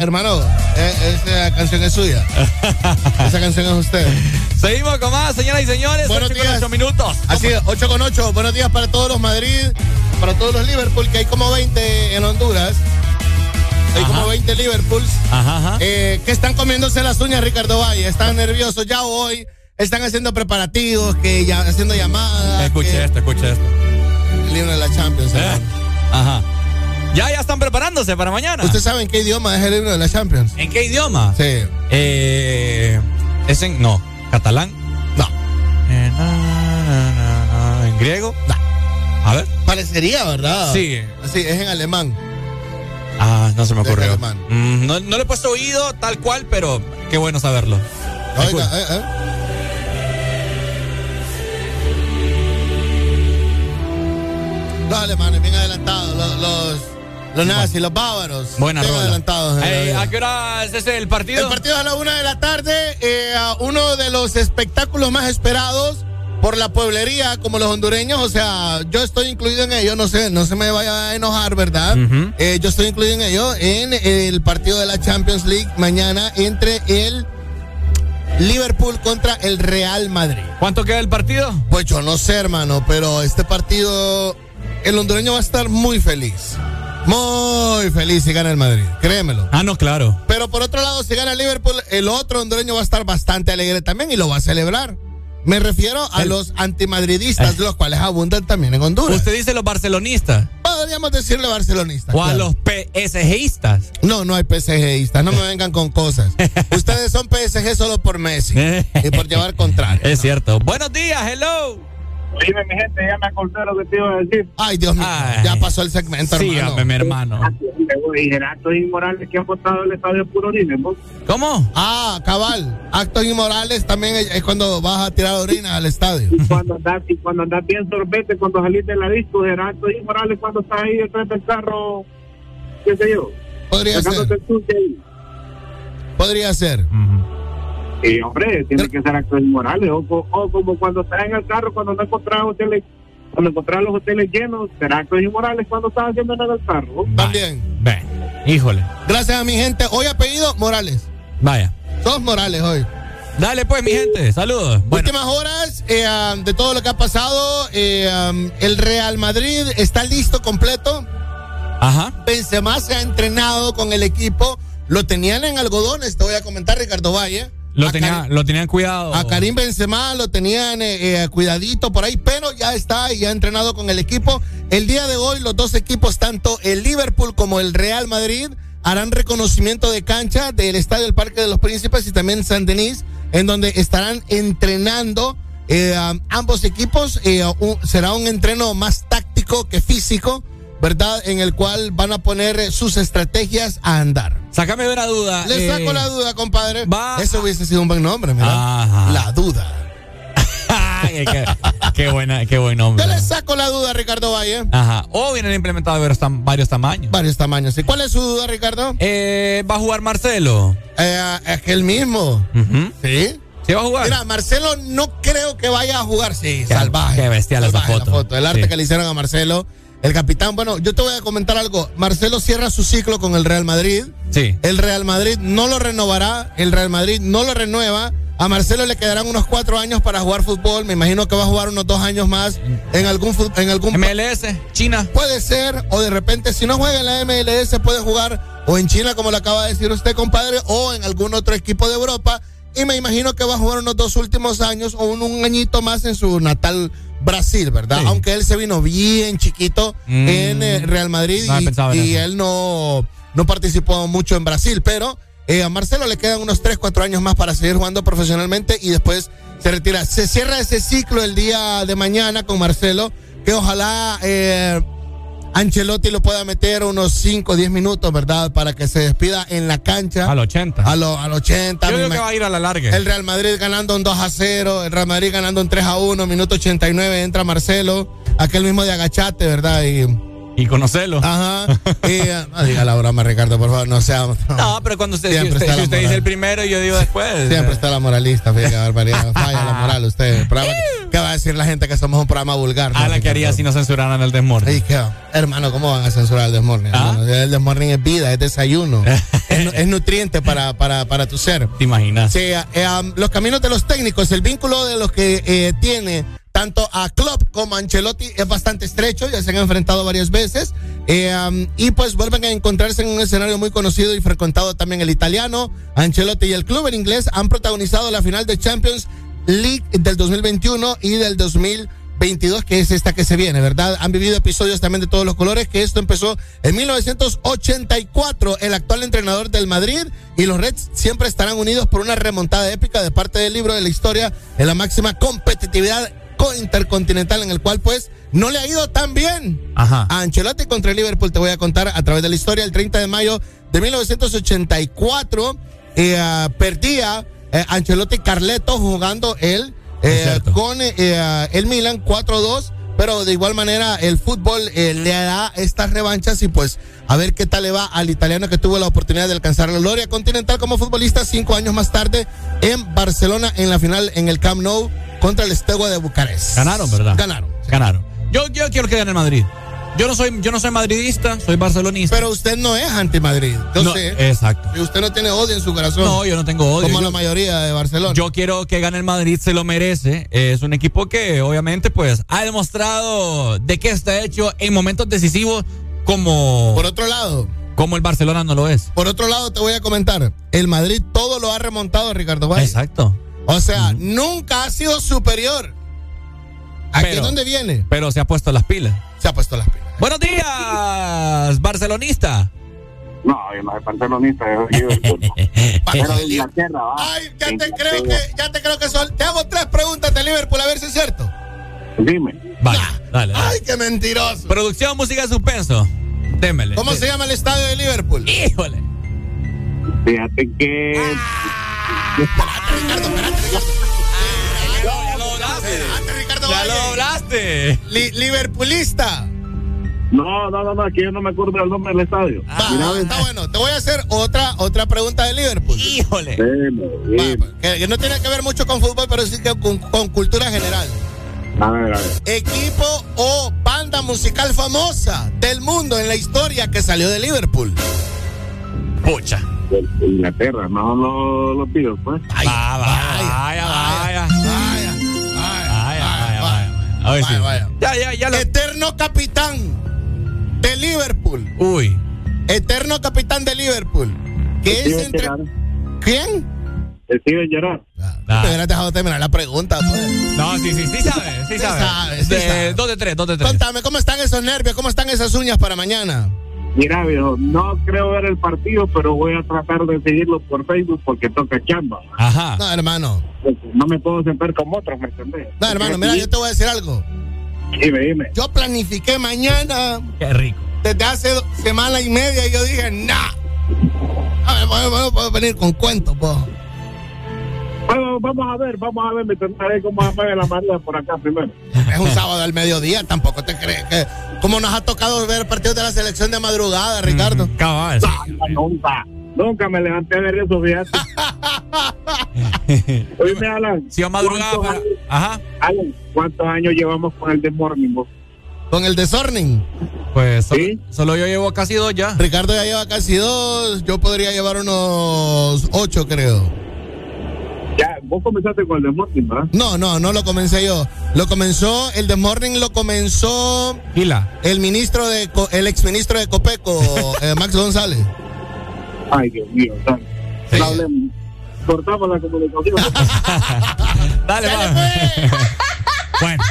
Hermano, eh, esa canción es suya. Esa canción es usted. Seguimos con más, señoras y señores. Buenos Ocho con días. ocho minutos. Así es, 8 con 8. Buenos días para todos los Madrid, para todos los Liverpool, que hay como 20 en Honduras. Hay como 20 Liverpools Ajá, ajá. eh, que están comiéndose las uñas, Ricardo Valle. Están nerviosos ya hoy. Están haciendo preparativos, que ya haciendo llamadas. Escuche que- esto, escuche esto. El himno de la Champions. Eh. Ajá. Ya, ya están preparándose para mañana. ¿Usted sabe en qué idioma es el himno de la Champions? ¿En qué idioma? Sí. Eh, es en. No. ¿Catalán? No. Eh, na, na, na, na. ¿En griego? No. A ver. Parecería, ¿verdad? Sí. Sí, es en alemán. Ah, no se me ocurrió. alemán. Mm, no, no le he puesto oído tal cual, pero qué bueno saberlo. Oiga, eh, eh. Los alemanes bien adelantados, los, los, los nazis, los bávaros. Buena bien rola. adelantados. Eh. ¿A qué hora es el partido? El partido es a la una de la tarde, eh, a uno de los espectáculos más esperados por la pueblería, como los hondureños. O sea, yo estoy incluido en ello, no sé, no se me vaya a enojar, ¿verdad? Eh, yo estoy incluido en ello en el partido de la Champions League mañana entre el Liverpool contra el Real Madrid. ¿Cuánto queda el partido? Pues yo no sé, hermano, pero este partido, el hondureño va a estar muy feliz. Muy feliz si gana el Madrid, créemelo. Ah, no, claro. Pero por otro lado, si gana el Liverpool, el otro hondureño va a estar bastante alegre también y lo va a celebrar. Me refiero a El- los antimadridistas, los cuales abundan también en Honduras. Usted dice los barcelonistas Podríamos decirle barcelonistas. o a claro. los PSGistas. No, no hay PSGistas, no me vengan con cosas. Ustedes son PSG solo por Messi y por llevar contrario. Es cierto. Buenos días, hello. Dime, mi gente, ya me acordé lo que te iba a decir. Ay, Dios mío, Ay. ya pasó el segmento, Sí, hermano. mi hermano. Y Gerardo y Morales que han votado el estadio puro orines, ¿no? ¿Cómo? Ah, cabal. Actos inmorales también es cuando vas a tirar orina al estadio. Y cuando andas, y cuando andas bien sorbete, cuando salís de la disco, Gerardo y Morales cuando estás ahí detrás del carro, qué sé yo, Podría ser, podría Y hombre, tiene que ser actos inmorales. O, o como cuando estás en el carro, cuando no encontrás hoteles, cuando encontrás los hoteles llenos, será actos inmorales cuando estás haciendo nada en el carro. También. Ve, híjole. Gracias a mi gente. Hoy apellido Morales. Vaya. Sos Morales hoy. Dale pues, mi gente. Saludos. Bueno, Últimas horas eh, um, de todo lo que ha pasado. eh, um, el Real Madrid está listo completo. ajá. Benzema se ha entrenado con el equipo. Lo tenían en algodones, te voy a comentar, Ricardo Valle. Lo, tenía, lo tenían cuidado. A Karim Benzema lo tenían eh, eh, cuidadito por ahí, pero ya está y ya ha entrenado con el equipo. El día de hoy los dos equipos, tanto el Liverpool como el Real Madrid, harán reconocimiento de cancha del Estadio del Parque de los Príncipes y también San Denis, en donde estarán entrenando eh, ambos equipos. Un- será un entreno más táctico que físico, ¿verdad? En el cual van a poner eh, sus estrategias a andar. Sácame de una duda. Le eh, saco la duda, compadre. va Ese hubiese sido un buen nombre. Ajá. La duda. Qué, qué buena, qué buen nombre. Yo le saco la duda, Ricardo Valle. Ajá. O vienen implementados varios, tam- varios tamaños. Varios tamaños. ¿Y cuál es su duda, Ricardo? Eh, ¿Va a jugar Marcelo? Eh, es que el mismo. ¿Sí? ¿Sí va a jugar? Mira, Marcelo no creo que vaya a jugar. Sí, Qué- salvaje. qué bestial esa Salvaje foto. El arte Sí. que le hicieron a Marcelo. El capitán, bueno, yo te voy a comentar algo. Marcelo cierra su ciclo con el Real Madrid. Sí. El Real Madrid no lo renovará, el Real Madrid no lo renueva. A Marcelo le quedarán unos cuatro años para jugar fútbol. Me imagino que va a jugar unos dos años más en algún en algún MLS, China. Puede ser, o de repente, si no juega en la MLS, puede jugar o en China, como lo acaba de decir usted, compadre, o en algún otro equipo de Europa. Y me imagino que va a jugar unos dos últimos años o un, un añito más en su natal Brasil, ¿verdad? Aunque él se vino bien chiquito Mm. en eh, Real Madrid No y, él no, no participó mucho en Brasil, pero eh, a Marcelo le quedan unos 3, 4 años más para seguir jugando profesionalmente y después se retira. Se cierra ese ciclo el día de mañana con Marcelo, que ojalá eh, Ancelotti lo pueda meter unos 5 o 10 minutos, ¿verdad? Para que se despida en la cancha. Al 80. A lo- al 80. Yo creo que va a ir a la larga. el Real Madrid ganando un 2 a 0, el Real Madrid ganando un 3 a 1, minuto 89, entra Marcelo, aquel mismo de agachate, ¿verdad? Y, y conocerlo. Ajá. Y, eh, no diga la broma, Ricardo, por favor, no sea. No, pero cuando usted, si usted, si usted dice el primero, yo digo después. Siempre está la moralista, fíjate, barbaridad. Falla la moral usted. Programa ¿Qué va a decir la gente que somos un programa vulgar? A la que haría si no censuraran el desmorning. Hermano, ¿cómo van a censurar el desmorning? ¿Ah? El desmorning es vida, es desayuno. es, nu- es nutriente para, para, para tu ser. ¿Te imaginas? Sí, eh, um, los caminos de los técnicos, el vínculo de los que eh, tiene tanto a Klopp como a Ancelotti es bastante estrecho, ya se han enfrentado varias veces eh, y pues vuelven a encontrarse en un escenario muy conocido y frecuentado también el italiano. Ancelotti y el club en inglés han protagonizado la final de Champions League del 2021 y del 2022, que es esta que se viene, ¿verdad? Han vivido episodios también de todos los colores, que esto empezó en 1984. El actual entrenador del Madrid y los Reds siempre estarán unidos por una remontada épica de parte del libro de la historia en la máxima competitividad co- intercontinental en el cual pues no le ha ido tan bien. Ajá. a Ancelotti contra el Liverpool te voy a contar a través de la historia. El 30 de mayo de 1984 eh, ah, perdía eh, Ancelotti Carleto jugando él eh, con eh, el Milan 4-2 pero de igual manera el fútbol eh, le da estas revanchas y pues a ver qué tal le va al italiano que tuvo la oportunidad de alcanzar la gloria continental como futbolista cinco años más tarde en Barcelona en la final en el Camp Nou contra el Estegua de Bucarest. Ganaron, ¿verdad? Ganaron. Ganaron. Yo, yo quiero que gane el Madrid. Yo no soy, yo no soy madridista, soy barcelonista. Pero usted no es anti-Madrid. No, sé. Exacto. Y usted no tiene odio en su corazón. No, yo no tengo odio. Como Yo- la mayoría de Barcelona. Yo quiero que gane el Madrid, se lo merece. Es un equipo que obviamente pues ha demostrado de qué está hecho en momentos decisivos como... Por otro lado. Como el Barcelona no lo es. Por otro lado, te voy a comentar. El Madrid todo lo ha remontado, Ricardo Valle. Exacto. O sea, nunca ha sido superior. ¿Aquí Pero- dónde viene? Pero se ha puesto las pilas. Se ha puesto las pilas. Buenos días, barcelonista. No, yo no soy barcelonista, yo soy de Inglaterra, va. Ay, ya te creo que, ya te creo que son. Te hago tres preguntas de Liverpool a ver si es cierto. Dime. Vale, dale, dale. Ay, qué mentiroso. Producción, música de suspenso. Démele. ¿Cómo se llama el estadio de Liverpool? Híjole. Fíjate que. Ya lo doblaste. Li- Liverpoolista. No, no, no, no, que yo no me acuerdo del nombre del estadio. Está bueno. Te voy a hacer otra, otra pregunta de Liverpool. Híjole. Dime, dime. Que, que no tiene que ver mucho con fútbol, pero sí que con, con cultura general. A ver, a ver. Equipo o banda musical famosa del mundo en la historia que salió de Liverpool. Pucha. Inglaterra, no los los Beatles, pues. Va, va, vaya, vaya. Vaya, Vaya, vaya, vaya. A ver si. vaya, vaya. Ya, ya, ya lo. Eterno capitán de Liverpool. Uy. Eterno capitán de Liverpool. Que es entre. ¿Quién? Steven Gerrard. Ah. Te hubieras dejado terminar la pregunta, pues. No, sí, sí, sí sabe, sí Sí sabe. sabe, sí De- sabe. Dos de tres, dos de tres. Contame, ¿cómo están esos nervios? ¿Cómo están esas uñas para mañana? Mira, viejo, no creo ver el partido, pero voy a tratar de seguirlo por Facebook porque toca chamba. Ajá. No, hermano. No me puedo sentar con otros, ¿me entendés? No, hermano, mira, yo te voy a decir algo. Dime, dime. Yo planifiqué mañana Qué rico. desde hace semana y media y yo dije, nah. A ver, puedo venir con cuentos, pues. Bueno, vamos a ver, vamos a ver, me intentaré cómo mueve la María por acá primero. Es un sábado al mediodía, tampoco te crees que. Como nos ha tocado ver partidos de la selección de madrugada, Ricardo. Cabal. No, nunca, nunca me levanté a ver eso, fíjate. Oíme, Alan. Si va madrugada ¿cuántos para- años- Ajá. Alan, ¿cuántos años llevamos con el de Morning? vos? Con el desorning. Pues solo, solo yo llevo casi dos ya. Ricardo ya lleva casi dos. Yo podría llevar unos ocho, creo. Ya, vos comenzaste con el de Morning, ¿verdad? No, no, no lo comencé yo. Lo comenzó, el de Morning lo comenzó Gila. el ministro de, Co- el exministro de Copeco, eh, Max González. Ay, Dios mío. no hablemos. Cortamos la comunicación. Dale, va. bueno.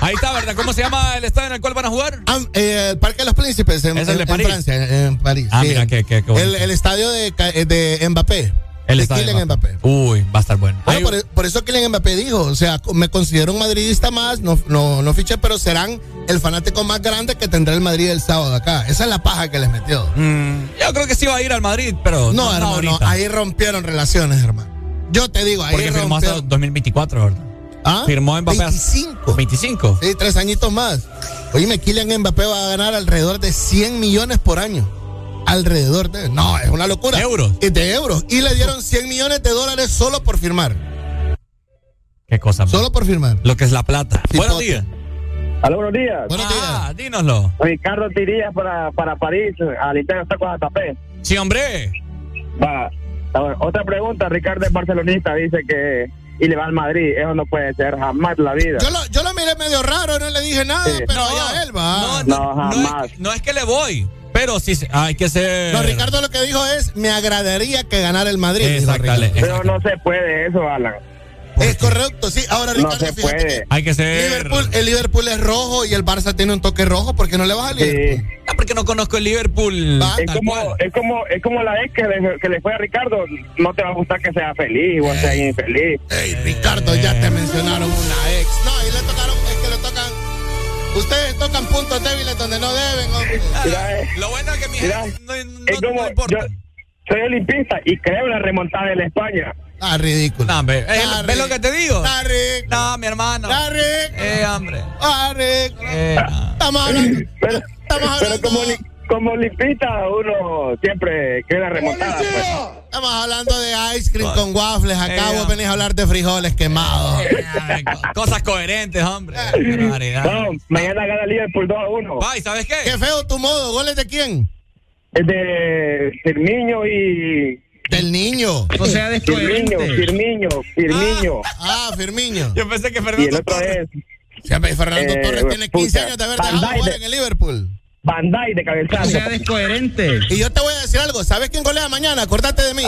Ahí está, ¿verdad? ¿Cómo se llama el estadio en el cual van a jugar? Ah, eh, el Parque de los Príncipes en, ¿Es el de en- en París? Francia, en París. Ah, sí. mira, qué, qué, qué el, el estadio de, de Mbappé. El de estadio Kylian Mbappé. Uy, va a estar bueno. Bueno, Ahí- por, por eso Kylian Mbappé dijo, o sea, me considero un madridista más, no, no, no fiché, pero serán el fanático más grande que tendrá el Madrid el sábado acá. Esa es la paja que les metió. Mm, yo creo que sí va a ir al Madrid, pero No, no, hermano, ahorita. ahí rompieron relaciones, hermano. Yo te digo, ahí Porque firmó hasta rompieron. 2024, ¿verdad? ¿Ah? Firmó Mbappé hasta- 25. 25. Sí, tres añitos más. Oíme, Kylian Mbappé va a ganar alrededor de 100 millones por año. Alrededor de... No, es una locura. ¿Euros? Y De euros. Y le dieron 100 millones de dólares solo por firmar. Qué cosa. Solo por firmar. Lo que es la plata. Sí, Buenos días. Aló, buenos días. Buenos Ah, dínoslo. Ricardo te iría para, para París, al Inter está con Atapé. Sí, hombre. Va. Ver, otra pregunta, Ricardo es barcelonista, dice que y le va al Madrid, eso no puede ser jamás la vida. Yo lo, yo lo miré medio raro, no le dije nada, Sí. pero No, ya él va. No, No, no, no jamás. es, no es que le voy, pero sí se- hay que ser. No, Ricardo lo que dijo es, me agradaría que ganara el Madrid. Exactamente. Pero no se puede eso, Alan. Es correcto, sí. Ahora, No Ricardo, se fíjate puede. que Hay que ser. Liverpool, el Liverpool es rojo y el Barça tiene un toque rojo, ¿por qué no le vas al Sí. Liverpool? Ah, porque no conozco el Liverpool. Va, Es como, cual. es como, es como la ex que le, que le fue a Ricardo, no te va a gustar que sea feliz o sea infeliz. Ey, Ricardo, ya te mencionaron una ex. No, Ustedes tocan puntos débiles donde no deben, hombre. Mira, eh, Lo bueno es que mi Mira, gente no, no, es como, no importa. yo soy olimpista y creo en la remontada de la España. Ah, ridículo. No, hombre, eh, Ah, ¿Ves lo que te digo? Ah, Rick. No, mi hermano. Ah, Rick. Eh, hombre. Ah, Rick. Eh. Estamos hablando. Pero, Estamos pero hablando. como, oli- como olimpista uno siempre la remontada. pues. Estamos hablando de ice cream con waffles. Acá vos venís a hablar de frijoles quemados. Ay, co- Cosas coherentes, hombre. No, mañana gana Liverpool 2 a 1. Va, ¿y sabes qué? Qué feo tu modo. ¿Goles de quién? Es de Firmiño y. Del niño. O sea, Firmiño, descoherente. Firmiño, Firmiño. Ah, Firmiño. Yo pensé que y el Fernando otro Torres. es Siempre Fernando Eh, Torres tiene 15 puta, años de haber dejado jugar de- en el Liverpool. Bandai de cabezazo. sea, descoherente. Y yo te voy a decir algo. ¿Sabes quién golea mañana? Acordate de mí.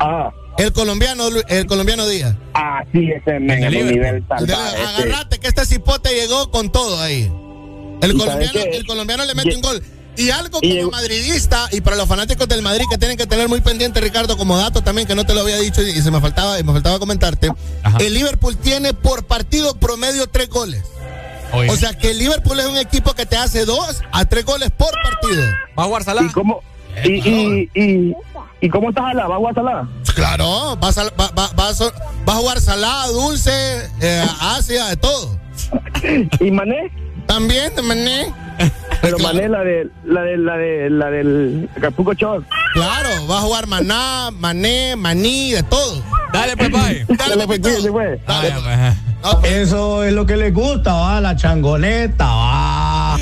Ah, El colombiano, el colombiano Díaz. ah, sí, ese men En el es nivel El salvaje. agarrate que este cipote llegó con todo ahí. El ¿Y colombiano, el colombiano le mete Y- un gol. Y algo y como llegó- madridista y para los fanáticos del Madrid que tienen que tener muy pendiente, Ricardo, como dato también que no te lo había dicho y, y se me faltaba, y me faltaba comentarte. Ajá. El Liverpool tiene por partido promedio tres goles. Oye, O sea que el Liverpool es un equipo que te hace dos a tres goles por partido. ¿va a jugar Salah? ¿Y cómo, y, y, y, y cómo está Salah? ¿Va a jugar Salah? Claro, vas a, va, va- va a so- va a jugar salada, dulce, eh, ácida, de todo. ¿Y Mané? También, mané. Pero Claro. Mané la de la de la de la del Acapulco Shore. Claro, va a jugar maná, mané, maní, de todo. Dale, pues, bye. Dale, pues, pues. Pues. pues. Pues, Eso es lo que le gusta, va, la changoneta, va.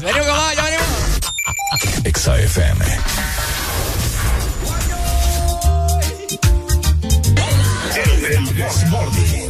Venimos con más, ya venimos. Exa FM. El.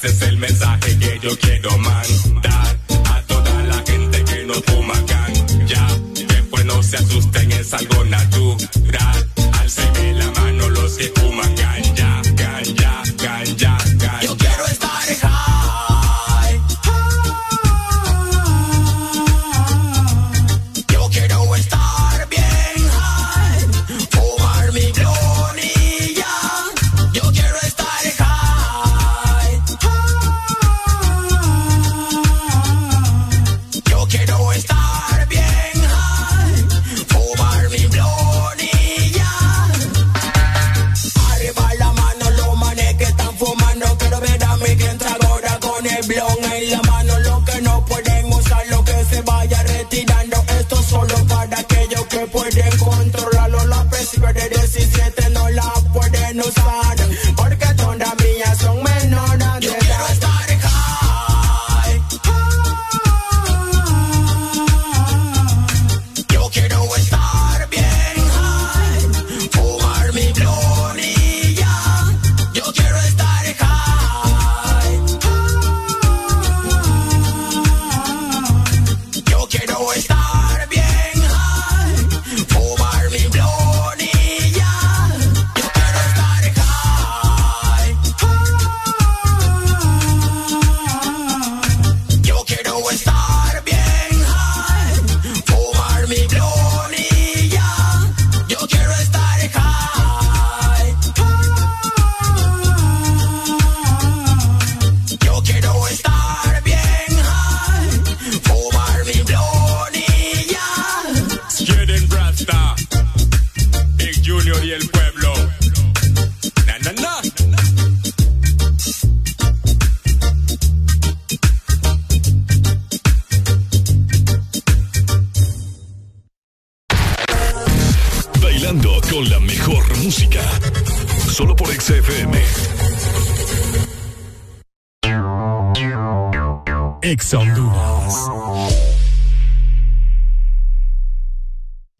Ese es el mensaje que yo quiero mandar a toda la gente que no fuma can. Ya, después no se asusten, es algo natural.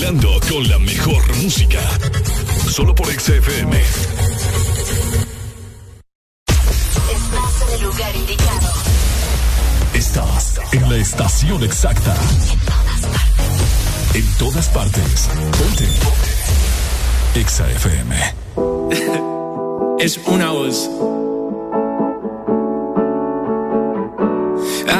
Bailando con la mejor música. Solo por XFM. Estás en el lugar indicado Estás en la estación exacta. En todas partes. Ponte. Exa FM. es una voz.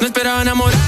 no esperaba enamorarme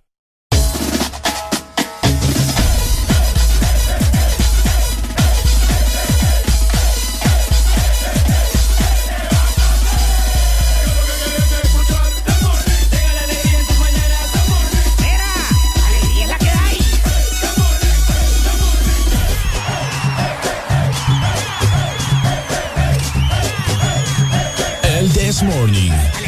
Morning.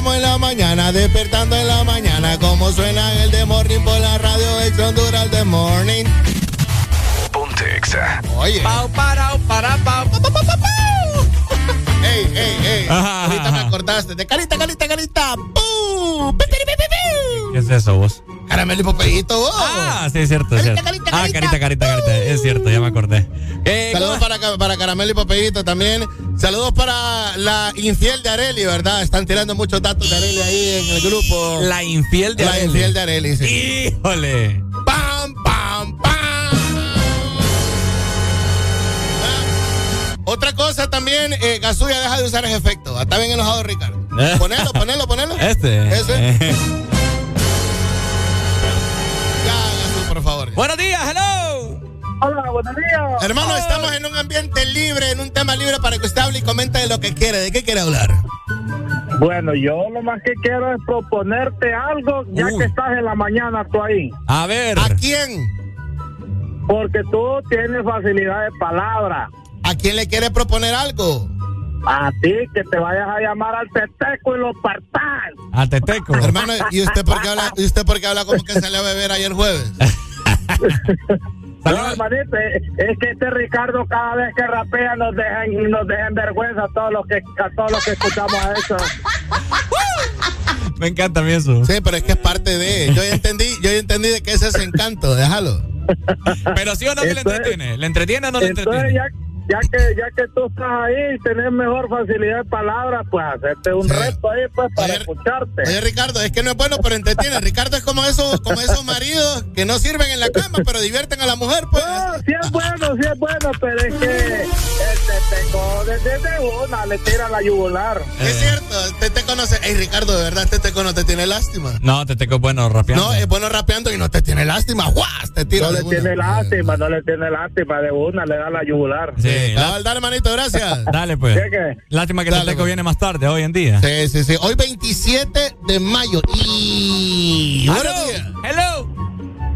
Vamos en la mañana, despertando en la mañana. Como suena el de morning por la radio ex Honduras de morning. Ponte Exa. Oye. Pau, para, para, pau. pa, pa, pa. Ey, ey, ey. Ajá, Ahorita ajá, me acordaste de carita, carita, carita. ¿Qué es eso, vos? Caramelo y popeyito, vos. Ah, sí, es cierto. es cierto. carita, ah, carita. carita, carita, carita. Es cierto, ya me acordé. Eh, Saludos ¿cómo- para, para Caramelo y Popeyito también. Saludos para la infiel de Areli, ¿verdad? Están tirando muchos datos de Areli ahí en el grupo. La infiel de La Arely. infiel de Areli, sí. Híjole. ¡Pam, pam, pam! Ah, Otra cosa también, eh, Gasuya deja de usar ese efecto. Está bien enojado, Ricardo. Ponelo, ponelo, ponelo. Este. Ese. Buenos días, hello. Hola, buenos días. Hermano, estamos en un ambiente libre, en un tema libre para que usted hable y comente de lo que quiere. ¿De qué quiere hablar? Bueno, yo lo más que quiero es proponerte algo, ya que estás en la mañana tú ahí. A ver. ¿A quién? Porque tú tienes facilidad de palabra. ¿A quién le quiere proponer algo? A ti, que te vayas a llamar al teteco y lo partas. A Teteco. Hermano, ¿y usted por qué habla, ¿y usted por qué habla como que salió a beber ayer jueves? No, hermanito, es es que este Ricardo cada vez que rapea nos deja, nos deja en vergüenza a todos los que, a todos los que escuchamos a eso. Me encanta a mí eso. Sí, pero es que es parte de. Yo ya entendí, yo ya entendí de qué es ese encanto, déjalo. Pero sí o no que le entretiene. ¿Le entretiene o no le entretiene? ya, ya que ya que tú estás ahí y tenés mejor facilidad de palabra, pues hacerte un Sí. reto ahí pues para Oye, escucharte. Oye, Ricardo, es que no es bueno, pero entretiene. Ricardo es como esos, como esos maridos que no sirven en la cama, pero divierten a la mujer, pues. No, sí es bueno, sí es bueno, pero es que el teteco desde una le tira la yugular. Es cierto, te te conoce. Ey, Ricardo, de verdad, Teteco no te tiene lástima. No, Teteco es bueno rapeando. No, es bueno rapeando y no te tiene lástima. ¡Guas! Te tira No le tiene lástima, no le tiene lástima, de una le da la yugular. Sí, Dale, dale, manito, gracias. Dale, pues. Lástima que Dale, Teteco pues. viene más tarde, hoy en día. Sí, sí, sí. Hoy 27 de mayo. Y. Días. Hello.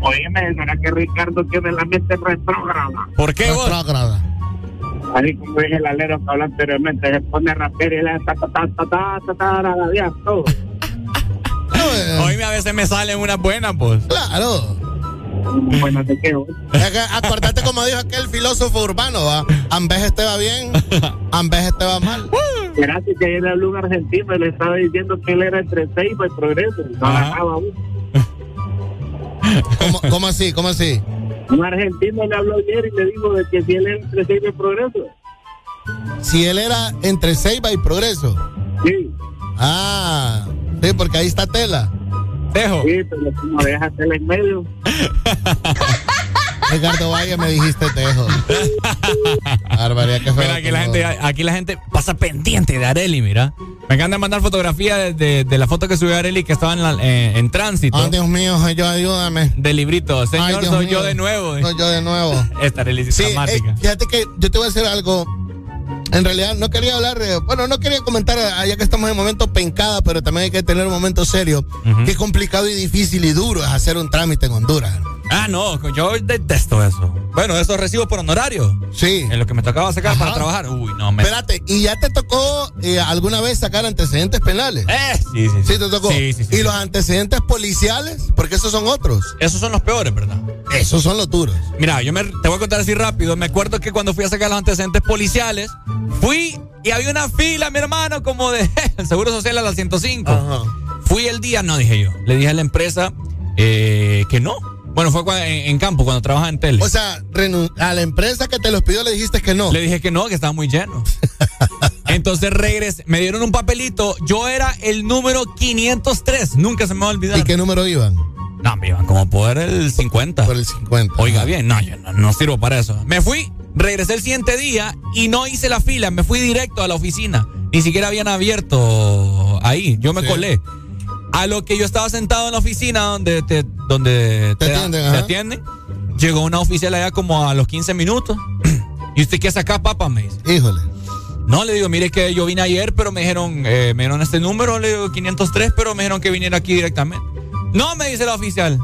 Oíme, ¿será que Ricardo tiene la mente retrógrada? ¿Por qué vos? Retrógrada. Ahí como es el alero que habló anteriormente, se pone a rapear y le da ta ta ta ta ta ta ta ta ta ta todo. Hoy a veces me salen unas buenas, pues. Claro. Bueno, te quedo. Es que acordate como dijo aquel filósofo urbano, va. Te va bien, ambés te va mal. Gracias que ayer habló un argentino y le estaba diciendo que él era entre Ceiba y Progreso. No. ¿Cómo, cómo así? ¿Cómo así? Un argentino le habló ayer y le dijo de que si él era entre Ceiba y Progreso. Si él era entre Ceiba y Progreso. Sí. Ah, sí, porque ahí está Tela. Dejo. Sí, pero como déjate en medio. Ricardo Valle me dijiste tejo. Barbaridad, qué feo. Mira, aquí la, gente, aquí la gente pasa pendiente de Areli, mira. Me encanta mandar fotografía de, de- de la foto que subió Areli que estaba en, la- en- en tránsito. Ay, Dios mío, yo, ayúdame. Del librito. Señor, Ay, soy mío. yo de nuevo. Soy yo de nuevo. Esta Areli es Sí, dramática. eh, fíjate que yo te voy a decir algo. En realidad no quería hablar, eh, bueno, no quería comentar, eh, ya que estamos en momento pencada, pero también hay que tener un momento serio. Qué complicado y difícil y duro es hacer un trámite en Honduras. Ah, no, yo detesto eso. Bueno, esos recibos por honorario. Sí. En lo que me tocaba sacar Ajá. para trabajar. Uy, no, me. Espérate, ¿y ya te tocó eh, alguna vez sacar antecedentes penales? Eh, sí, sí. Sí, te tocó. Sí, sí, sí, ¿Y sí. los antecedentes policiales? Porque esos son otros. Esos son los peores, ¿verdad? Esos son los duros. Mira, yo me, te voy a contar así rápido. Me acuerdo que cuando fui a sacar los antecedentes policiales, fui y había una fila, mi hermano, como de el Seguro Social a las 105. Ajá. Fui el día, no dije yo. Le dije a la empresa eh, que no. Bueno, fue en, en campo, cuando trabajaba en tele. O sea, a la empresa que te los pidió le dijiste que no. Le dije que no, que estaba muy lleno. Entonces regresé, me dieron un papelito. Yo era el número 503. Nunca se me va a olvidar. ¿Y qué número iban? No, me iban como por el 50. Por el 50. Oiga bien, no, yo no, no sirvo para eso. Me fui, regresé el siguiente día y no hice la fila, me fui directo a la oficina. Ni siquiera habían abierto ahí, yo me Sí. colé. A lo que yo estaba sentado en la oficina donde te, donde Te atienden, te atienden, llegó una oficial allá como a los 15 minutos. ¿Y usted qué saca, papá? Me dice. Híjole. No, le digo, mire que yo vine ayer, pero me dijeron, eh, me dieron este número, le digo 503, pero me dijeron que viniera aquí directamente. No, me dice la oficial.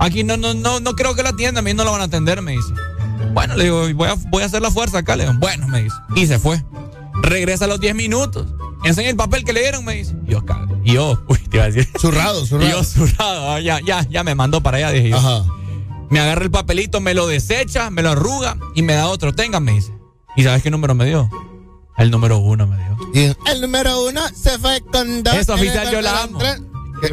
Aquí no, no, no, no creo que la atiendan, a mí no la van a atender, me dice. Bueno, le digo, voy a, voy a hacer la fuerza acá, le digo, bueno, me dice. Y se fue. Regresa a los 10 minutos. Enseña el papel que le dieron, me dice. Y yo. Y yo, uy, te iba a decir. Zurrado, Y zurrado. yo, zurrado. ah, Ya, ya, ya me mandó para allá, dije yo. Ajá. Me agarra el papelito, me lo desecha, me lo arruga y me da otro. Tenga, me dice. ¿Y sabes qué número me dio? El número uno me dio. Y el número uno se fue con dos. Esa oficial yo la amo.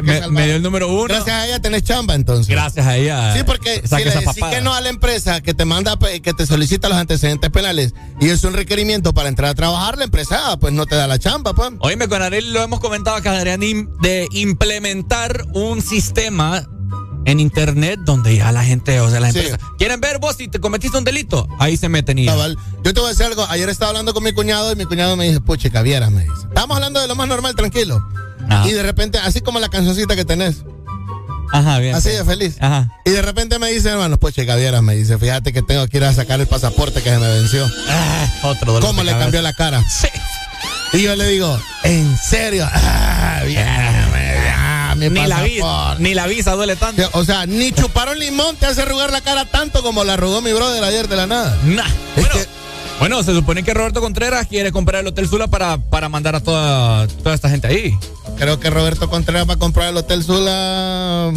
Me, me dio el número uno. Gracias a ella tenés chamba entonces. Gracias a ella. Sí, porque si le decís que no a la empresa que te manda, que te solicita los antecedentes penales y es un requerimiento para entrar a trabajar, la empresa ah, pues no te da la chamba, pues. Oíme, con Ariel lo hemos comentado acá, im- de implementar un sistema en internet donde ya la gente, o sea, las Sí. empresas, quieren ver vos si te cometiste un delito, ahí se meten y. Cabal. Yo te voy a decir algo. Ayer estaba hablando con mi cuñado y mi cuñado me dice, puche, vieras, me dice. Estábamos hablando de lo más normal, tranquilo. Ajá. Y de repente, así como la cancioncita que tenés, Ajá, bien. así pues. de feliz. Ajá. Y de repente me dice, hermano, puche, vieras, me dice, fíjate que tengo que ir a sacar el pasaporte que se me venció. Ah, otro dolor ¿Cómo le cabeza. cambió la cara? Sí. Y yo le digo, ¿en serio? Ah, bien, ah, mi Ni la, visa, ni la visa duele tanto. O sea, ni chupar un limón te hace arrugar la cara tanto como la arrugó mi brother ayer de la nada. Nah. Es Bueno, que- bueno, se supone que Roberto Contreras quiere comprar el Hotel Sula para, para mandar a toda, toda esta gente ahí. Creo que Roberto Contreras va a comprar el Hotel Sula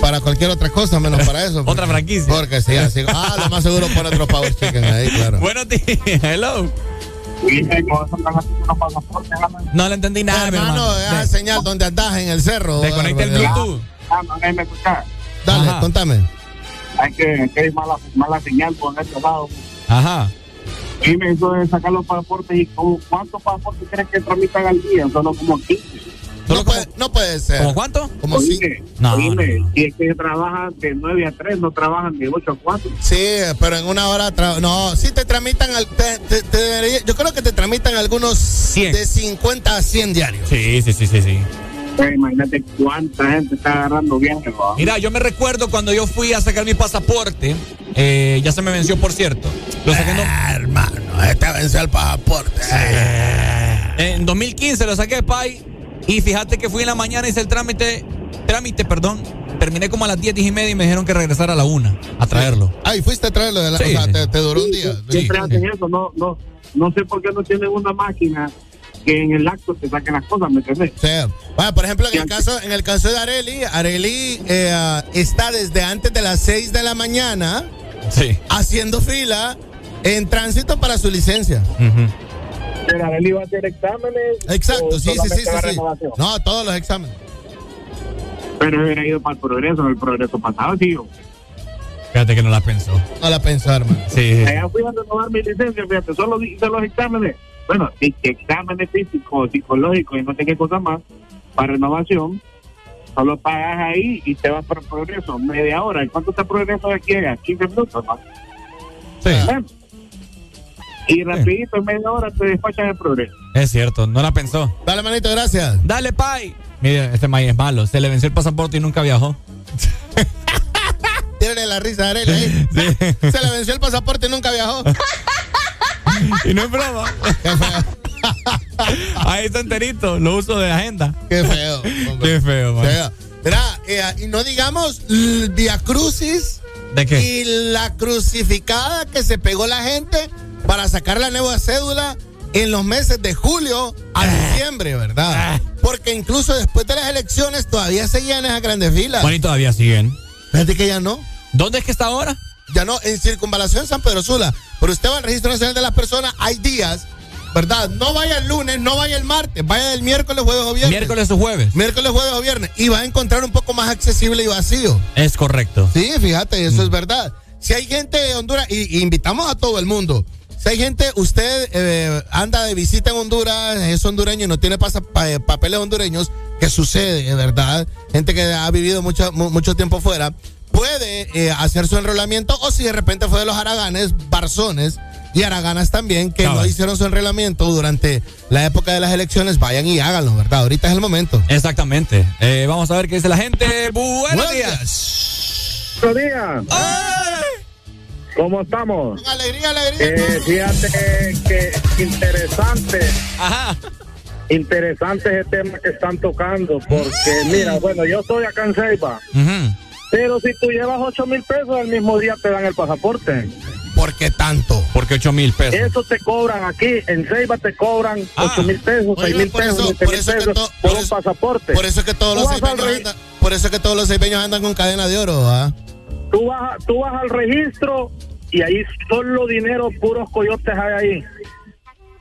para cualquier otra cosa, menos para eso. Otra franquicia. Porque sí, así. Ah, lo más seguro pone otro Power Chicken ahí, claro. Buenos días. Hello. No le entendí nada, mi hermano, hermano. esa De- señal donde andas en el cerro. Desconecta el. Bluetooth. Ah, no, escuchar. Dale, Ajá. contame. Hay que, que hay mala, mala señal por este lado. Ajá. Y me hizo de sacar los pasaportes y como, ¿cuántos pasaportes crees que tramitan al día? Solo como 15. No puede, no puede ser. ¿Cómo cuánto? Como cinco. No, Oíme, si es que trabajan de 9 a 3, no trabajan de 8 a 4. Sí, pero en una hora. no, sí te tramitan. al- te- te- te debería- yo creo que te tramitan algunos de 50 a 100 diarios. Sí, sí, sí, sí, sí. Pues imagínate cuánta gente está agarrando viajes. Mira, yo me recuerdo cuando yo fui a sacar mi pasaporte, eh, ya se me venció, por cierto. Lo saqué en do- hermano, este venció el pasaporte. En 2015 lo saqué, Pai. Y fíjate que fui en la mañana, hice el trámite, trámite, perdón. Terminé como a las 10, 10 y media y me dijeron que regresara a la una a traerlo. Ay, fuiste a traerlo de la. Sí, o sea, sí. te, te duró un día. Siempre hacen eso, no, no, no sé por qué no tienen una máquina que en el acto te saquen las cosas, ¿me entiendes? Sí. Bueno, por ejemplo, en el caso, en el caso de Areli, Areli eh, ah, está desde antes de las 6 de la mañana Sí. haciendo fila en tránsito para su licencia. Pero Arely va a hacer exámenes. Exacto, sí, sí, sí, sí? No, todos los exámenes. Pero hubiera ido para el progreso, el progreso pasado, tío. Fíjate que no la pensó. No la pensó, hermano. Sí. Allá fui a renovar mi licencia, fíjate, solo hice los exámenes. Bueno, sí, que exámenes físicos, psicológicos y no sé qué cosa más para renovación. Solo pagas ahí y te vas para el progreso, media hora. ¿Y cuánto está el progreso de aquí? a 15 minutos, ¿no? Sí. Bueno. Y rapidito, en media hora te despachan el progreso. Es cierto, no la pensó. Dale, manito, gracias. Dale, Pai. Mire, este maíz es malo. Se le venció el pasaporte y nunca viajó. Tírale la risa a Areli. ahí. Se le venció el pasaporte y nunca viajó. y no es broma. Ahí está enterito, lo uso de agenda. Qué feo. Qué feo, man. Feo. Mira, eh, y no digamos Via Crucis ¿De qué? y la crucificada que se pegó la gente para sacar la nueva cédula en los meses de julio a Ah. diciembre, ¿verdad? Porque incluso después de las elecciones todavía seguían esas grandes filas. Bueno, y todavía siguen. Fíjate que ya no. ¿Dónde es que está ahora? Ya no, en circunvalación San Pedro Sula. Pero usted va al registro nacional de las personas, hay días, ¿verdad? No vaya el lunes, no vaya el martes, vaya el miércoles, jueves o viernes. Miércoles o jueves. Miércoles, jueves o viernes. Y va a encontrar un poco más accesible y vacío. Es correcto. Sí, fíjate, eso es verdad. Si hay gente de Honduras, y, y invitamos a todo el mundo. Si hay gente, usted eh, anda de visita en Honduras, es hondureño y no tiene pasa- pa- eh, papeles hondureños, que sucede, de verdad. Gente que ha vivido mucho, mu- mucho tiempo fuera, puede eh, hacer su enrolamiento o si de repente fue de los Araganes, Barzones y Araganas también, que no hicieron su enrolamiento durante la época de las elecciones, vayan y háganlo, ¿verdad? Ahorita es el momento. Exactamente. Eh, vamos a ver qué dice la gente. Buenos Buenos días. Buenos días. ¿Cómo estamos? Con alegría, alegría. Eh, fíjate que interesante. Ajá. Interesante ese tema que están tocando, porque mira, bueno, yo estoy acá en Ceiba, Ujú. Pero si tú llevas 8 mil pesos, el mismo día te dan el pasaporte. ¿Por qué tanto? Porque 8 mil pesos. Eso te cobran aquí, en Ceiba te cobran Ah. 8 mil pesos, Oye, 6 mil pesos, eso- 7 por mil pesos to- por por un pasaporte. Por eso es que todos los al ceibeños andan, por eso es que todos los ceibeños andan con cadena de oro, ¿ah? Tú vas, tú vas al registro y ahí solo dinero, puros coyotes hay ahí.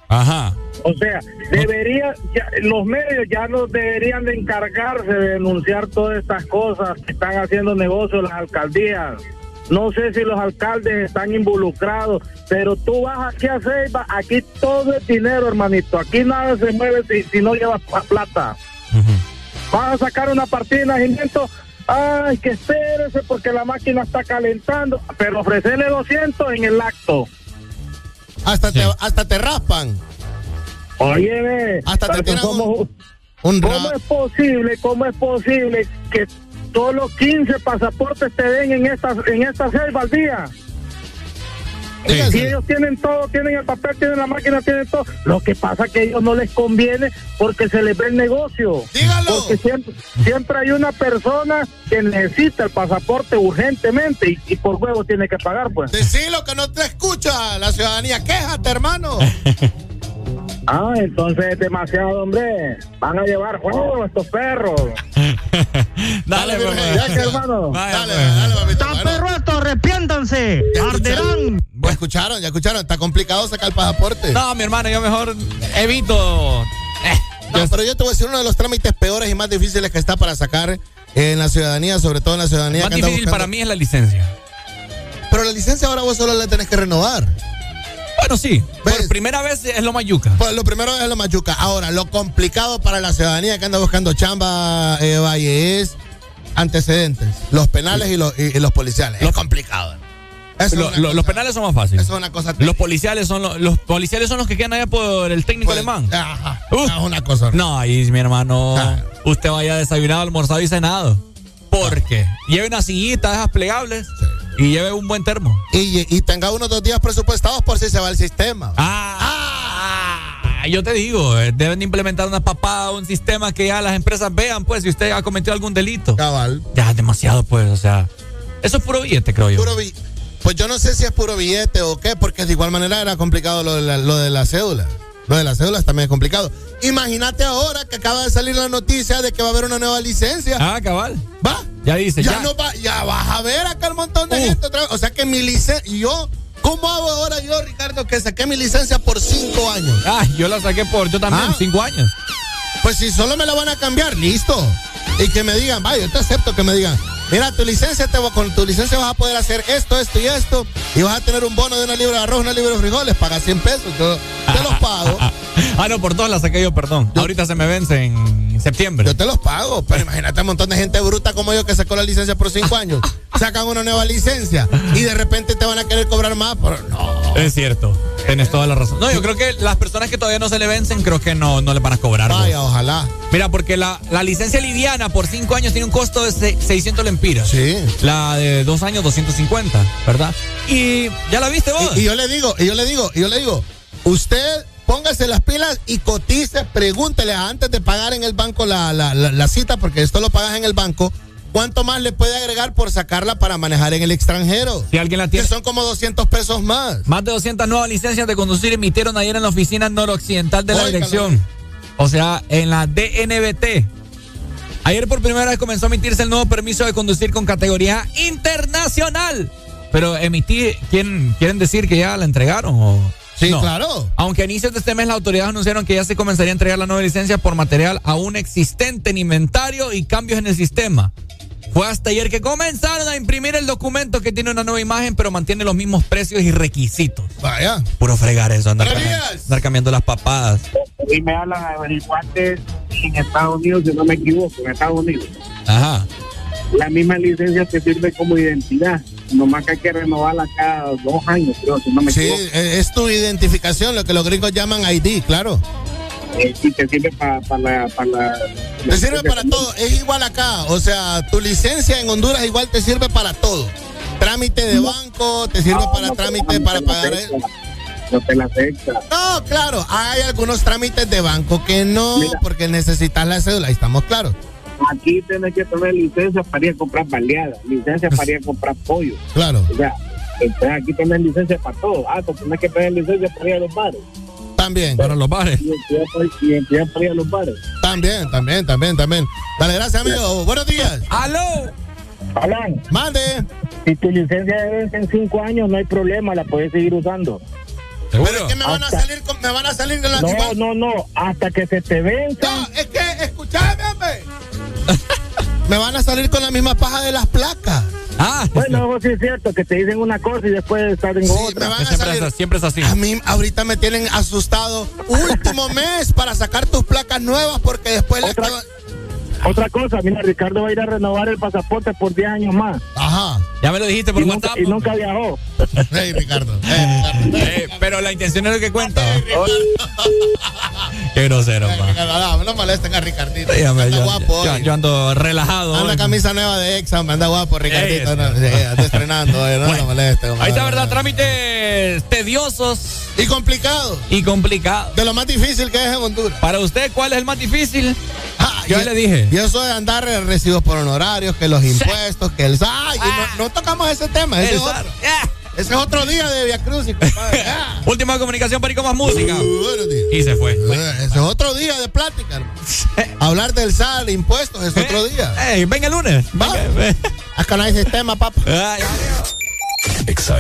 Ajá. O sea, debería, ya- los medios ya no deberían de encargarse de denunciar todas estas cosas que están haciendo negocios las alcaldías. No sé si los alcaldes están involucrados, pero tú vas aquí a Ceiba, aquí todo es dinero, hermanito. Aquí nada se mueve si, si no llevas plata. Vas a sacar una partida de nacimiento, ay, que espérese porque la máquina está calentando, pero ofrecerle 200 en el acto. Hasta, te, hasta te raspan. Oye, ve, Hasta te tiran somos- un, un ¿Cómo es posible, cómo es posible que solo 15 pasaportes te den en esta, en esta selva al día? Si ellos tienen todo, tienen el papel, tienen la máquina, tienen todo. Lo que pasa es que a ellos no les conviene porque se les ve el negocio. Porque siempre, siempre hay una persona que necesita el pasaporte urgentemente y, y por huevo tiene que pagar, pues. Decilo que no te escucha la ciudadanía. Quéjate, hermano. Ah, entonces es demasiado, hombre. Van a llevar juego estos perros. Dale, pues, Ya que, hermano. Dale, dale, papito. Bueno, perro esto, arrepiéntanse. ya escucharon. Ya escucharon, ya escucharon. Está complicado sacar el pasaporte. No, mi hermano, yo mejor evito. No, pero yo te voy a decir uno de los trámites peores y más difíciles que está para sacar en la ciudadanía, sobre todo en la ciudadanía Más que difícil buscando- para mí es la licencia. Pero la licencia ahora vos solo la tenés que renovar. Bueno, sí. Por primera vez es lo mayuca. Pues lo primero es lo mayuca. Ahora, lo complicado para la ciudadanía que anda buscando chamba, eh, Valle, es antecedentes. Los penales y los, y, y los policiales. es complicado. Eso Lo- es lo- los penales son más fáciles. Eso es una cosa. Los policiales son los, los policiales son los que quedan allá por el técnico alemán. Ajá. Es una cosa. No, ahí mi hermano, usted vaya desayunado, almorzado y cenado. Porque lleve una sillita esas plegables y lleve un buen termo. Y, y tenga unos dos días presupuestados por si se va el sistema. Ah, yo te digo, eh, deben de implementar una papada, un sistema que ya las empresas vean, pues, si usted ha cometido algún delito. Cabal. Ya demasiado, pues, o sea. Eso es puro billete, creo yo. Puro pues yo no sé si es puro billete o qué, porque de igual manera era complicado lo de la, lo de la cédula. Lo de las cédulas también es complicado. Imagínate ahora que acaba de salir la noticia de que va a haber una nueva licencia. Ah, cabal. Va. Ya dice, ya, ya. no va, ya vas a ver acá el montón de gente otra vez. O sea que mi licencia, yo, ¿cómo hago ahora yo, Ricardo, que saqué mi licencia por cinco años? Ah, yo la saqué por, yo también, Ah. cinco años. Pues si solo me la van a cambiar, listo. Y que me digan, vaya, yo te acepto que me digan, mira, tu licencia, te, con tu licencia vas a poder hacer esto, esto y esto, y vas a tener un bono de una libra de arroz, una libra de frijoles, paga 100 pesos, yo te los pago. Ah, no, por todas las saqué yo, perdón. Ahorita se me vence en septiembre. Yo te los pago, pero imagínate un montón de gente bruta como yo que sacó la licencia por cinco años, sacan una nueva licencia y de repente te van a querer cobrar más, pero no. Es cierto, tienes toda la razón. No, yo creo que las personas que todavía no se le vencen, creo que no, no le van a cobrar. Vaya, vos. ojalá. Mira, porque la, la licencia liviana por cinco años tiene un costo de se- 600 lempiras. Sí. La de dos años, 250, ¿verdad? Y ya la viste vos. Y, y yo le digo, y yo le digo, y yo le digo, usted póngase las pilas y cotice, pregúntele antes de pagar en el banco la, la, la- la cita, porque esto lo pagas en el banco. ¿Cuánto más le puede agregar por sacarla para manejar en el extranjero? Si alguien la tiene. Que son como 200 pesos más. Más de 200 nuevas licencias de conducir emitieron ayer en la oficina noroccidental de la dirección. O sea, en la DNBT. Ayer por primera vez comenzó a emitirse el nuevo permiso de conducir con categoría internacional. Pero emitir, ¿quieren, quieren decir que ya la entregaron o...? Sí, No. claro. Aunque a inicios de este mes las autoridades anunciaron que ya se comenzaría a entregar la nueva licencia por material aún existente en inventario y cambios en el sistema. Fue hasta ayer que comenzaron a imprimir el documento que tiene una nueva imagen, pero mantiene los mismos precios y requisitos. Vaya. Puro fregar eso, andar, cambiando, andar cambiando las papadas. Y me hablan averiguantes en Estados Unidos, si no me equivoco, en Estados Unidos. Ajá. La misma licencia te sirve como identidad, nomás que hay que renovarla cada dos años, creo, si no me Sí, equivoco. eh, es tu identificación, lo que los gringos llaman ID, claro. Eh, y te sirve para la, pa la... Te sirve para todo, es igual acá. O sea, tu licencia en Honduras igual te sirve para todo. Trámite de banco, te sirve para trámite para pagar. No te la acepta. No, claro, hay algunos trámites de banco que no, Mira. porque necesitas la cédula, ahí estamos claros. Aquí tienes que tener licencia para ir a comprar baleadas, licencia para ir a comprar pollo. Claro. O sea, entonces aquí tienes licencia para todo. Ah, tú tienes que tener licencia para ir a los bares. También. Para los bares. Para, identidad para ir a los bares. También, también, también, también. Dale, gracias, amigo. Buenos días. ¡Aló! Alan, Mande. si tu licencia vence en cinco años, no hay problema, la puedes seguir usando. Pero es que me van a salir con, me van a salir de la No, igual- no, no, hasta que se te venza. No, es que, escúchame, hombre. me van a salir con la misma paja de las placas. Ah, Bueno, eso sí es cierto, que te dicen una cosa y después están en Sí, otra. me van a siempre, salir. es, siempre es así. A mí ahorita me tienen asustado. Último mes para sacar tus placas nuevas porque después le Otra- acaban- Otra cosa, mira, Ricardo va a ir a renovar el pasaporte por 10 años más. Ajá. Ya me lo dijiste por Y nunca, y nunca viajó. Hey, Ricardo. Hey, Ricardo. Eh, pero la intención es lo que cuenta. Qué grosero, pa. No, molesten a Ricardito. Hombre, anda yo, guapo yo- ando relajado. Anda hoy. camisa nueva de Exxon, anda guapo, Ricardito. No, sí, anda estrenando, no, Bueno, no molesten. Ahí está, ¿verdad? Trámites tediosos Y complicado. y complicados. De lo más difícil que es en Honduras. Para usted, ¿cuál es el más difícil? Ah, Yo y- le dije. Y eso de andar en recibos por honorarios, que los impuestos, que el y Ah. no, no tocamos ese tema. Ese, El es otro, SAR. Ese es otro día de Via Cruz, compadre. Ah. Última comunicación para ir con más música. Uh, buenos días. Y se fue. Eh, Ese es otro día de plática, hermano. Hablar del SAR, impuestos, es otro día. Ey, venga el lunes. Va. Venga, ve. Acá no hay sistema, papá. Ah, ya. Exa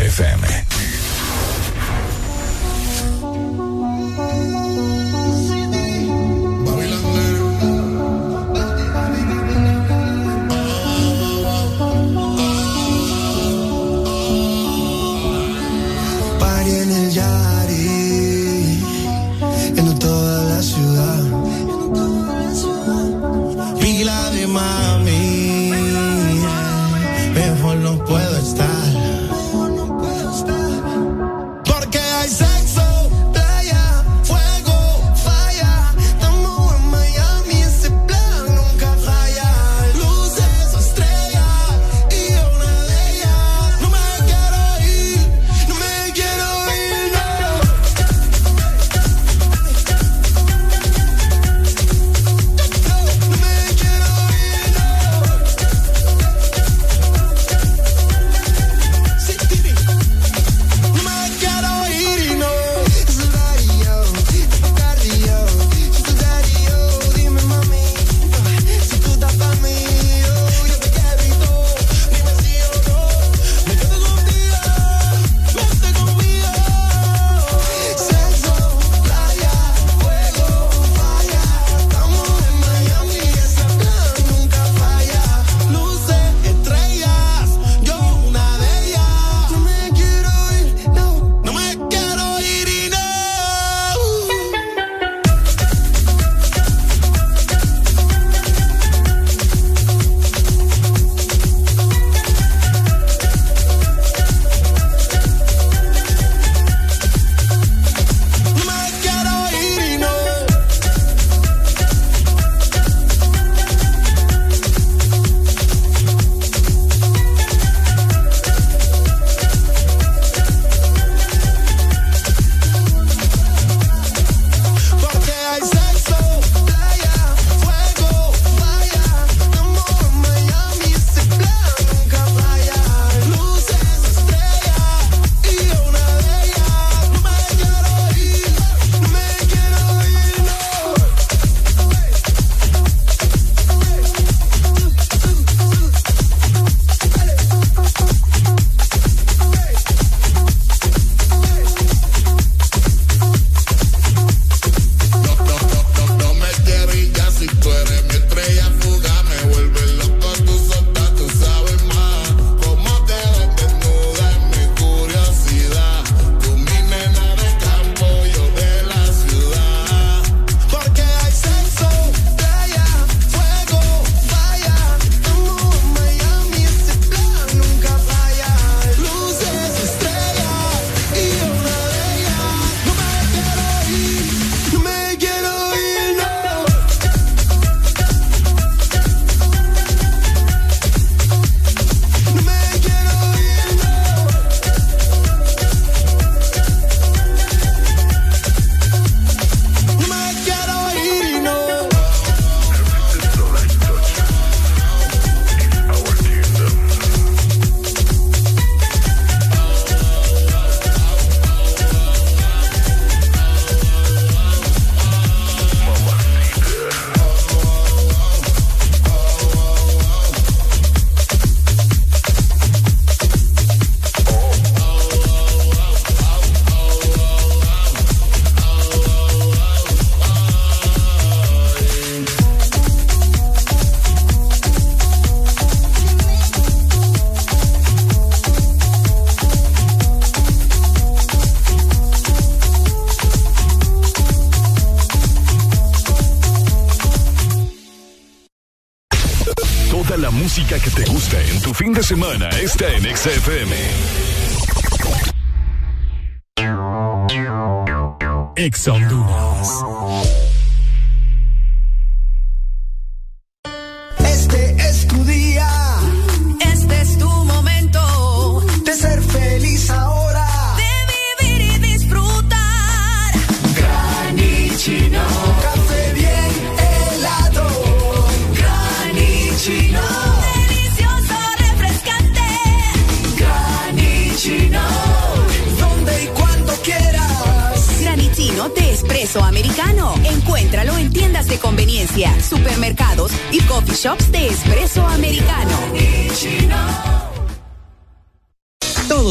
semana está en XFM.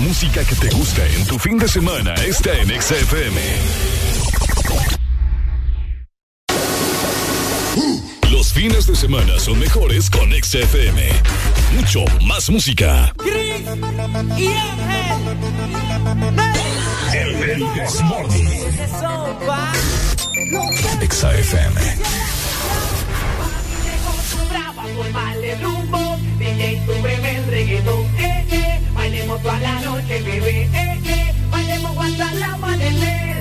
música que te gusta en tu fin de semana está en XFM. Mm. Los fines de semana son mejores con XFM. Mucho más música. Chris y Ángel. El XFM. El bailemos toda la noche, bebé, eh, eh, bailemos guantanamo, adelé.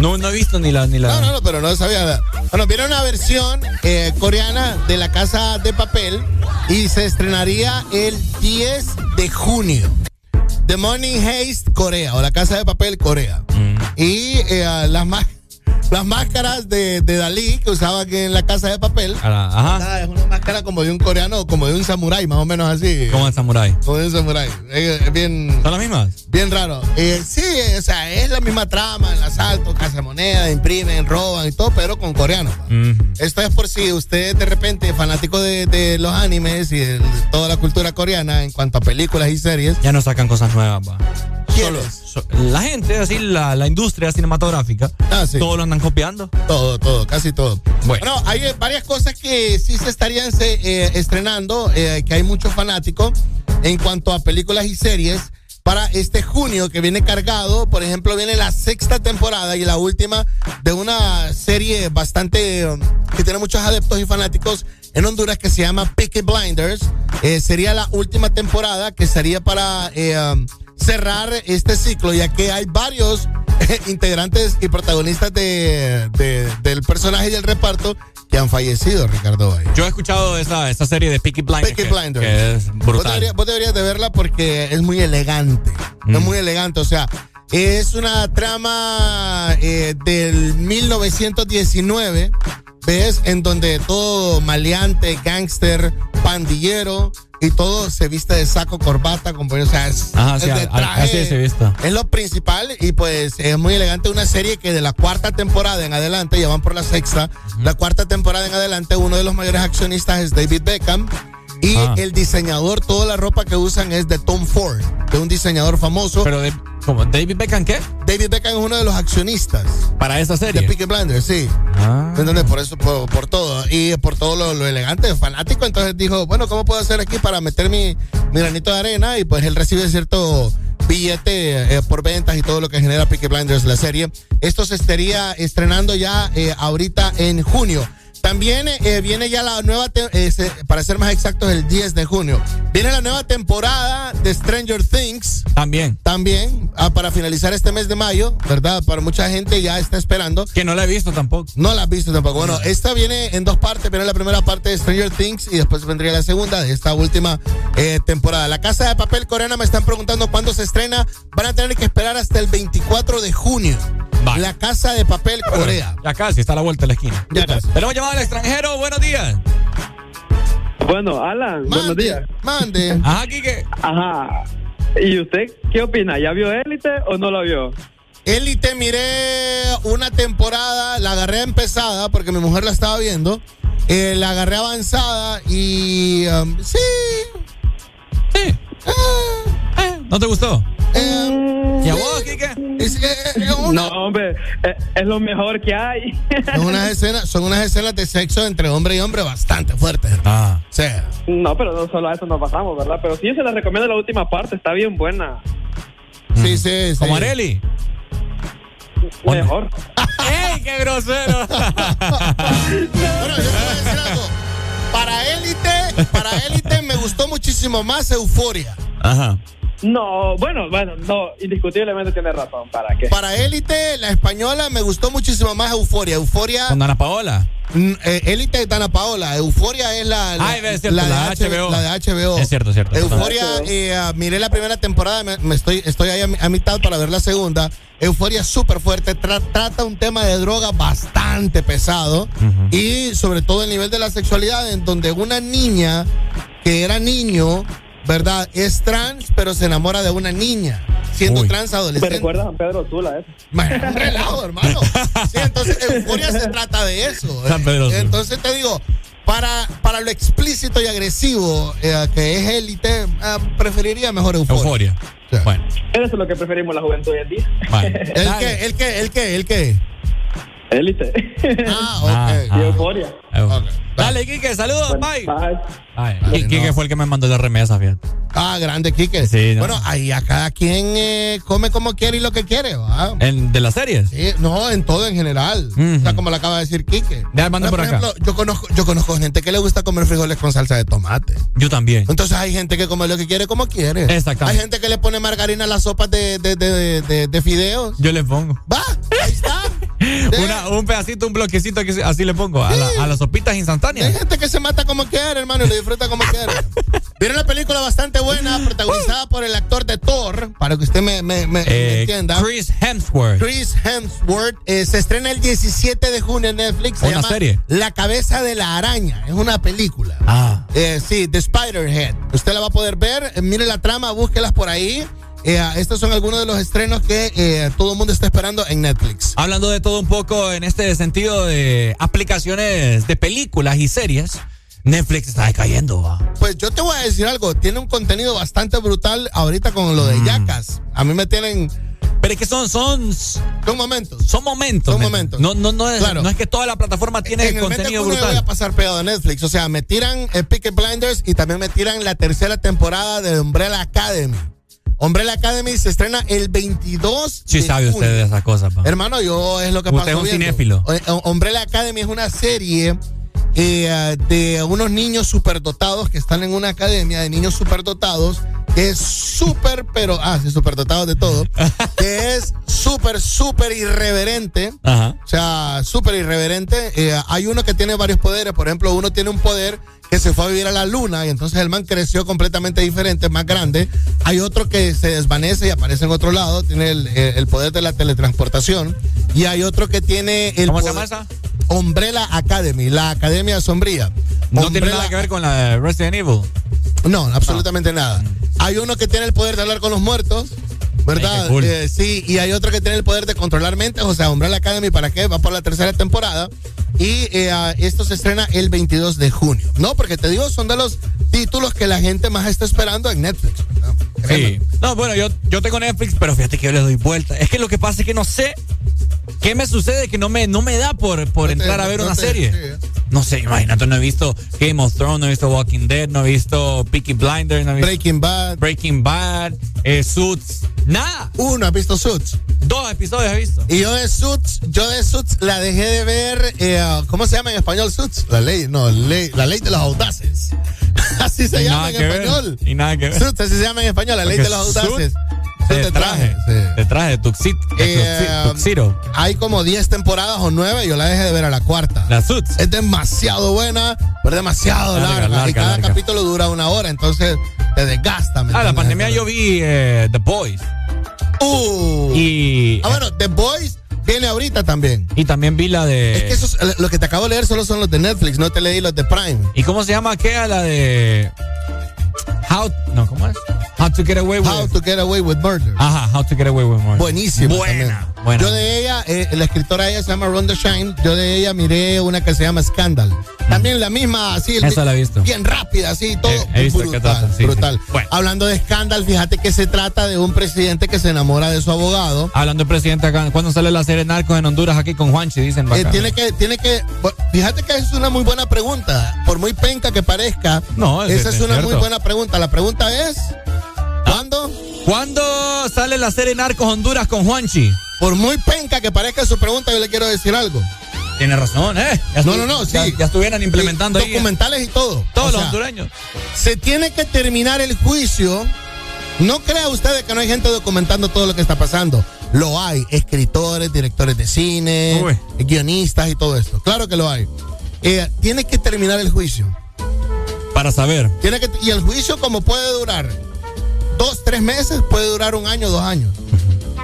No, no, he visto ni la. Ni la... No, no, no, pero no sabía. Bueno, viene una versión eh, coreana de la casa de papel y se estrenaría el 10 de junio. The Money Heist Corea o la casa de papel Corea. Y eh, las más. Las máscaras de, de, Dalí que usaban en la casa de papel. Ajá. Ah, es una máscara como de un coreano, como de un samurái, más o menos así. Como el samurái. Como de un samurái. Es bien. ¿Son las mismas? Bien raro. Eh, sí, o sea, es la misma trama, el asalto, casa moneda, imprimen, roban y todo, pero con coreano. Esto es por si usted de repente, fanático de, de los animes y de toda la cultura coreana en cuanto a películas y series. Ya no sacan cosas nuevas, va. Solo, so, la gente, así, la, la industria cinematográfica, ah, sí. todo lo andan copiando. Todo, todo, casi todo. Bueno, bueno hay varias cosas que sí se estarían eh, estrenando, eh, que hay muchos fanáticos en cuanto a películas y series. Para este junio que viene cargado, por ejemplo, viene la sexta temporada y la última de una serie bastante que tiene muchos adeptos y fanáticos en Honduras que se llama Peaky Blinders. Eh, sería la última temporada que sería para eh, um, cerrar este ciclo, ya que hay varios integrantes y protagonistas de, de, del personaje y del reparto que han fallecido, Ricardo. Yo he escuchado esa, esa serie de Peaky Blinders. Peaky que, Blinders. Que es brutal. Vos deberías, vos deberías, de verla porque es muy elegante. Mm. Es muy elegante, o sea, es una trama eh, del 1919. ¿Ves? En donde todo maleante, gángster, pandillero y todo se viste de saco, corbata, como, o sea, es, Ajá, es sí, de traje. Así se vista. Es lo principal y pues es muy elegante una serie que de la cuarta temporada en adelante, ya van por la sexta, uh -huh. la cuarta temporada en adelante, uno de los mayores accionistas es David Beckham. Y ah. el diseñador, toda la ropa que usan es de Tom Ford, de un diseñador famoso. Pero de, ¿cómo? ¿David Beckham qué? David Beckham es uno de los accionistas. Para esa serie. De Peaky Blinders, sí. Ah. ¿Entendés? Por eso, por, por, todo. Y por todo lo, lo, elegante, fanático. Entonces dijo, bueno, ¿cómo puedo hacer aquí para meter mi, mi granito de arena? Y pues él recibe cierto billete eh, por ventas y todo lo que genera Peaky Blinders, la serie. Esto se estaría estrenando ya eh, ahorita en junio. También eh, viene ya la nueva, eh, para ser más exactos, el 10 de junio. Viene la nueva temporada de Stranger Things. También. También, ah, para finalizar este mes de mayo, ¿verdad? Para mucha gente ya está esperando. Que no la he visto tampoco. No la has visto tampoco. Bueno, esta viene en dos partes. Viene la primera parte de Stranger Things y después vendría la segunda de esta última eh, temporada. La Casa de Papel Coreana me están preguntando cuándo se estrena. Van a tener que esperar hasta el 24 de junio. La Casa de Papel Corea. Ya casi, está a la vuelta de la esquina. Ya casi. Tenemos llamado al extranjero. Buenos días. Bueno, Alan, mande, buenos días. Mande. Ajá, Kike. Ajá. ¿Y usted qué opina? ¿Ya vio Élite o no la vio? Élite miré una temporada, la agarré empezada porque mi mujer la estaba viendo. Eh, la agarré avanzada y um, sí. Sí. Eh, ¿No te gustó? Eh, ¿Y a vos, Kike? Es, eh, una, no, hombre, es lo mejor que hay. Son unas, escenas, son unas escenas de sexo entre hombre y hombre bastante fuertes. Ah. Sí. No, pero no solo a eso nos pasamos, ¿verdad? Pero sí se les recomiendo la última parte, está bien buena. Sí, sí, sí. ¿Como Areli? Mejor. ¡Ey, qué grosero! bueno, yo te voy a decir algo. Para élite, para élite me gustó muchísimo más Euforia. Ajá. No, bueno, bueno, no, indiscutiblemente tiene razón. ¿Para qué? Para élite, la española me gustó muchísimo más Euforia. Euforia. Con Ana Paola. Élite de Dana Paola. Euforia es la, la, Ay, es cierto, la, la, de HBO. la de HBO. Es cierto, es cierto. Euforia, eh, uh, miré la primera temporada, me, me estoy, estoy ahí a, a, mitad para ver la segunda. Euforia súper fuerte, tra trata un tema de droga bastante pesado uh -huh. y sobre todo el nivel de la sexualidad en donde una niña que era niño ¿verdad? Es trans, pero se enamora de una niña, siendo Uy. trans adolescente. Me recuerda a San Pedro Sula, eso. Bueno, un relajo, hermano. Sí, entonces Euforia se trata de eso. San Pedro eh, entonces te digo, para, para lo explícito y agresivo eh, que es élite, eh, preferiría mejor Euforia. Euforia. Sí. Bueno. Eso es lo que preferimos la juventud hoy en día. Bueno. ¿El qué? ¿El qué? ¿El qué? ¿El qué? Élite. Ah, ok. Ah, ah. Y Euforia. Okay. Dale, Kike, saludos, bye. Ki- Kike fue el que me mandó la remesa, fíjate. Ah, grande, Quique. Sí, no. Bueno, ahí a cada quien eh, come como quiere y lo que quiere, ¿va? ¿En, ¿De las series? Sí, no, en todo en general. O sea, como lo acaba de decir Quique. Ya, manda por acá. ejemplo, yo conozco, yo conozco gente que le gusta comer frijoles con salsa de tomate. Yo también. Entonces hay gente que come lo que quiere como quiere. Exactamente. Hay gente que le pone margarina a las sopas de, de, de, de- de fideos. Yo le pongo. Va, ahí está. Una- un pedacito, un bloquecito que así le pongo a, la- a las sopitas Hay instantáneas. gente que se mata como quiere, hermano, y lo disfruta como quiere. Vieron una película bastante buena, protagonizada por el actor de Thor, para que usted me, me- me- me Eh, entienda. Chris Hemsworth. Chris Hemsworth eh, se estrena el 17 de junio en Netflix. Se Una llama serie. La cabeza de la araña. Es una película. Ah. Eh, sí, The Spider-Head. Usted la va a poder ver. mire la trama, búsquelas por ahí. Eh, estos son algunos de los estrenos que eh, todo el mundo está esperando en Netflix. Hablando de todo un poco en este sentido de aplicaciones de películas y series, Netflix está decayendo. va. Pues yo te voy a decir algo. Tiene un contenido bastante brutal ahorita con lo de Mm. Yacas. A mí me tienen. Pero es que son, son, Son momentos. son momentos. Son men. momentos. No, no, no, es, Claro. no es que toda la plataforma tiene en el contenido junio voy a brutal. pasar pegado de Netflix. O sea, me tiran Peaky Blinders y también me tiran la tercera temporada de Umbrella Academy. Umbrella Academy se estrena el 22 Sí de sabe usted de esas cosas. pa. Hermano, yo es lo que Usted paso es un viendo. cinéfilo. Eh, eh, Umbrella Academy es una serie eh, de unos niños superdotados que están en una academia de niños superdotados que es súper, pero, ah, sí, superdotados de todo, que es súper, súper irreverente. Ajá. O sea, súper irreverente. Eh, hay uno que tiene varios poderes. Por ejemplo, uno tiene un poder que se fue a vivir a la luna y entonces el man creció completamente diferente, más grande. Hay otro que se desvanece y aparece en otro lado, tiene el, eh, el poder de la teletransportación. Y hay otro que tiene el ¿Cómo se llama esa? Umbrella Academy, la Academia Sombría. No tiene nada que ver con la de Resident Evil. no, absolutamente nada. Hay uno que tiene el poder de hablar con los muertos, ¿verdad? Ay, qué cool. Eh, sí, y hay otro que tiene el poder de controlar mentes, o sea, Umbrella Academy, ¿para qué? Va por la tercera temporada. Y eh, ah, esto se estrena el 22 de junio. No, porque te digo, son de los títulos que la gente más está esperando en Netflix. Créeme. Sí. No, bueno, yo, yo tengo Netflix, pero fíjate que yo le doy vuelta. Es que lo que pasa es que no sé qué me sucede que no me, no me da por, por No te- entrar a ver no una te- serie. sí, eh. No sé, imagínate, no he visto Game of Thrones, no he visto Walking Dead, no he visto Peaky Blinders, no he visto Breaking Bad. Breaking Bad, eh, Suits, nada. Uno, ¿has visto Suits? Dos episodios he visto. Y yo de Suits, yo de Suits la dejé de ver, eh, ¿cómo se llama en español Suits? La ley, no, ley, la ley de los audaces. Así se Y llama en ver, español. y nada que ver. Suits, así se llama en español, la ley de los audaces. Suits traje, de traje, tuxit, Eh, tuxiro. hay como 10 temporadas o 9, yo la dejé de ver a la cuarta. La Suits. Es demasiado buena, pero demasiado Larga, larga. y cada larga. capítulo dura una hora, entonces te desgasta. ¿me Ah, la pandemia yo vi eh, The Boys. Uh. Y, Ah, bueno, The Boys viene ahorita también. y también vi la de. Es que esos, lo que te acabo de leer solo son los de Netflix, no te leí los de Prime. ¿Y cómo se llama aquella? La de. How. No, ¿cómo es? How to get away with. How to Get Away with Murder. Ajá, How to get away with murder. Buenísimo. Buena, buena. Yo de ella, eh, la escritora ella se llama Rhonda Shine. Yo de ella miré una que se llama Scandal. También la misma, así. Esa la he visto. Bien rápida, así, todo. Eh, he visto brutal, sí, brutal. sí. Bueno. Hablando de Scandal, fíjate que se trata de un presidente que se enamora de su abogado. Hablando de presidente acá, ¿cuándo sale la serie Narcos en Honduras aquí con Juanchi? Dicen Eh, tiene que, tiene que, fíjate que es una muy buena pregunta. Por muy penca que parezca, No, es- esa es, es una cierto. muy buena pregunta. La pregunta es, ¿cuándo? ¿Cuándo sale la serie Narcos Honduras con Juanchi? Por muy penca que parezca su pregunta, yo le quiero decir algo. Tiene razón, ¿eh? Ya No, no, no, sí. Ya, ya estuvieran implementando Sí, ahí. documentales y todo. Todos O los sea, hondureños. Se tiene que terminar el juicio. No crea usted que no hay gente documentando todo lo que está pasando. Lo hay. Escritores, directores de cine, Uy. guionistas y todo esto. Claro que lo hay. Eh, tiene que terminar el juicio. Para saber. Tiene que, y el juicio, como puede durar dos, tres meses, puede durar un año, dos años.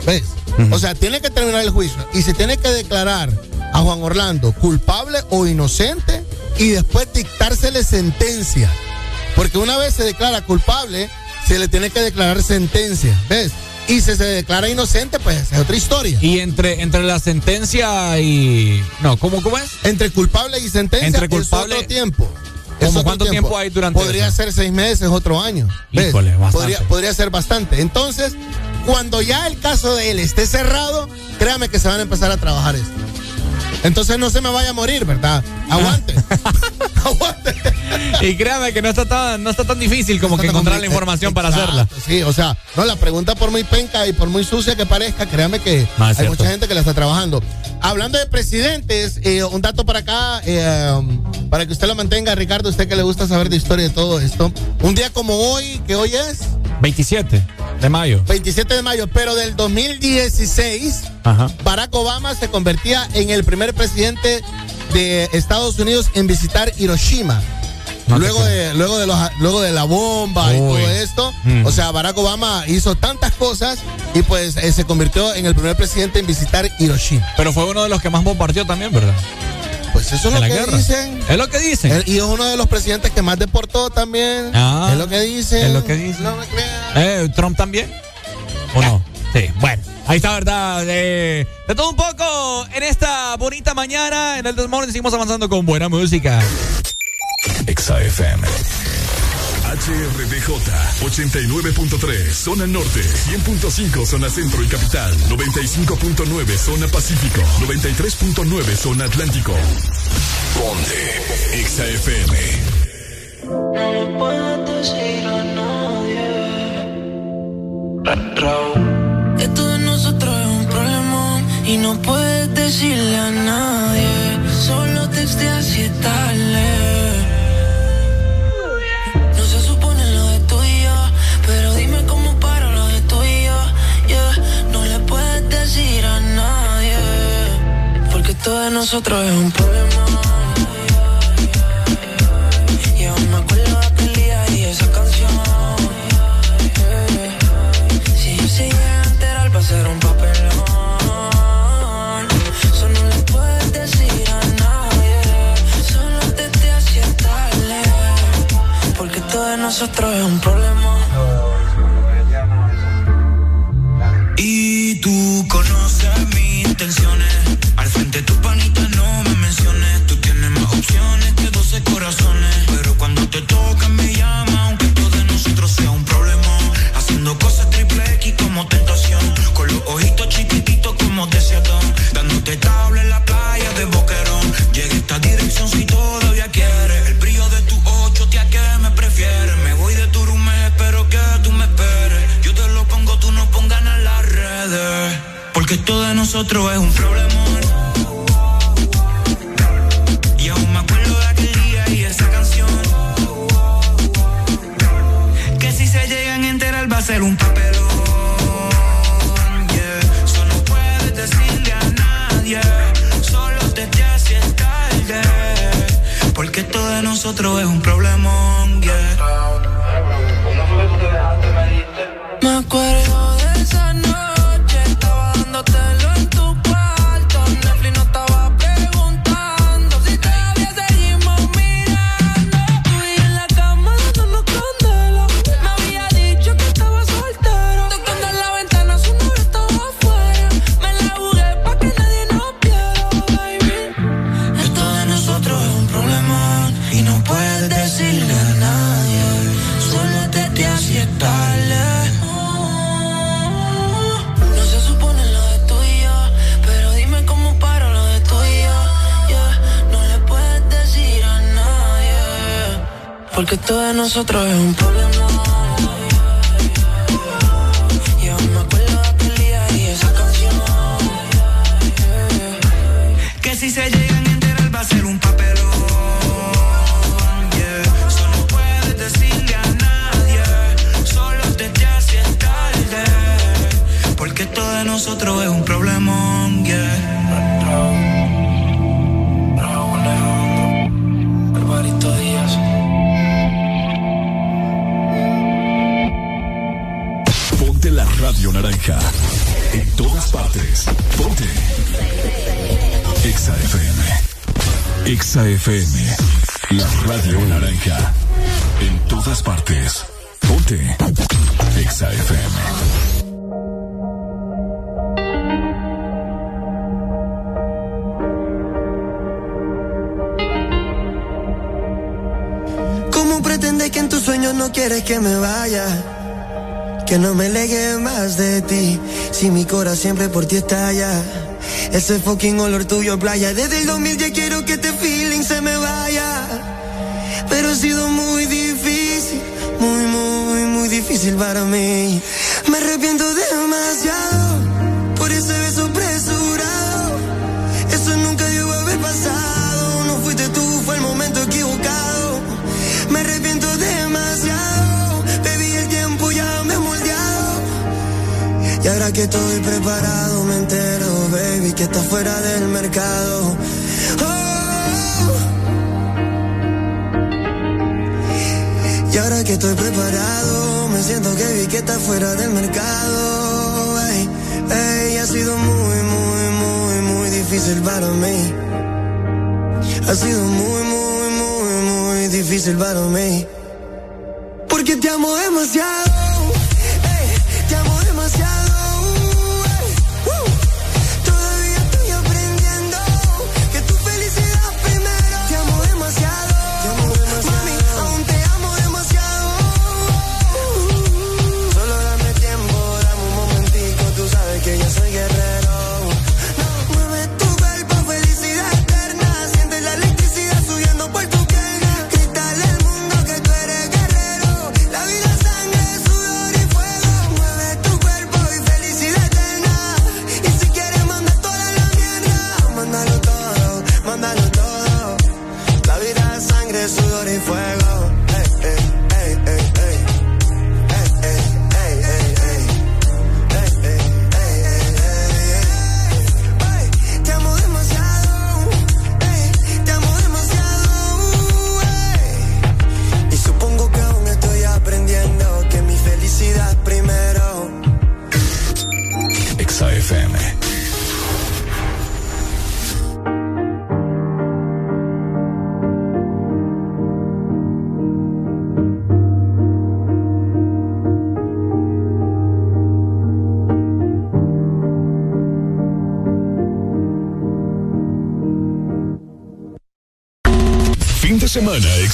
¿Ves? O sea, tiene que terminar el juicio. Y se tiene que declarar a Juan Orlando culpable o inocente y después dictársele sentencia. Porque una vez se declara culpable, se le tiene que declarar sentencia. ¿Ves? Y si se declara inocente, pues es otra historia. Y entre, entre la sentencia y. No, ¿cómo, cómo es? Entre culpable y sentencia Entre culpable- es otro tiempo. Es ¿Cómo otro cuánto tiempo hay durante Podría eso? ser seis meses, otro año. Híjole, bastante. Podría, podría ser bastante. Entonces, cuando ya el caso de él esté cerrado, créame que se van a empezar a trabajar esto. Entonces no se me vaya a morir, ¿verdad? Aguante. Y créame que no está tan, no está tan difícil como que encontrar la información para hacerla. Sí, o sea, no, la pregunta por muy penca y por muy sucia que parezca, créame que Ah, hay cierto. mucha gente que la está trabajando. Hablando de presidentes, eh, un dato para acá, eh, um, para que usted lo mantenga, Ricardo, usted que le gusta saber de historia y todo esto. Un día como hoy, que hoy es 27 de mayo. 27 de mayo, pero del 2016, Ajá. Barack Obama se convertía en el primer presidente de Estados Unidos en visitar Hiroshima. No luego de, luego, de los, luego de la bomba y Uy. todo esto, Mm. o sea, Barack Obama hizo tantas cosas y pues eh, se convirtió en el primer presidente en visitar Hiroshima. Pero fue uno de los que más bombardeó también, ¿verdad? Pues eso es lo que guerra. dicen. Es lo que dicen. Él- y es uno de los presidentes que más deportó también. Ah. es lo que dicen. Es lo que dicen. No me crean. Eh, ¿Trump también? ¿O no? Sí, bueno. Ahí está, ¿verdad? De, de todo un poco en esta bonita mañana. En el Desmorning seguimos avanzando con buena música. Exa FM. HRDJ 89.3 zona norte, 100.5 zona centro y capital, 95.9 zona pacífico, 93.9 zona atlántico. Ponte Exa FM. No puedes decir a nadie. Esto de nosotros es un problema y no puedes decirle a nadie. Solo si es tarde. Esto de nosotros es un problema. Y aún me acuerdo de aquel día y esa canción. Si yo se llega a enterar va a ser un papelón. Eso no le puedes decir a nadie. Solo te te hacía tarde. Porque todo de nosotros es un problema. Y tú nosotros es un problema. Y aún me acuerdo de aquel día y esa canción. Que si se llegan a enterar va a ser un papelón. Yeah. Eso no puedes decirle a nadie. Solo te te hace tarde. Porque esto de nosotros es un problemón. Yeah. Me acuerdo porque todo de nosotros es un problema. Exa FM. La radio naranja. En todas partes. Ponte. Exa FM. ¿Cómo pretendes que en tus sueños no quieres que me vaya? Que no me legue más de ti, si mi corazón siempre por ti estalla. Ese fucking olor tuyo playa. Desde el 2000 ya quiero que feeling se me vaya. Pero ha sido muy difícil, muy, muy, muy difícil para mí. Me arrepiento demasiado por ese beso apresurado. Eso nunca debió haber pasado. No fuiste tú, fue el momento equivocado. Me arrepiento demasiado. Baby, el tiempo ya me ha moldeado. Y ahora que estoy preparado, me entero, baby, que está fuera del mercado. Que estoy preparado, me siento que vi que está fuera del mercado. Ey, ey, ha sido muy, muy, muy, muy difícil para mí. Ha sido muy, muy, muy, muy difícil para mí. Porque te amo demasiado.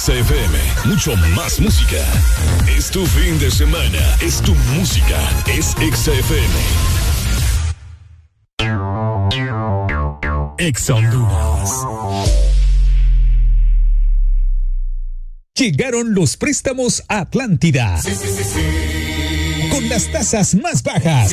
Exa FM. Mucho más música. Es tu fin de semana. Es tu música. Es Exa FM. Exa Honduras. Llegaron los préstamos a Atlántida. Con las tasas más bajas.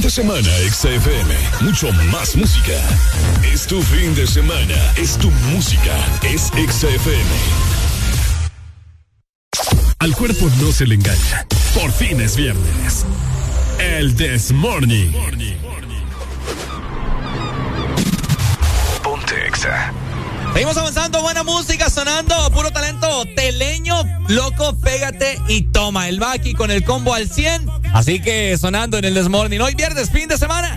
Fin de semana, Exa FM. Mucho más música. Es tu fin de semana. Es tu música. Es Exa FM. Al cuerpo no se le engaña. Por fin es viernes. El This Morning. Ponte Exa. Seguimos avanzando, buena música sonando, puro talento teleño, loco, pégate y toma el Baki con el combo al 100. Así que sonando en el Desmorning. Hoy viernes, fin de semana.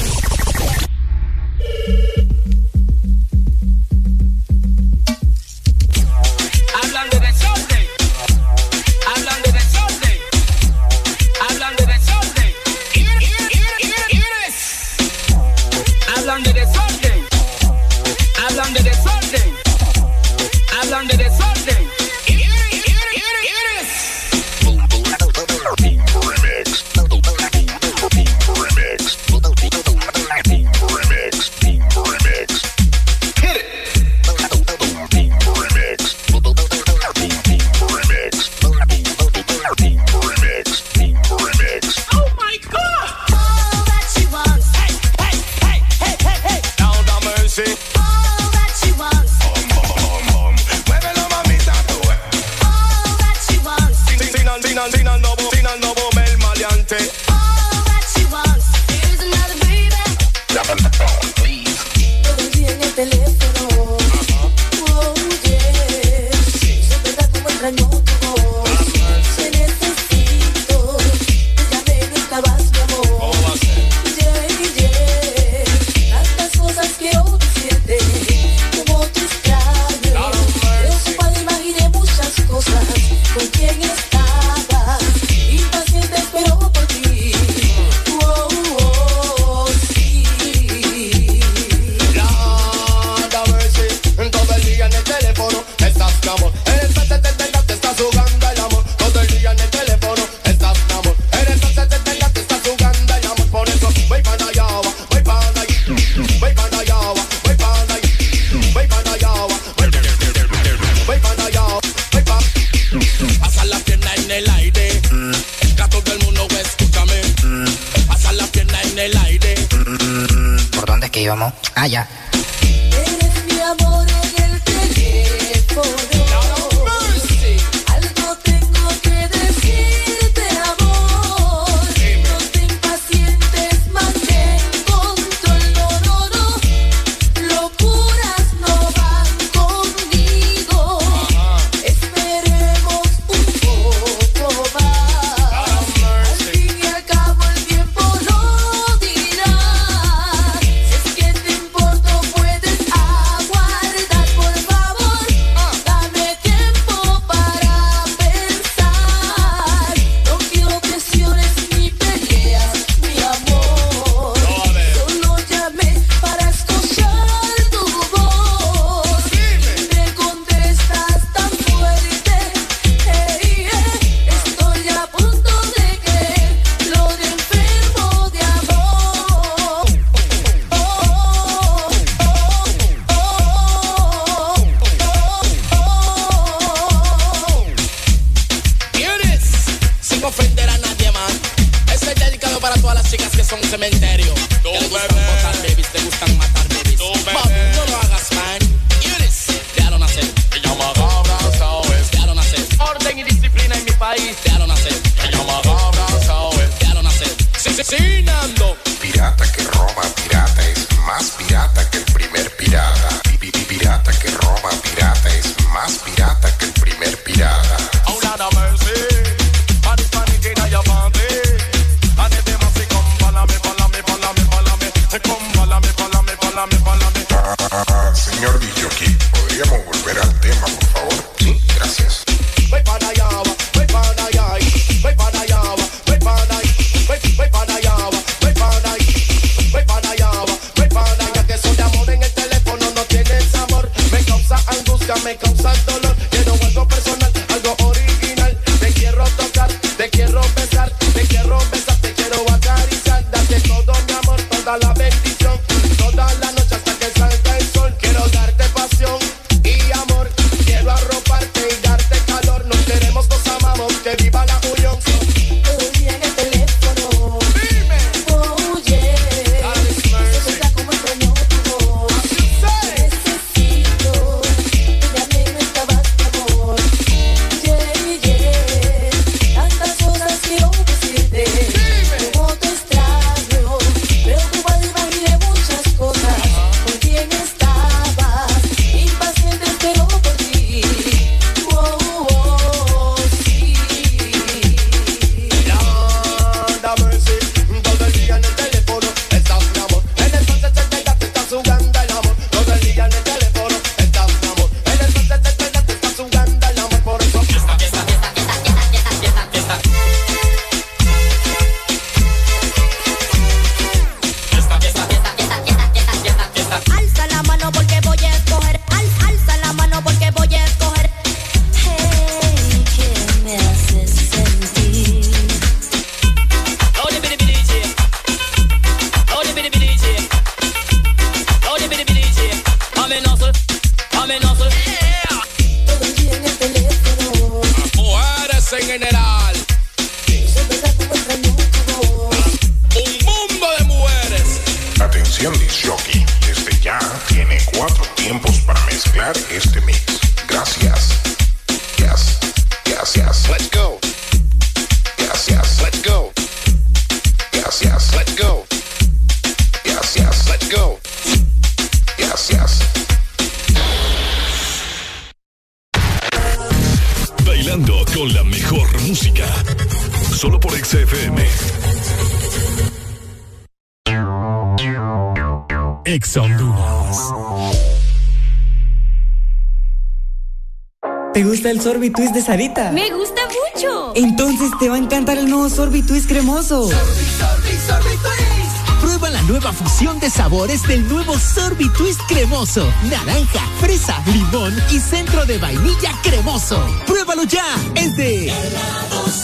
Sorbitwist de Sarita. Me gusta mucho. Entonces te va a encantar el nuevo Sorbitwist cremoso. Sorbi, sorbi, sorbi. Prueba la nueva fusión de sabores del nuevo Sorbitwist cremoso. Naranja, fresa, limón y centro de vainilla cremoso. Pruébalo ya. Es de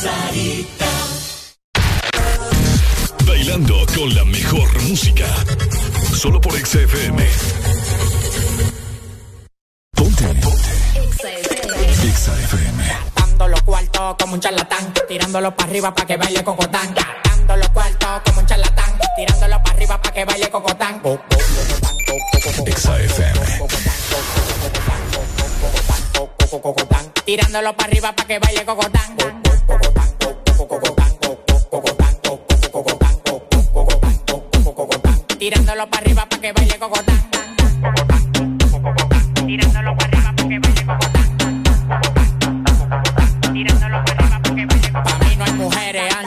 Sarita. Bailando con la mejor música. Solo por XFM. arriba pa' que baile cocotán. Dando los cuartos como un charlatán. Tirándolo para arriba pa' que baile cocotán. Tirándolo para arriba pa' que baile cocotán. Tirándolo para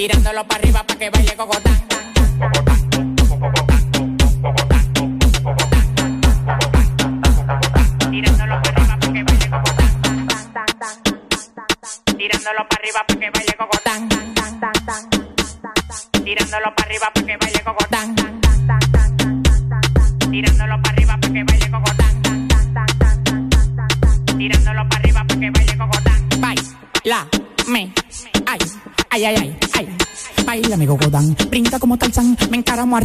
Tirándolo para arriba para que baile cocotán.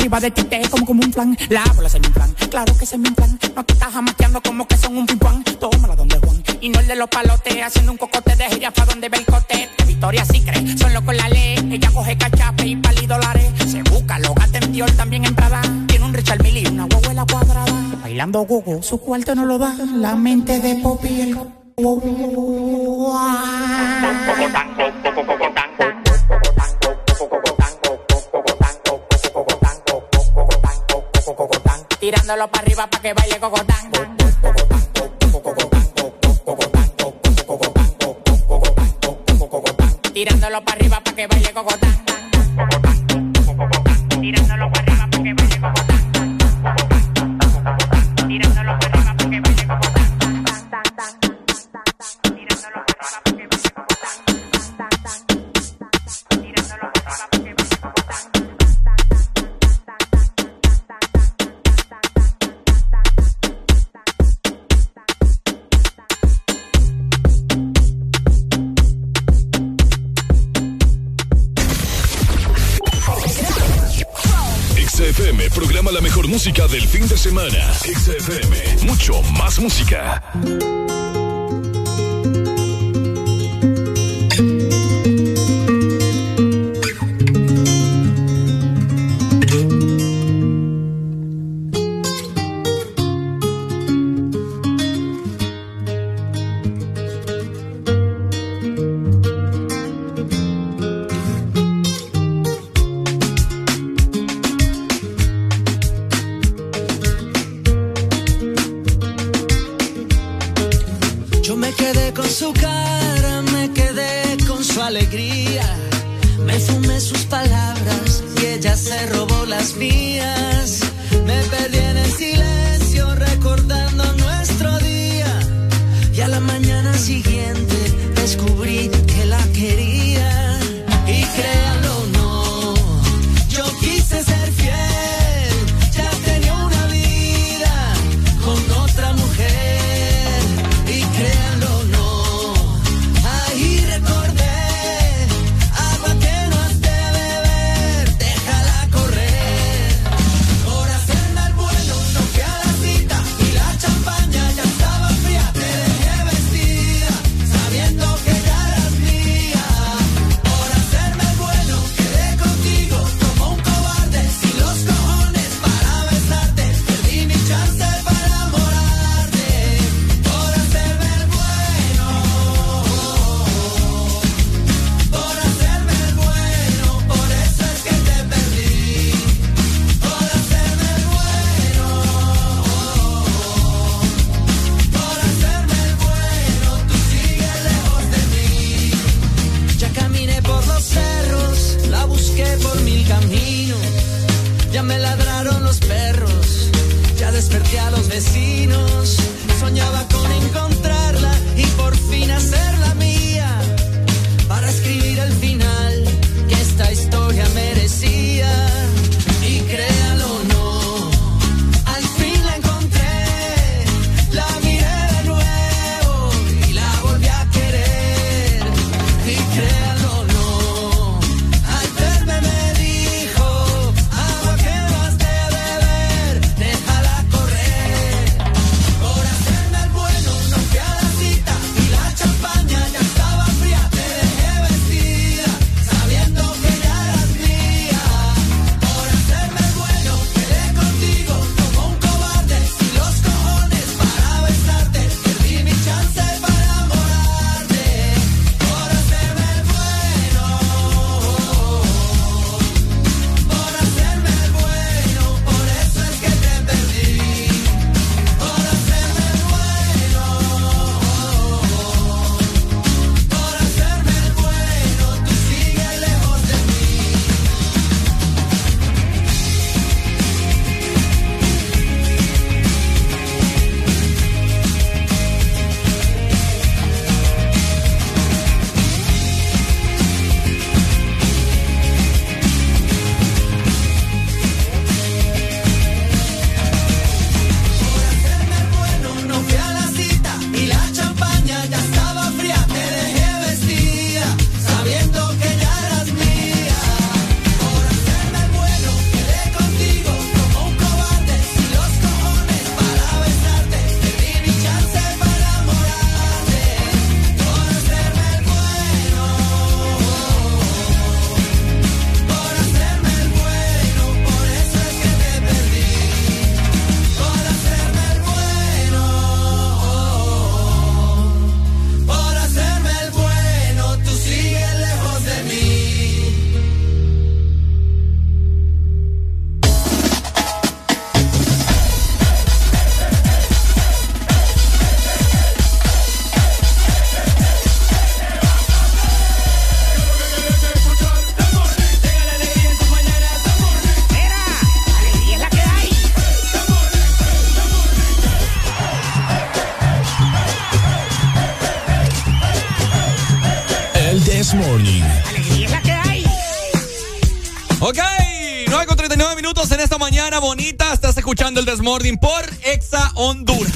Arriba de ti, como como un plan, la bola se me inflan, claro que se me inflan, no te estás jamateando como que son un pimpán, tómala donde Juan, y no el de los palotes, haciendo un cocote de jirafa donde ve el cote, de Victoria sí cree, son locos la ley, ella coge cachape y pali dólares, se busca, lo gasta en Dior, también en Prada, tiene un Richard Mille y una huevuela cuadrada, bailando gogo, su cuarto no lo da, la mente de Poppy que baile cocotán. Música. Mañana bonita. Estás escuchando el Desmording por Exa Honduras.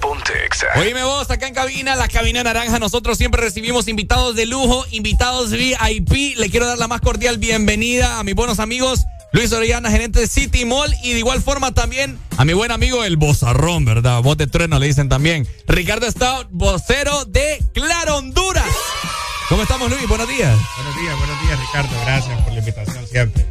Ponte Exa. Oíme vos, acá en cabina, la cabina naranja, nosotros siempre recibimos invitados de lujo, invitados VIP. Le quiero dar la más cordial bienvenida a mis buenos amigos Luis Orellana, gerente de City Mall, y de igual forma también a mi buen amigo el Bozarrón, ¿verdad? Voz de trueno le dicen también. Ricardo Stout, vocero de Claro Honduras. ¿Cómo estamos, Luis? Buenos días. Buenos días, buenos días, Ricardo. Gracias por la invitación siempre.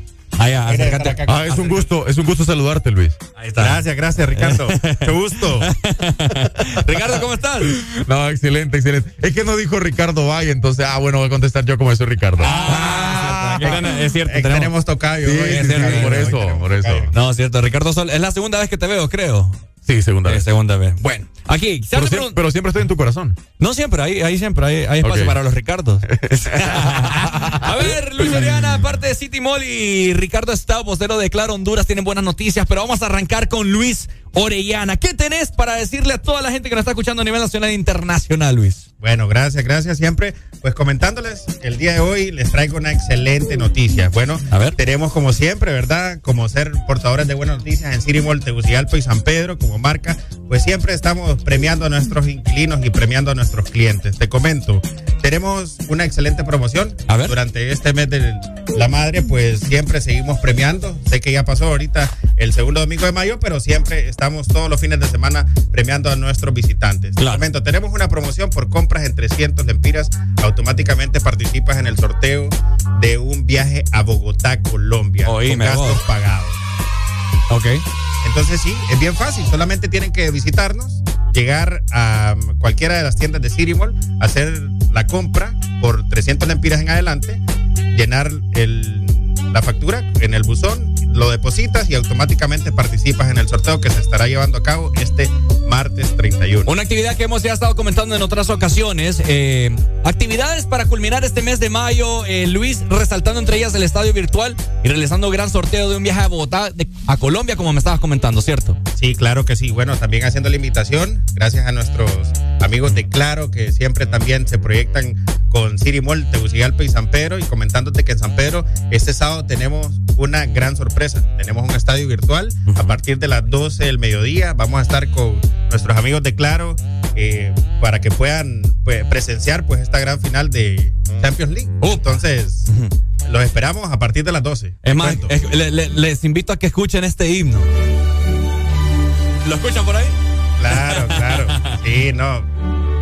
Ah, acá acá. Ah, es un gusto, es un gusto saludarte, Luis. Ahí está. Gracias, gracias, Ricardo. Qué gusto. Ricardo, ¿cómo estás? No, excelente, excelente. Es que no dijo Ricardo Valle, entonces, ah, bueno, voy a contestar yo como soy Ricardo. Ah, es cierto, Eh, tenemos tocayo. Sí, hoy. sí, es sí, cierto. por eso, por eso. No, es cierto, Ricardo Sol. Es la segunda vez que te veo, creo. Sí, segunda Eh, vez. segunda vez. Bueno, aquí. ¿sabes Pero, siempre, pregun- pero siempre estoy en tu corazón. No siempre, ahí, ahí siempre, hay, hay espacio para los Ricardos. A ver, Luis Oriana, aparte de City Mall y Ricardo Estado, vocero de Claro Honduras, tienen buenas noticias, pero vamos a arrancar con Luis Orellana. ¿Qué tenés para decirle a toda la gente que nos está escuchando a nivel nacional e internacional, Luis? Bueno, gracias, gracias siempre. Pues comentándoles, el día de hoy les traigo una excelente noticia. Bueno, A ver. tenemos como siempre, ¿verdad? Como ser portadores de buenas noticias en City Mall, Tegucigalpa y San Pedro como marca, pues siempre estamos premiando a nuestros inquilinos y premiando a nuestros clientes. Te comento, tenemos una excelente promoción. A ver. Durante este mes de la madre, pues siempre seguimos premiando. Sé que ya pasó ahorita el segundo domingo de mayo, pero siempre estamos todos los fines de semana premiando a nuestros visitantes. Te Claro. comento, tenemos una promoción por compras en 300 lempiras. Automáticamente participas en el sorteo de un viaje a Bogotá, Colombia. Oíme con gastos vos. pagados. Ok. Entonces sí, es bien fácil. Solamente tienen que visitarnos, llegar a cualquiera de las tiendas de City hacer la compra por 300 lempiras en adelante, llenar el- la factura en el buzón, lo depositas y automáticamente participas en el sorteo que se estará llevando a cabo este martes 31. Una actividad que hemos ya estado comentando en otras ocasiones. eh, actividades para culminar este mes de mayo. eh, Luis resaltando entre ellas el estadio virtual y realizando un gran sorteo de un viaje a Bogotá, de- a Colombia, como me estabas comentando, ¿cierto? Sí, claro que sí. Bueno, también haciendo la invitación, gracias a nuestros amigos de Claro, que siempre también se proyectan con Mall, Tegucigalpa y San Pedro, y comentándote que en San Pedro este sábado tenemos una gran sorpresa. Tenemos un estadio virtual a partir de las 12 del mediodía. Vamos a estar con nuestros amigos de Claro eh, para que puedan pues, presenciar pues esta gran final de Champions League. Entonces, los esperamos a partir de las 12. Es más, cuento. es- le- le- les invito a que escuchen este himno. ¿Lo escuchan por ahí? Claro, claro. Sí, no.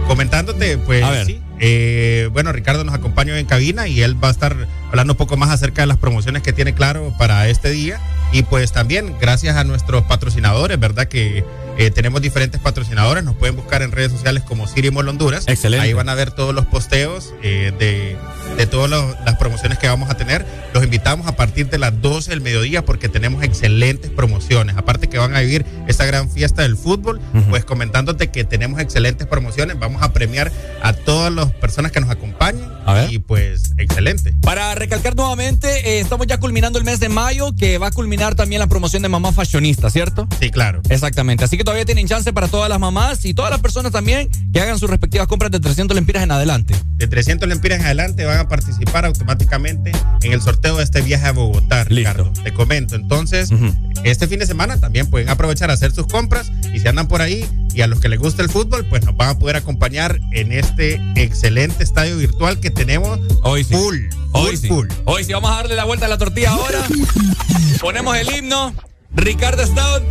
Comentándote, pues sí. Eh, bueno, Ricardo nos acompaña en cabina y él va a estar hablando un poco más acerca de las promociones que tiene claro para este día. Y pues también gracias a nuestros patrocinadores, ¿verdad? Que eh, tenemos diferentes patrocinadores. Nos pueden buscar en redes sociales como Siri Mall Honduras. Excelente. Ahí van a ver todos los posteos eh, de, de todas las promociones que vamos a tener. Los invitamos a partir de las 12 del mediodía porque tenemos excelentes promociones. Aparte que van a vivir esta gran fiesta del fútbol, pues comentándote que tenemos excelentes promociones. Vamos a premiar a todas las personas que nos acompañen. A ver. Y pues excelente. Para recalcar nuevamente, eh, estamos ya culminando el mes de mayo, que va a culminar también la promoción de mamá fashionista, ¿cierto? Sí, claro. Exactamente. Así que todavía tienen chance para todas las mamás y todas las personas también que hagan sus respectivas compras de 300 lempiras en adelante. De 300 lempiras en adelante van a participar automáticamente en el sorteo de este viaje a Bogotá, Ricardo. Te comento. Entonces, este fin de semana también pueden aprovechar a hacer sus compras y si andan por ahí y a los que les gusta el fútbol, pues nos van a poder acompañar en este excelente estadio virtual que tenemos Hoy sí. full. Hoy full, sí. full. Hoy sí vamos a darle la vuelta a la tortilla ahora. Ponemos el himno. Ricardo Stout.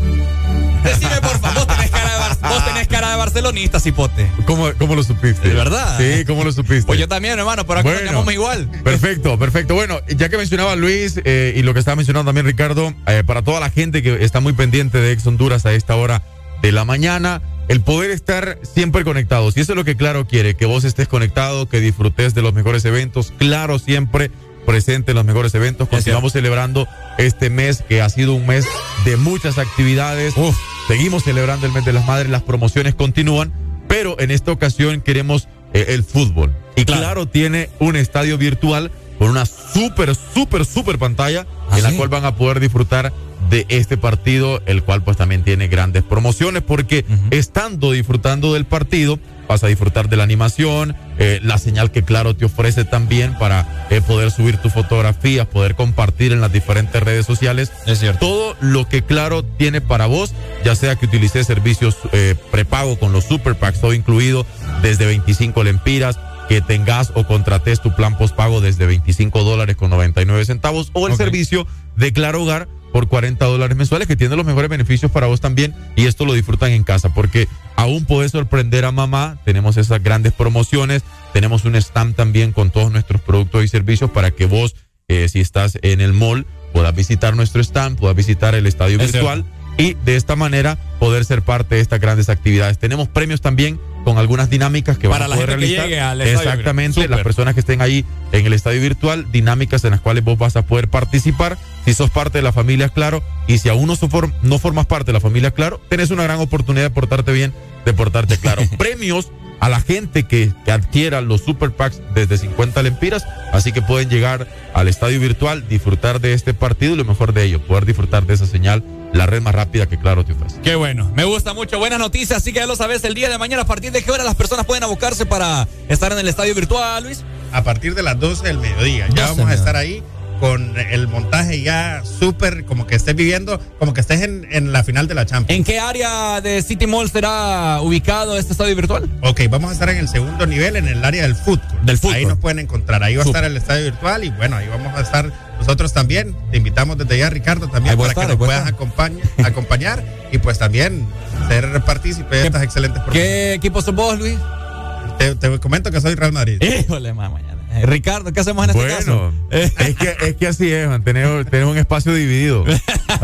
Decime, por favor, vos tenés cara de, bar- vos tenés cara de barcelonista, cipote. ¿Cómo, cómo lo supiste? ¿De verdad? Sí, ¿cómo lo supiste? Pues yo también, hermano, por acá nos Bueno. llamamos igual. Perfecto, perfecto. Bueno, ya que mencionaba Luis eh, y lo que estaba mencionando también Ricardo, eh, para toda la gente que está muy pendiente de Ex Honduras a esta hora de la mañana, el poder estar siempre conectados. Y eso es lo que Claro quiere, que vos estés conectado, que disfrutes de los mejores eventos. Claro, siempre presente en los mejores eventos. Continuamos celebrando este mes que ha sido un mes de muchas actividades. Seguimos celebrando el mes de las madres, las promociones continúan, pero en esta ocasión queremos eh, el fútbol. Y claro. tiene un estadio virtual con una súper, súper, súper pantalla en la cual van a poder disfrutar de este partido, el cual pues también tiene grandes promociones porque estando disfrutando del partido, vas a disfrutar de la animación, eh, la señal que Claro te ofrece también para eh, poder subir tus fotografías, poder compartir en las diferentes redes sociales. Es cierto. Todo lo que Claro tiene para vos, ya sea que utilices servicios eh, prepago con los super packs, todo incluido desde 25 lempiras, que tengas o contrates tu plan postpago desde 25 dólares con 99 centavos o el servicio de Claro Hogar por 40 dólares mensuales que tiene los mejores beneficios para vos también y esto lo disfrutan en casa porque aún podés sorprender a mamá, tenemos esas grandes promociones, tenemos un stand también con todos nuestros productos y servicios para que vos, eh, si estás en el mall, puedas visitar nuestro stand, puedas visitar el estadio Es virtual y de esta manera poder ser parte de estas grandes actividades. Tenemos premios también con algunas dinámicas que Para van a poder realizar. al. Exactamente, las personas que estén ahí en el estadio virtual, dinámicas en las cuales vos vas a poder participar. Si sos parte de la familia Claro y si aún no, no formas parte de la familia Claro, tenés una gran oportunidad de portarte bien, de portarte claro. Premios a la gente que, que adquiera los super packs desde 50 lempiras, así que pueden llegar al estadio virtual, disfrutar de este partido y lo mejor de ello, poder disfrutar de esa señal, la red más rápida que Claro te ofrece. Qué bueno, me gusta mucho. Buenas noticias, así que ya lo sabes, el día de mañana, ¿a partir de qué hora las personas pueden abocarse para estar en el estadio virtual, Luis? A partir de las 12 del mediodía. 12 Ya vamos a estar ahí con el montaje ya súper, como que estés viviendo, como que estés en, en la final de la Champions. ¿En qué área de City Mall será ubicado este estadio virtual? Ok, vamos a estar en el segundo nivel, en el área del fútbol. Del fútbol. Ahí nos pueden encontrar. Ahí va a estar el estadio virtual y bueno, ahí vamos a estar nosotros también. Te invitamos desde ya, Ricardo, también para estar, que nos puedas acompañar, acompañar y pues también ser partícipe de estas excelentes. ¿Qué equipo sos vos, Luis? Te, te comento que soy Real Madrid. Híjole. Eh, Ricardo, ¿qué hacemos en este caso? Bueno, es que, es que así es, man, tenemos, tenemos un espacio dividido.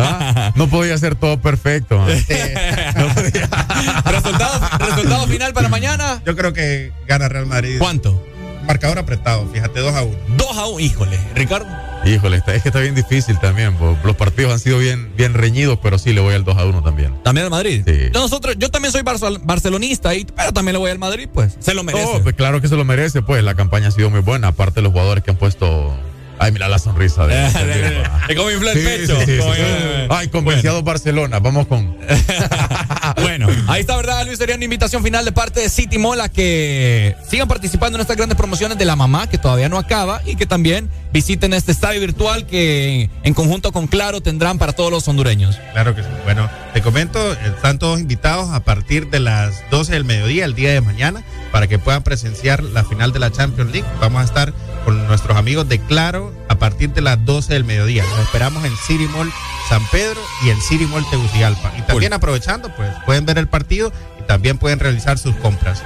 Ah, No podía ser todo perfecto. man. ¿Resultado, resultado final para mañana? Yo creo que gana Real Madrid. ¿Cuánto? Marcador apretado, fíjate, 2 a 1. 2 a 1, híjole. Ricardo. Híjole, está- es que está bien difícil también. po. Los partidos han sido bien, bien reñidos, pero sí le voy al 2 a 1 también. ¿También al Madrid? Sí. Nosotros, yo también soy barcel- barcelonista, y, pero también le voy al Madrid, pues. Se lo merece. Oh, pues claro que se lo merece, pues la campaña ha sido muy buena. Aparte los jugadores que han puesto... Ay, mira la sonrisa de... Eh, cómo infla el Sí, pecho. sí, sí, Cómo sí. infla- Ay, convenciado Barcelona. Vamos con... Bueno, ahí está, ¿verdad, Luis? Sería una invitación final de parte de City Mall a que sigan participando en estas grandes promociones de la mamá, que todavía no acaba, y que también visiten este estadio virtual que en conjunto con Claro tendrán para todos los hondureños. Claro que sí. Bueno, te comento, están todos invitados a partir de las 12 del mediodía, el día de mañana, para que puedan presenciar la final de la Champions League. Vamos a estar con nuestros amigos de Claro a partir de las 12 del mediodía. Nos esperamos en City Mall San Pedro y en City Mall Tegucigalpa. Y también aprovechando, pues pueden ver el partido y también pueden realizar sus compras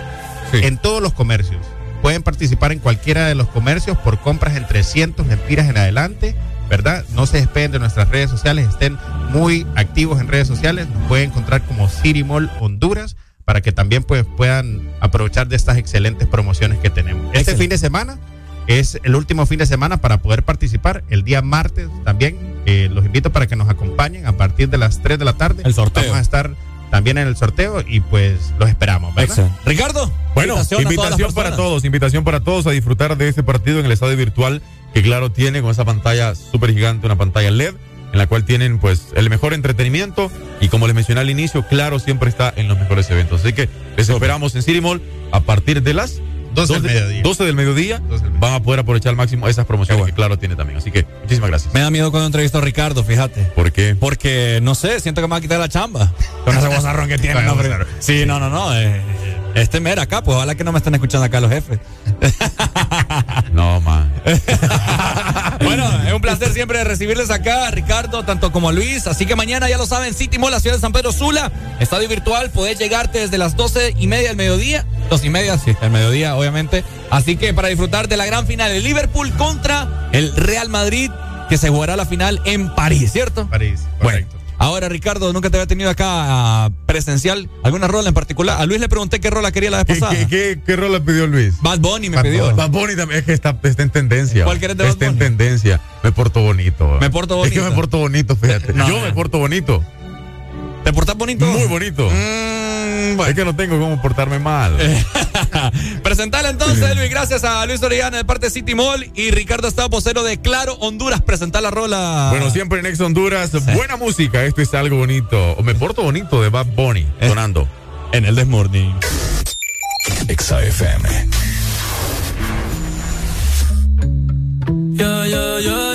en todos los comercios. Pueden participar en cualquiera de los comercios por compras en 300 lempiras en adelante, ¿verdad? No se despeguen de nuestras redes sociales, estén muy activos en redes sociales. Nos pueden encontrar como City Mall Honduras para que también pues, puedan aprovechar de estas excelentes promociones que tenemos. Este Excelente. fin de semana es el último fin de semana para poder participar. El día martes también eh, los invito para que nos acompañen a partir de las 3 de la tarde. El sorteo. Vamos a estar también en el sorteo y pues los esperamos, ¿verdad? Excelente. Ricardo. Bueno, invitación para todos, invitación para todos a disfrutar de este partido en el estadio virtual que claro tiene con esa pantalla súper gigante, una pantalla LED en la cual tienen pues el mejor entretenimiento y como les mencioné al inicio, claro siempre está en los mejores eventos. Así que les esperamos en City Mall a partir de las 12 del mediodía. 12 del mediodía. Van a poder aprovechar al máximo esas promociones que claro tiene también. Así que muchísimas gracias. Me da miedo cuando entrevisto a Ricardo, fíjate. ¿Por qué? Porque, no sé, siento que me va a quitar la chamba. Con ese bozarrón que tiene. No, sí, no, no, no. eh, este mera acá, pues ojalá que no me estén escuchando acá los jefes. No, man. Bueno, es un placer siempre recibirles acá, Ricardo, tanto como a Luis. Así que mañana ya lo saben, City Mall, la ciudad de San Pedro Sula, estadio virtual, podés llegarte desde las doce y media del mediodía. Dos y media, sí, el mediodía, obviamente. Así que para disfrutar de la gran final, el Liverpool contra el Real Madrid, que se jugará la final en París, ¿cierto? París, Bueno, ahora Ricardo, nunca te había tenido acá ah, presencial, alguna rola en particular. A Luis le pregunté qué rola quería la vez ¿Qué, pasada. qué, qué, qué rol le pidió Luis? Bad Bunny me Bad pidió. Bunny. Bad Bunny también es que está, está en tendencia. ¿Cuál querés de Bad Está en Bunny? tendencia. Me porto bonito. Me porto Es que bonito. me porto bonito, fíjate. No, Yo no. me porto bonito. ¿Te portas bonito? Muy bonito. Mm, bueno. Es que no tengo cómo portarme mal. Presentale entonces, Luis. Gracias a Luis Orellana de parte de City Mall y Ricardo Estado Posero de Claro Honduras. Presentar la rola. Bueno, siempre en Ex Honduras, buena música. Esto es algo bonito. O me porto bonito de Bad Bunny, sonando. En el Desmorning. Exa FM. Yeah, yeah, yeah,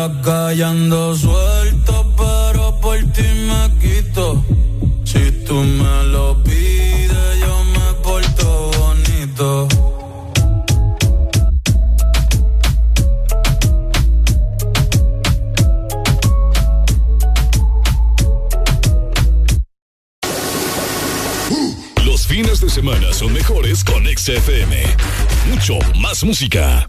Y en la calle ando suelto, pero por ti me quito. Si tú me lo pides, yo me porto bonito. Los fines de semana son mejores con XFM. Mucho más música.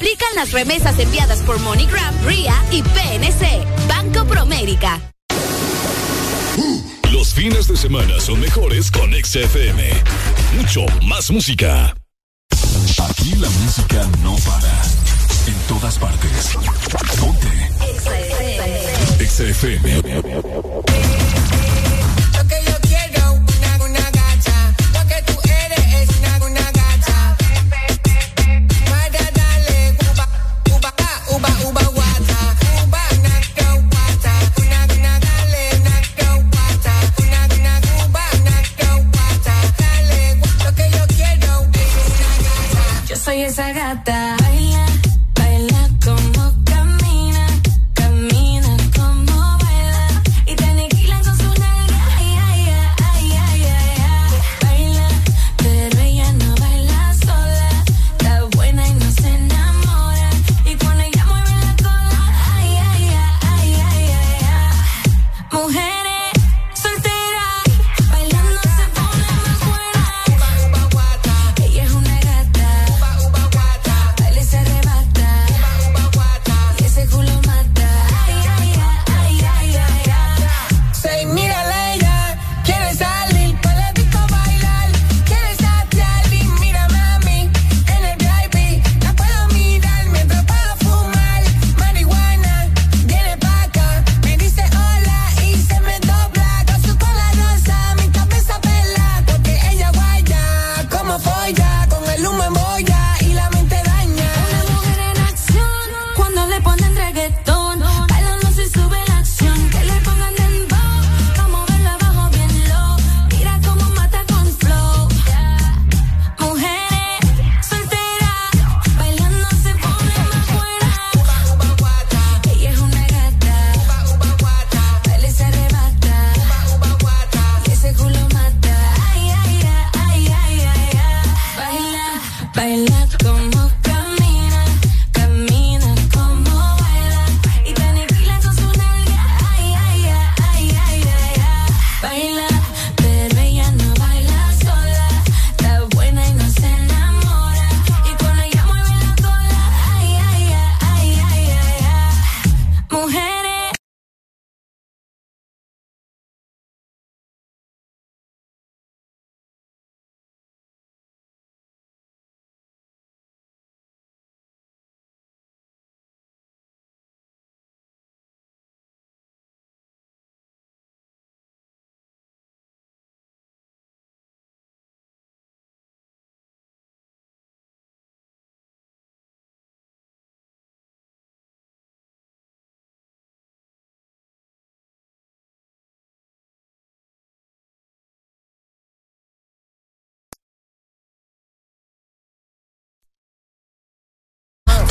Aplican las remesas enviadas por MoneyGram, RIA y PNC. Banco Promérica. Los fines de semana son mejores con XFM. Mucho más música. Aquí la música no para. En todas partes. Ponte. XFM. Lo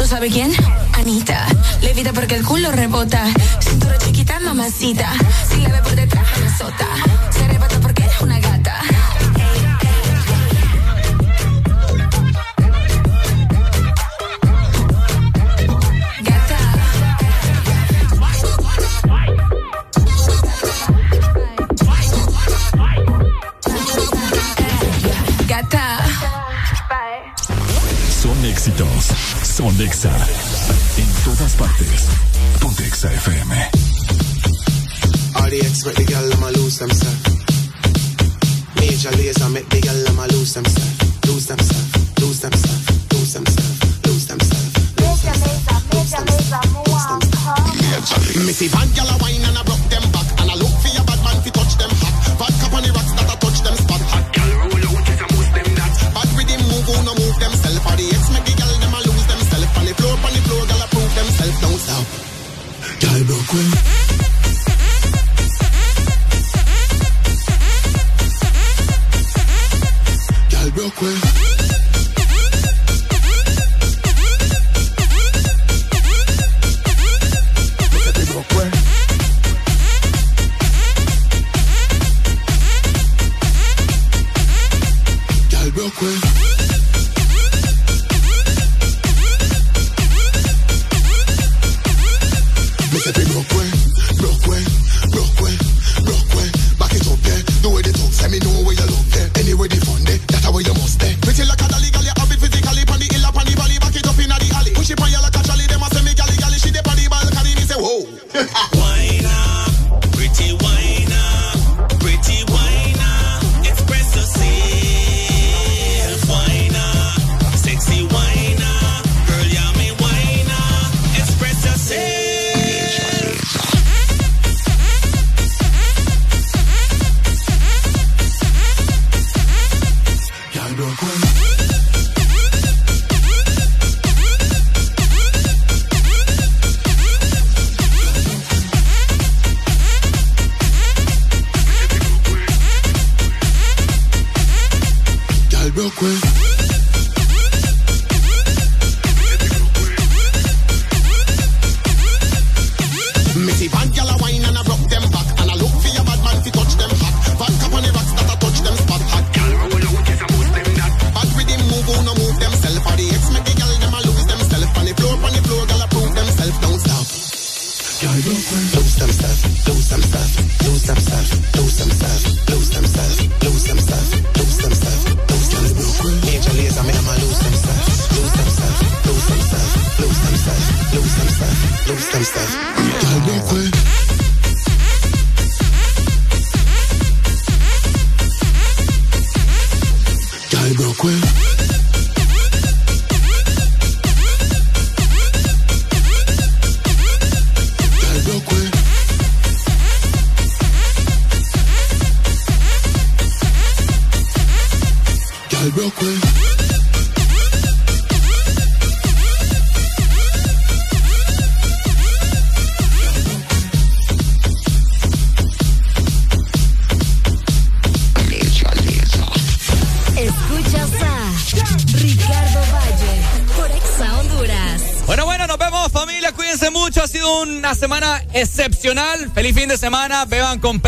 sabe quién? Anita. Levita porque el culo rebota. Cintura chiquita, mamacita. Si la ve por detrás, me azota. Se arrebata porque es una gata. Gata. Son éxitos. Son Exa. En todas partes. Ponte Exa FM. The ex make the gal them a lose themselves. Major laser make the gal them a lose themselves. Lose themselves, lose themselves, lose themselves, lose themselves. Missy Van gyal a wine and a broke them back And I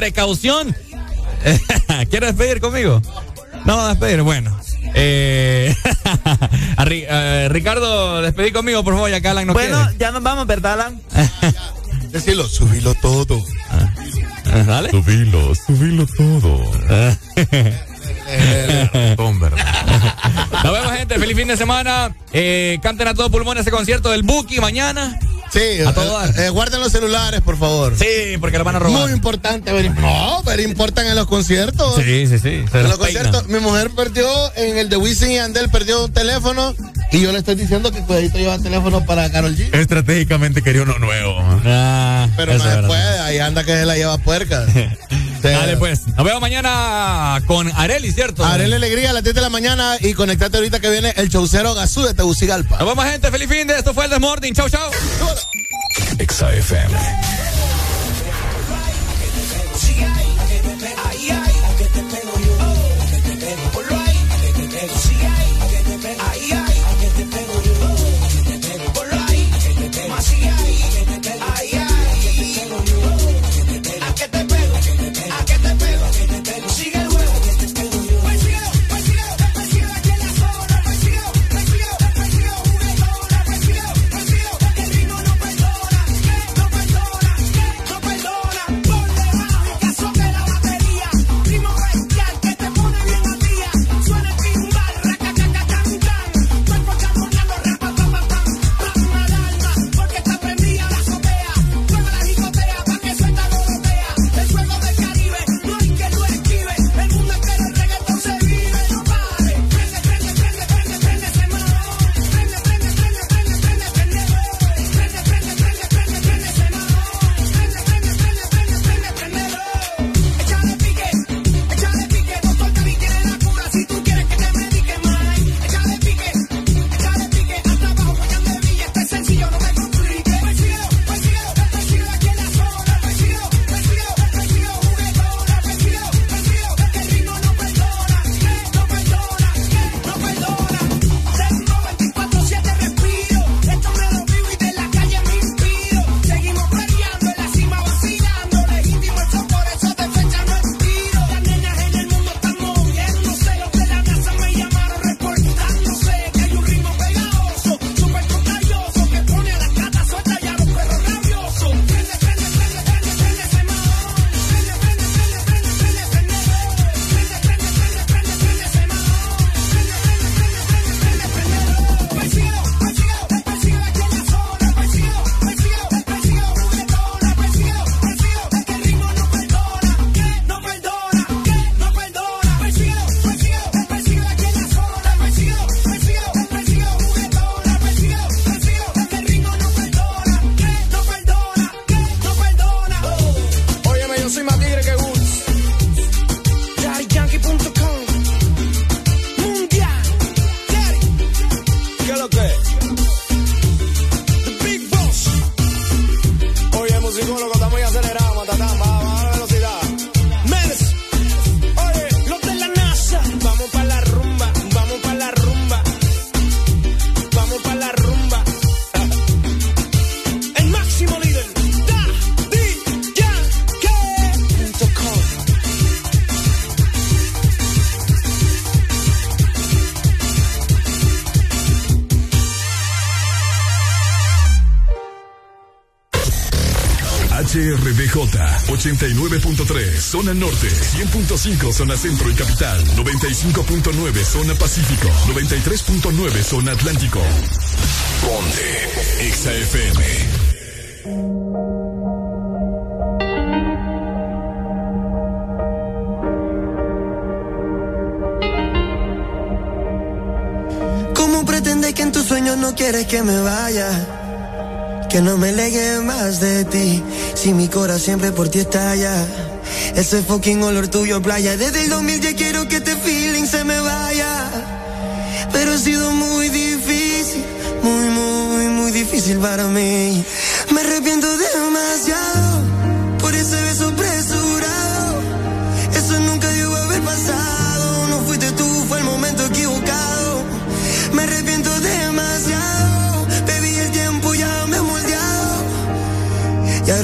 precaución. ¿Quieres despedir conmigo? No, despedir, bueno. Eh, a Ricardo, despedí conmigo, por favor, ya que Alan no Bueno, ya nos vamos, ¿verdad, Alan? Decirlo, subilo todo. quiere. Dale. Subilo, subilo todo. Nos vemos, gente. Feliz fin de semana. Eh, canten a todo pulmón ese concierto del Buki mañana. Sí, A todo dar. eh, guarden los celulares, por favor. Sí, porque lo van a robar. Muy importante, ver, no, pero importan en los conciertos. Sí, sí, sí. En los conciertos, mi mujer perdió en el de Wisin y Andel, perdió un teléfono y yo le estoy diciendo que cuidadito lleva teléfono para Carol G. Estratégicamente quería uno nuevo. Ah, Pero no se puede, ahí anda que se la lleva puerca. Dale, pues. Nos vemos mañana con Areli, ¿cierto? Arele Alegría a las 10 de la mañana y conectate ahorita que viene el chaucero Gazú de Tegucigalpa. Nos vemos, gente. Feliz fin de. Esto fue el Desmorning. Chau, chau. Exa FM. 89.3 zona norte, 100.5 zona centro y capital, 95.9 zona pacífico, 93.9 zona atlántico. Ponte XAFM. ¿Cómo pretendes que en tus sueños no quieres que me vaya? que no me alegue más de ti. Si mi cora siempre por ti está allá. Ese fucking olor tuyo playa. Desde el 2000 ya quiero que este feeling se me vaya. Pero ha sido muy difícil, muy, muy, muy difícil para mí. Me arrepiento demasiado.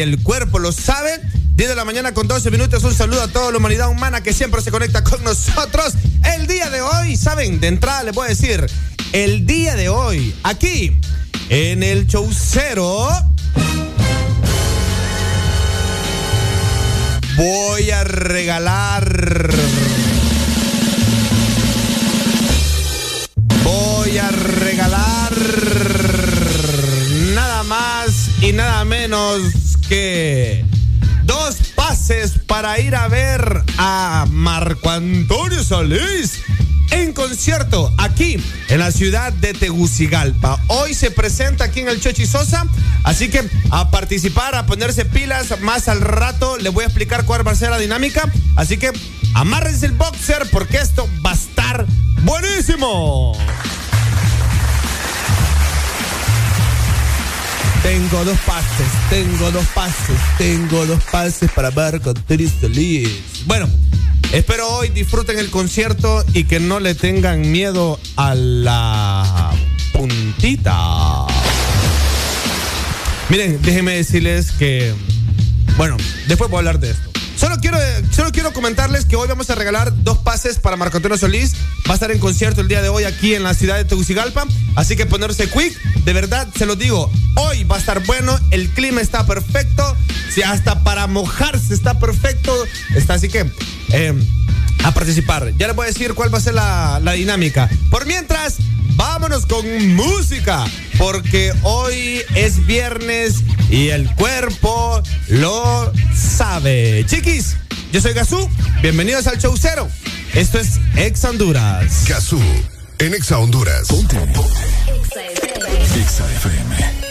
El cuerpo lo sabe. 10 de la mañana con 12 minutos. Un saludo a toda la humanidad humana que siempre se conecta con nosotros. El día de hoy, saben, de entrada les voy a decir, el día de hoy, aquí, en el Chaucero. Voy a regalar. Solís en concierto aquí en la ciudad de Tegucigalpa. Hoy se presenta aquí en el Chochi Sosa, así que a participar, a ponerse pilas. Más al rato les voy a explicar cuál va a ser la dinámica. Así que amárrense el boxer porque esto va a estar buenísimo. Tengo dos pases, tengo dos pases, tengo dos pases para Marco Antonio Solís. Bueno, espero hoy disfruten el concierto y que no le tengan miedo a la puntita. Miren, déjenme decirles que, bueno, después voy a hablar de esto. Solo quiero, solo quiero comentarles que hoy vamos a regalar dos pases para Marco Antonio Solís. Va a estar en concierto el día de hoy aquí en la ciudad de Tegucigalpa. Así que ponerse quick. De verdad, se los digo, hoy va a estar bueno. El clima está perfecto. Si hasta para mojarse está perfecto. Está así que eh, a participar. Ya les voy a decir cuál va a ser la, la dinámica. Por mientras, vámonos con música. Porque hoy es viernes y el cuerpo lo sabe. Chiquis, yo soy Gazú. Bienvenidos al show cero. Esto es Ex Honduras. Gazú, en Exa Honduras. Exa FM. Hoy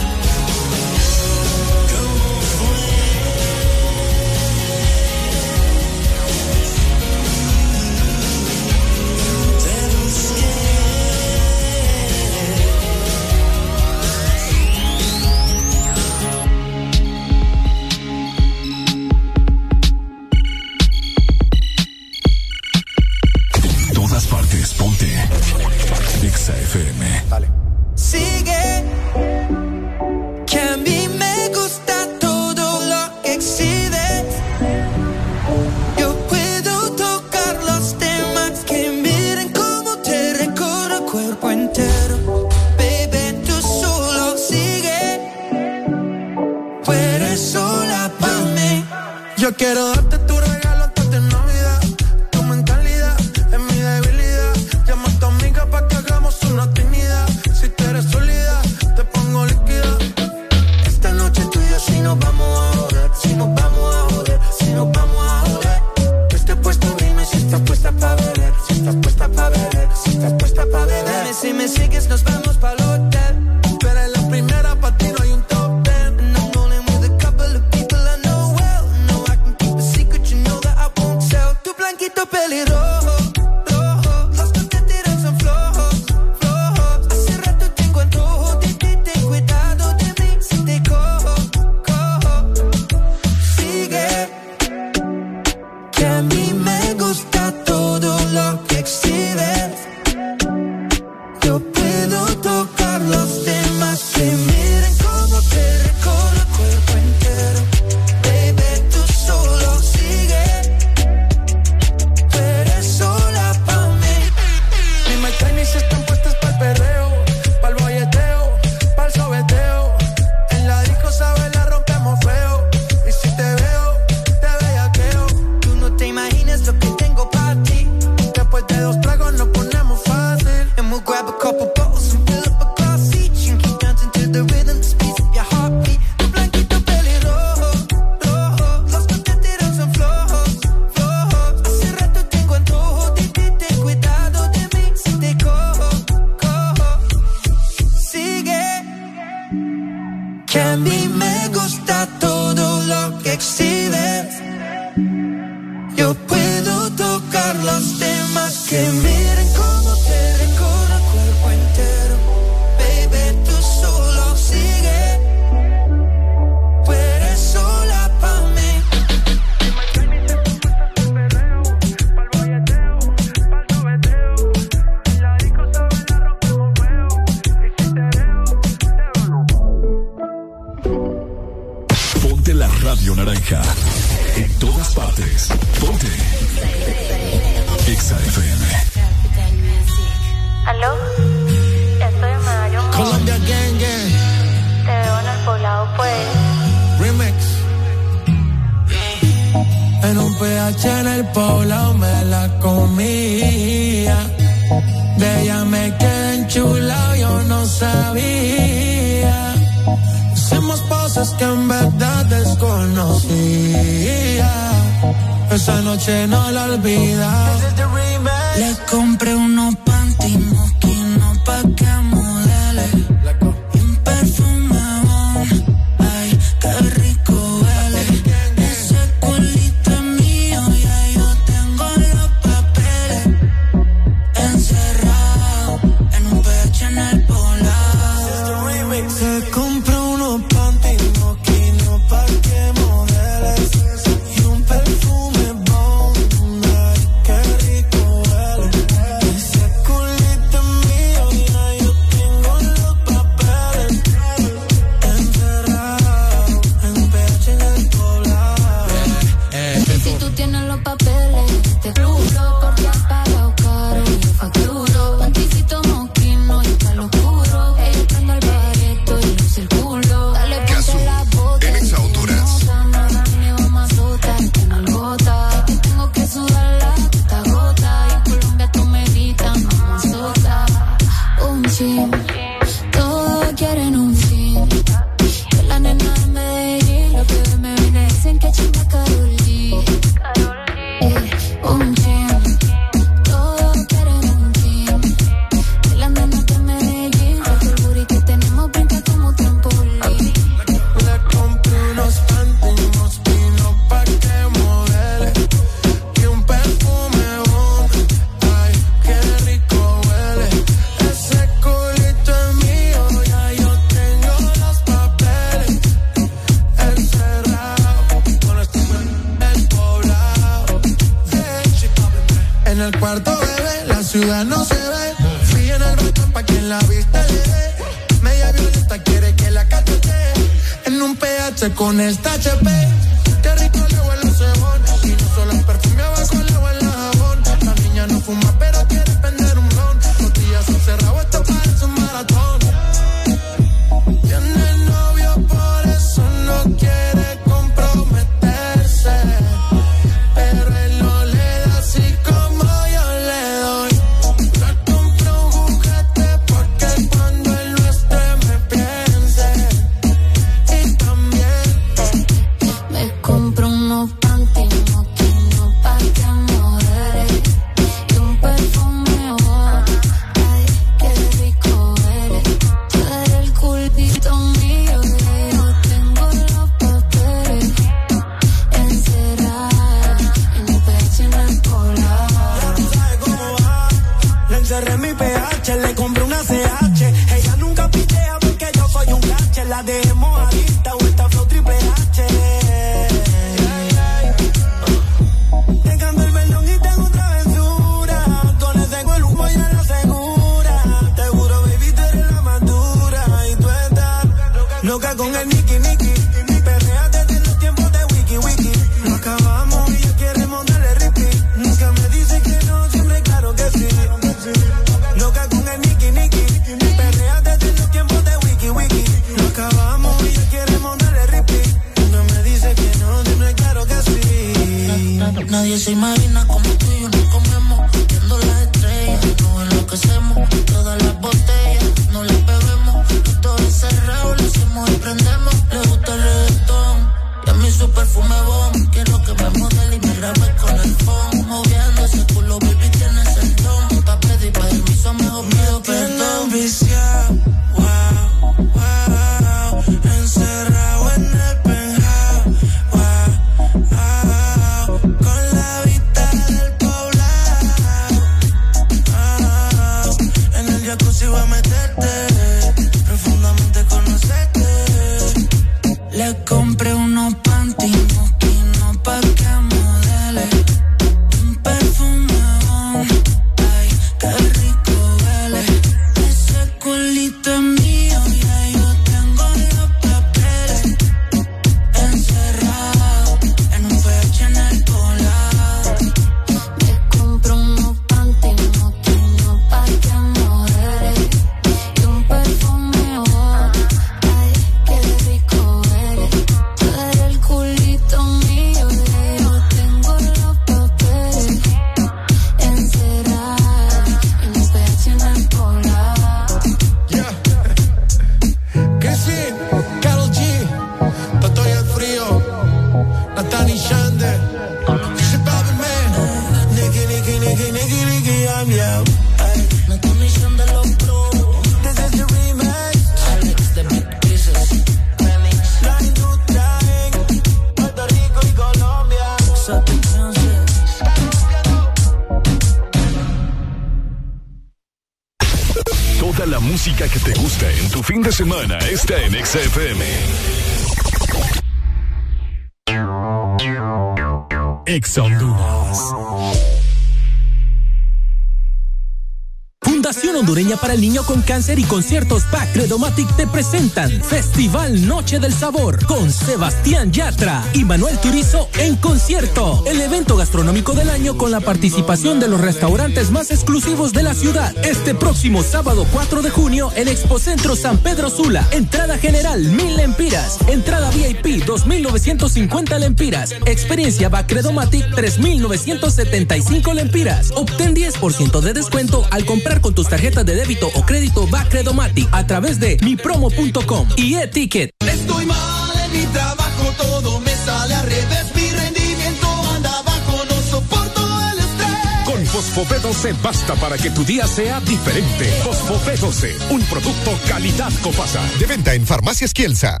Cáncer y Conciertos Credomatic te presentan Festival Noche del Sabor con Sebastián Yatra y Manuel Turizo en concierto. El evento gastronómico del año con la participación de los restaurantes más exclusivos de la ciudad. Este próximo sábado 4 de junio en Expocentro San Pedro Sula. Entrada general 1000 lempiras. Entrada VIP 2950 lempiras. Experiencia PAC Credomatic 3975 lempiras. Obtén 10% de descuento al comprar con tus tarjetas de débito o crédito Bacredomatic a través de mipromo.com y e-ticket. Estoy mal en mi trabajo, todo me sale al revés. Mi rendimiento anda bajo, no soporto el estrés. Con Fosfo B12 basta para que tu día sea diferente. Fosfo B12, un producto calidad Copasa. De venta en Farmacias Kielsa.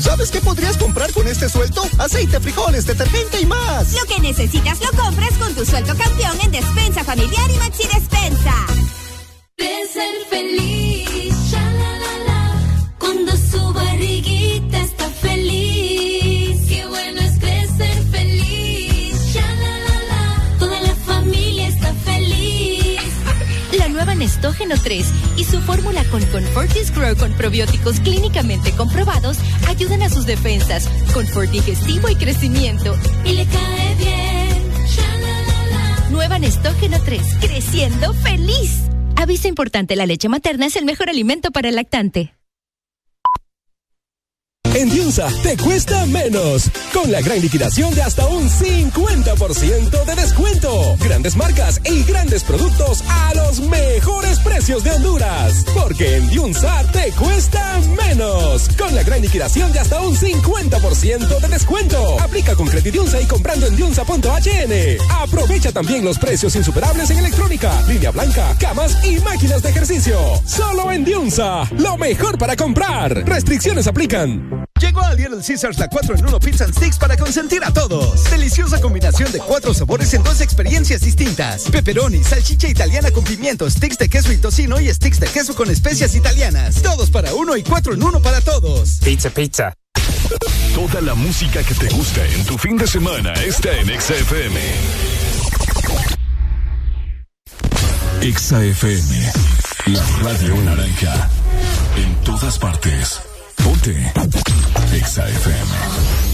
¿Sabes qué podrías comprar con este sueldo? Aceite, frijoles, detergente y más. Lo que necesitas lo compras con tu sueldo campeón en Despensa Familiar y Maxi Despensa. 3 y su fórmula con Confortis Grow con probióticos clínicamente comprobados ayudan a sus defensas, confort digestivo y crecimiento. Y le cae bien, shalalala. Nueva Nestógeno 3, creciendo feliz. Aviso importante, la leche materna es el mejor alimento para el lactante. En Diunsa te cuesta menos. Con la gran liquidación de hasta un 50% de descuento. Grandes marcas y grandes productos los mejores precios de Honduras. Porque en Diunsa te cuesta menos. Con la gran liquidación de hasta un 50% de descuento. Aplica con Credidiunsa y comprando en diunsa.hn. Aprovecha también los precios insuperables en electrónica, línea blanca, camas y máquinas de ejercicio. Solo en Diunsa. Lo mejor para comprar. Restricciones aplican. Little Caesars la 4 en 1 Pizza Sticks para consentir a todos. Deliciosa combinación de cuatro sabores en dos experiencias distintas. Pepperoni, salchicha italiana con pimientos, sticks de queso y tocino y sticks de queso con especias italianas. Todos para uno y cuatro en uno para todos. Pizza, pizza. Toda la música que te gusta en tu fin de semana está en XFM. XFM, la radio naranja. En todas partes. Ponte. Nexa FM.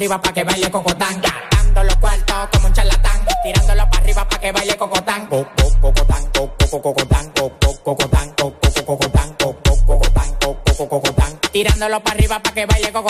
arriba pa' que baile cocotán. Dando los cuartos como un charlatán. Tirándolo pa' arriba pa' que baile cocotán. Cocotán, cocotán, cocotán, cocotán, cocotán, cocotán, cocotán. Tirándolo pa' arriba pa' que baile cocotán.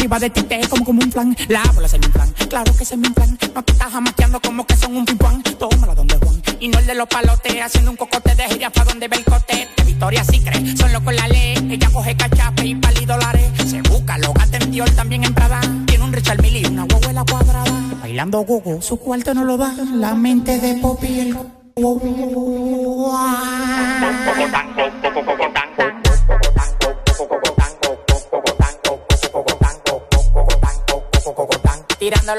Arriba de ti, como como un flan, la bola se me inflan, claro que se me inflan, no te estás jamaqueando como que son un pimpán, tómala donde Juan, y no el de los palotes, haciendo un cocote de gira pa' donde ve el cote, de Victoria sí cree, son locos la ley, ella coge cachape y pali dólares, se busca, lo gata en también en Prada, tiene un Richard Mille y una huevuela cuadrada, bailando gogo, su cuarto no lo da, la mente de Poppy el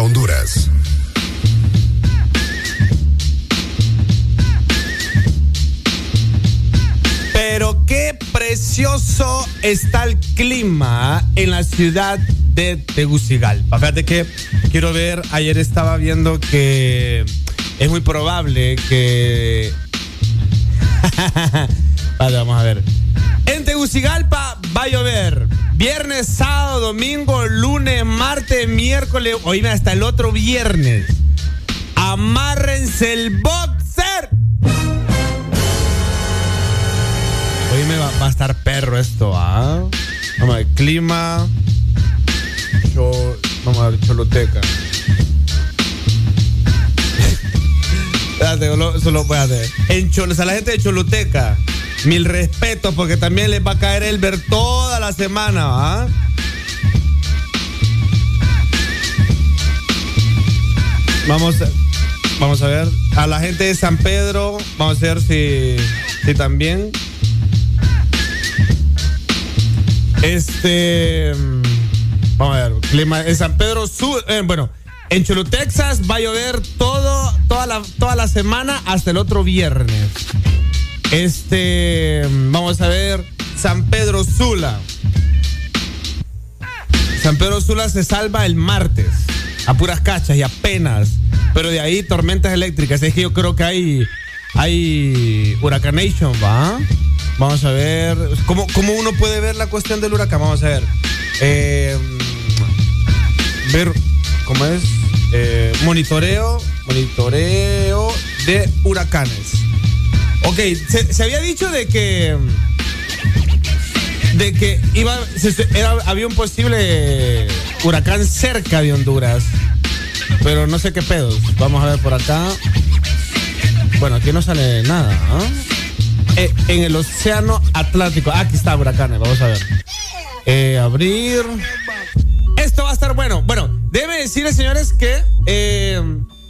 Honduras. Pero qué precioso está el clima en la ciudad de Tegucigalpa. Fíjate que quiero ver, ayer estaba viendo que es muy probable que... vale, vamos a ver. En Tegucigalpa va a llover. Viernes, sábado, domingo, lunes, martes, miércoles, oíme hasta el otro viernes. Amárrense el boxer. Oíme, va, va a estar perro esto, ¿ah? Vamos a ver, clima. Cho- vamos a ver, Choluteca. Espérate, solo, solo espérate. En Cholo, o sea, la gente de Choluteca, mil respetos, porque también les va a caer el ver toda la semana. Vamos vamos a ver. A la gente de San Pedro, vamos a ver si, si también. Este. mm, Vamos a ver. Clima en San Pedro Sur. eh, bueno, en Cholo, Texas va a llover todo, toda, la, toda la semana hasta el otro viernes. Este. Vamos a ver. San Pedro Sula. San Pedro Sula se salva el martes. A puras cachas y apenas. Pero de ahí tormentas eléctricas. Es que yo creo que hay. Hay huracanation, ¿va? Vamos a ver. ¿Cómo, cómo uno puede ver la cuestión del huracán? Vamos a ver. Eh, ver cómo es. Eh, monitoreo. Monitoreo de huracanes. Ok, se, había dicho de que. De que había un posible huracán cerca de Honduras. Pero no sé qué pedos. Vamos a ver por acá. Bueno, aquí no sale nada. ¿ah? Eh, en el océano Atlántico. Ah, aquí está huracanes. Vamos a ver. Eh, abrir. Esto va a estar bueno. Bueno, debe decirles, señores, que eh,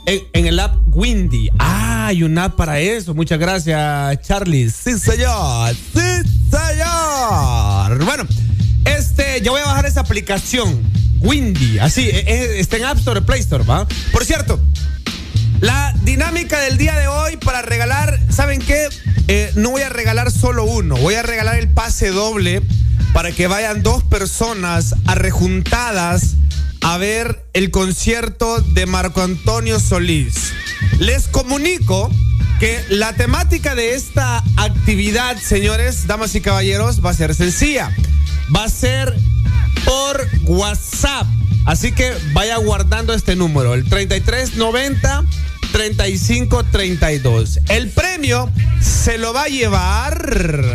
En, el app Windy. Ah, hay un app para eso. Muchas gracias, Charlie. Sí, señor. Sí, señor. Bueno, este, yo voy a bajar esa aplicación. Windy. Así, e- e- está en App Store, Play Store, ¿va? Por cierto, la dinámica del día de hoy para regalar, ¿saben qué? Eh, no voy a regalar solo uno, voy a regalar el pase doble para que vayan dos personas arrejuntadas a ver el concierto de Marco Antonio Solís. Les comunico que la temática de esta actividad, señores, damas y caballeros, va a ser sencilla. Va a ser por WhatsApp. Así que vaya guardando este número, el 3390 3532. El premio se lo va a llevar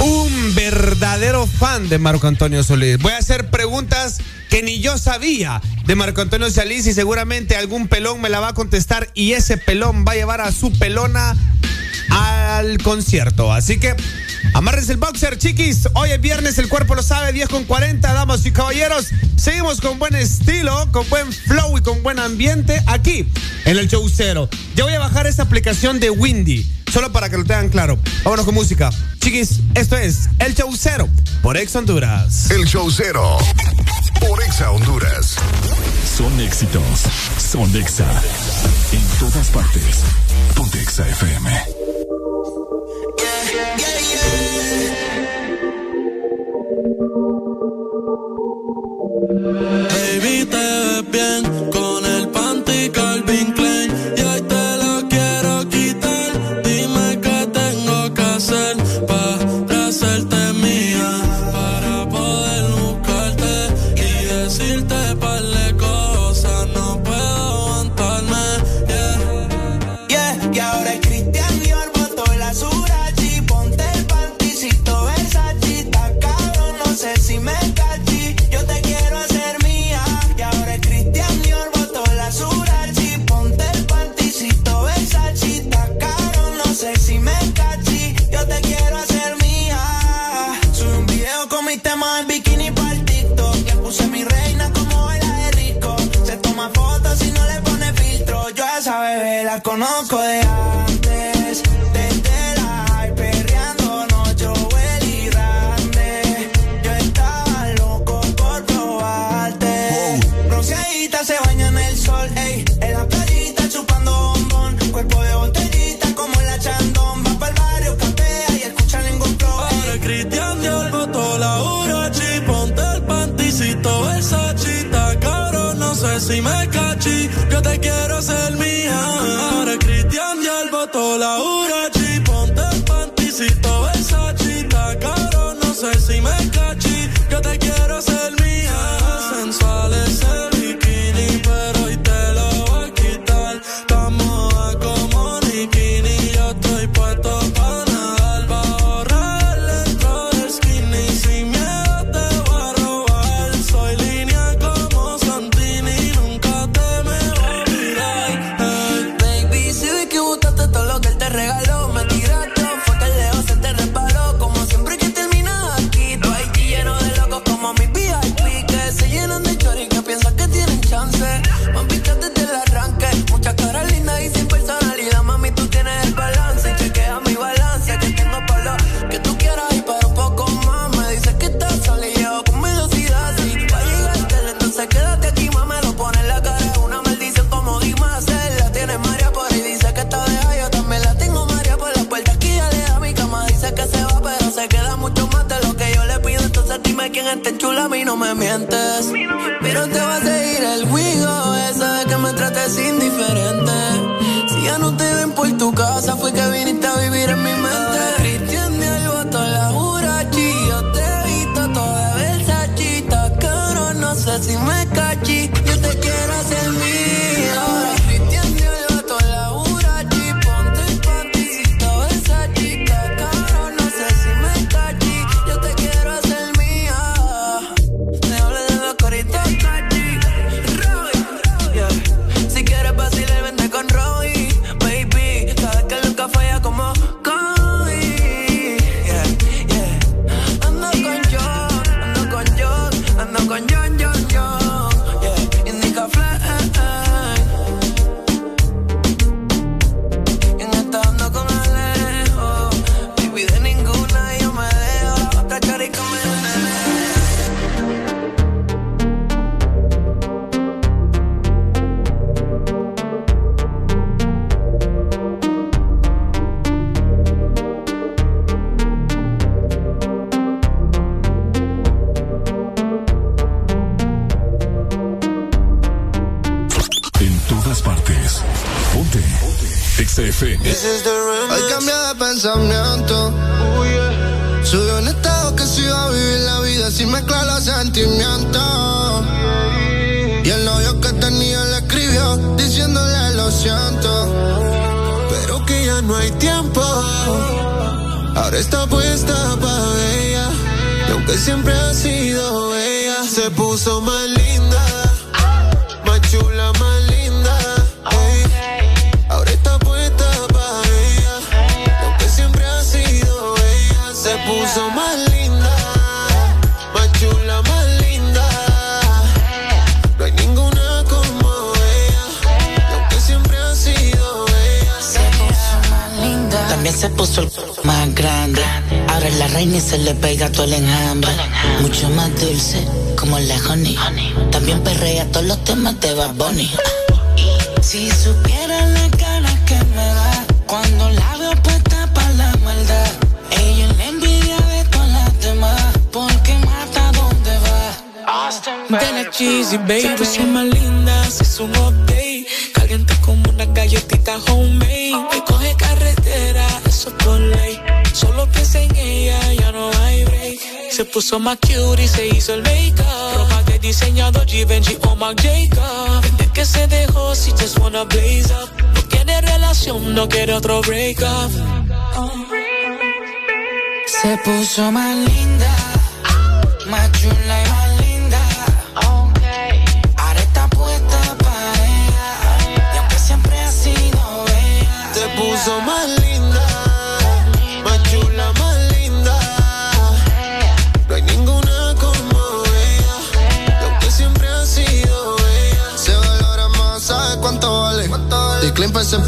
un verdadero fan de Marco Antonio Solís. Voy a hacer preguntas que ni yo sabía de Marco Antonio Solís y seguramente algún pelón me la va a contestar y ese pelón va a llevar a su pelona al concierto. Así que amárrense el boxer, chiquis. Hoy es viernes, el cuerpo lo sabe, 10 con 40, damas y caballeros. Seguimos con buen estilo, con buen flow y con buen ambiente aquí en el show cero. Ya voy a bajar esa aplicación de Windy, solo para que lo tengan claro. Vámonos con música. Chiquis, esto es el show cero por Ex Honduras. El show cero por Exa Honduras. Son éxitos. Son Exa. En todas partes. Ponte Exa FM. Baby, te ves bien esa bebé la conozco de antes, desde la high, perreando noche y grande. Yo estaba loco por probarte. Bronceadita se baña en el sol, ey, en la playita chupando bombón, cuerpo de botellita como la chandón, va pa'l barrio, capea y escucha ningún pro. Ahora Cristian Dior botó la Urachi, ponte el panticito Versace, está cabrón, no sé si me cachi, Dior botó puso más cute y se hizo el make-up. Ropa de diseñador Givenchy o Marc Jacob. Desde que se dejó, si just wanna blaze up. No tiene relación, no quiere otro break-up. Oh. Se puso más linda For some.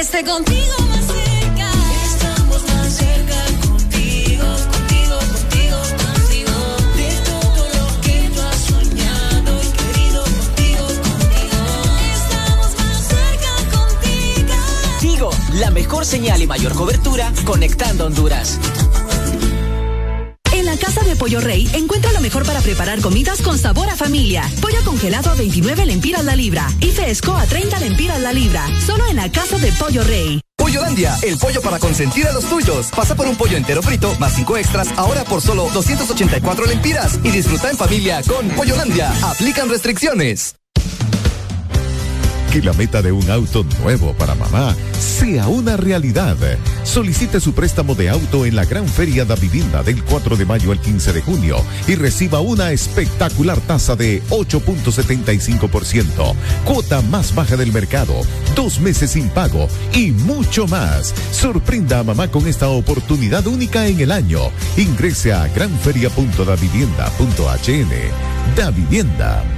esté contigo más cerca. Estamos más cerca contigo, contigo, contigo, contigo. De todo lo que tú has soñado y querido contigo, contigo. Estamos más cerca contigo. Digo, la mejor señal y mayor cobertura conectando Honduras la Casa de Pollo Rey encuentra lo mejor para preparar comidas con sabor a familia. Pollo congelado a 29 lempiras la libra y fresco a 30 lempiras la libra. Solo en la Casa de Pollo Rey. Pollolandia, el pollo para consentir a los tuyos. Pasa por un pollo entero frito más cinco extras ahora por solo 284 lempiras y disfruta en familia con Pollolandia. Aplican restricciones. Que la meta de un auto nuevo para mamá sea una realidad. Solicite su préstamo de auto en la Gran Feria da Vivienda del 4 de mayo al 15 de junio y reciba una espectacular tasa de 8.75%, cuota más baja del mercado, dos meses sin pago y mucho más. Sorprenda a mamá con esta oportunidad única en el año. Ingrese a granferia.davivienda.hn. Da Vivienda.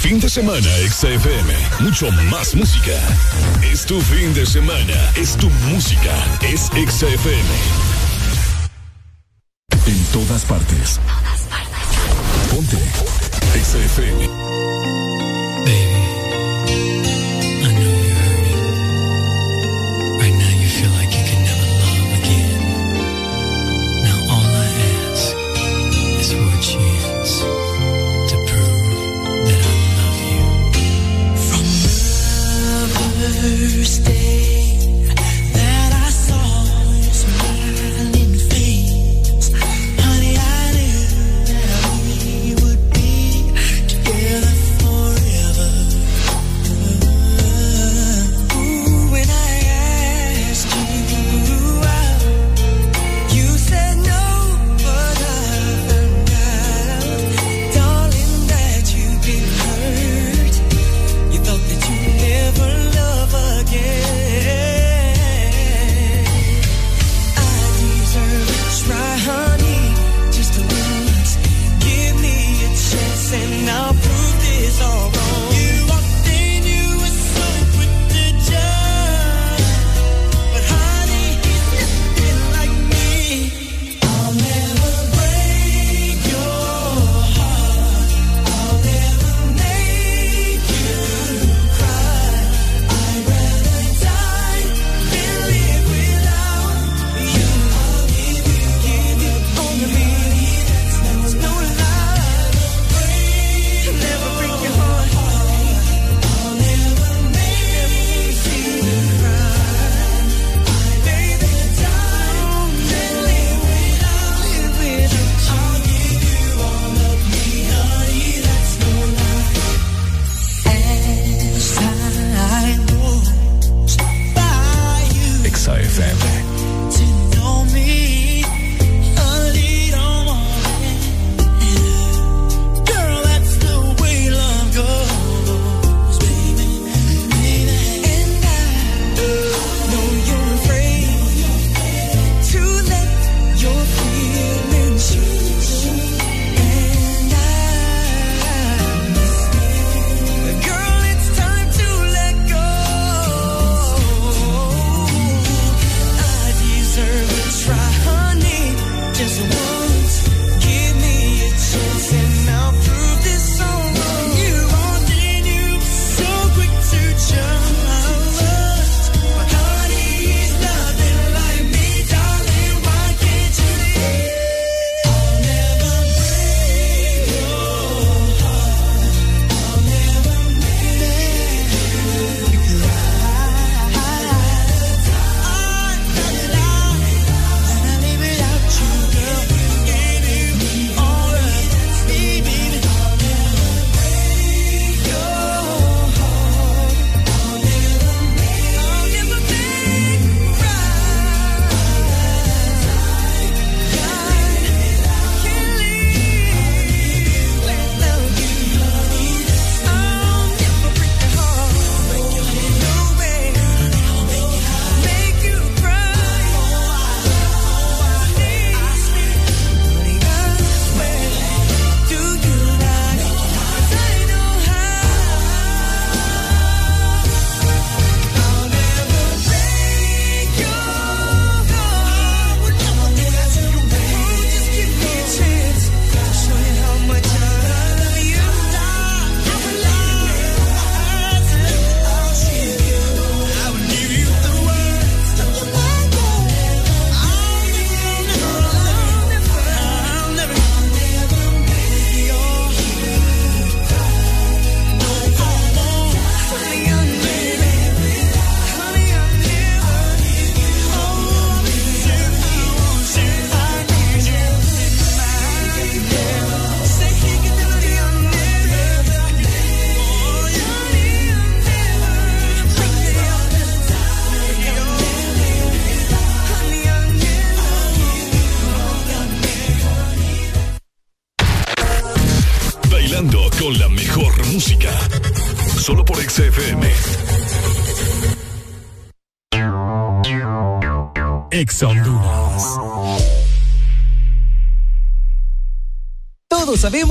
Fin de semana, XFM. Mucho más música. Es tu fin de semana. Es tu música. Es XFM. En todas partes. Ponte. XFM.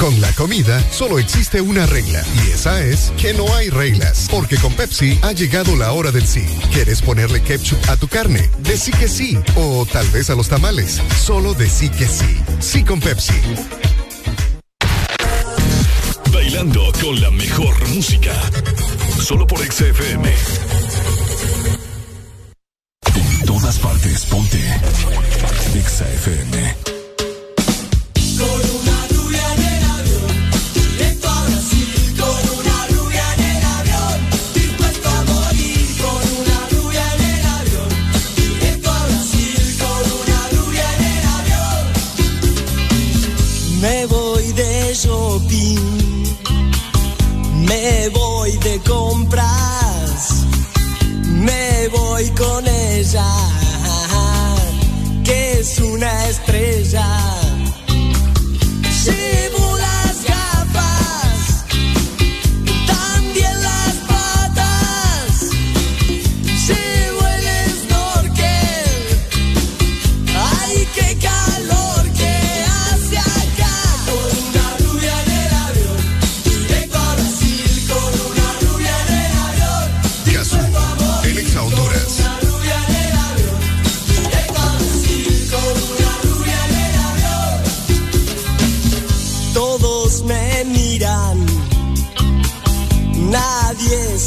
Con la comida solo existe una regla y esa es que no hay reglas, porque con Pepsi ha llegado la hora del sí. ¿Quieres ponerle ketchup a tu carne? Decí que sí. O tal vez a los tamales. Solo decí que sí. Sí con Pepsi. Bailando con la mejor música. Solo por XFM. En todas partes, ponte. XFM. Me voy de shopping, me voy de compras, me voy con ella, que es una estrella.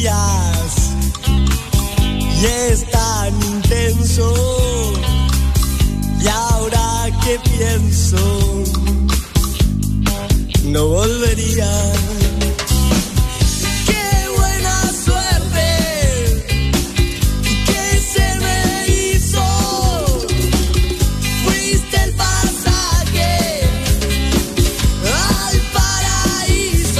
Y es tan intenso. Y ahora que pienso, no volvería.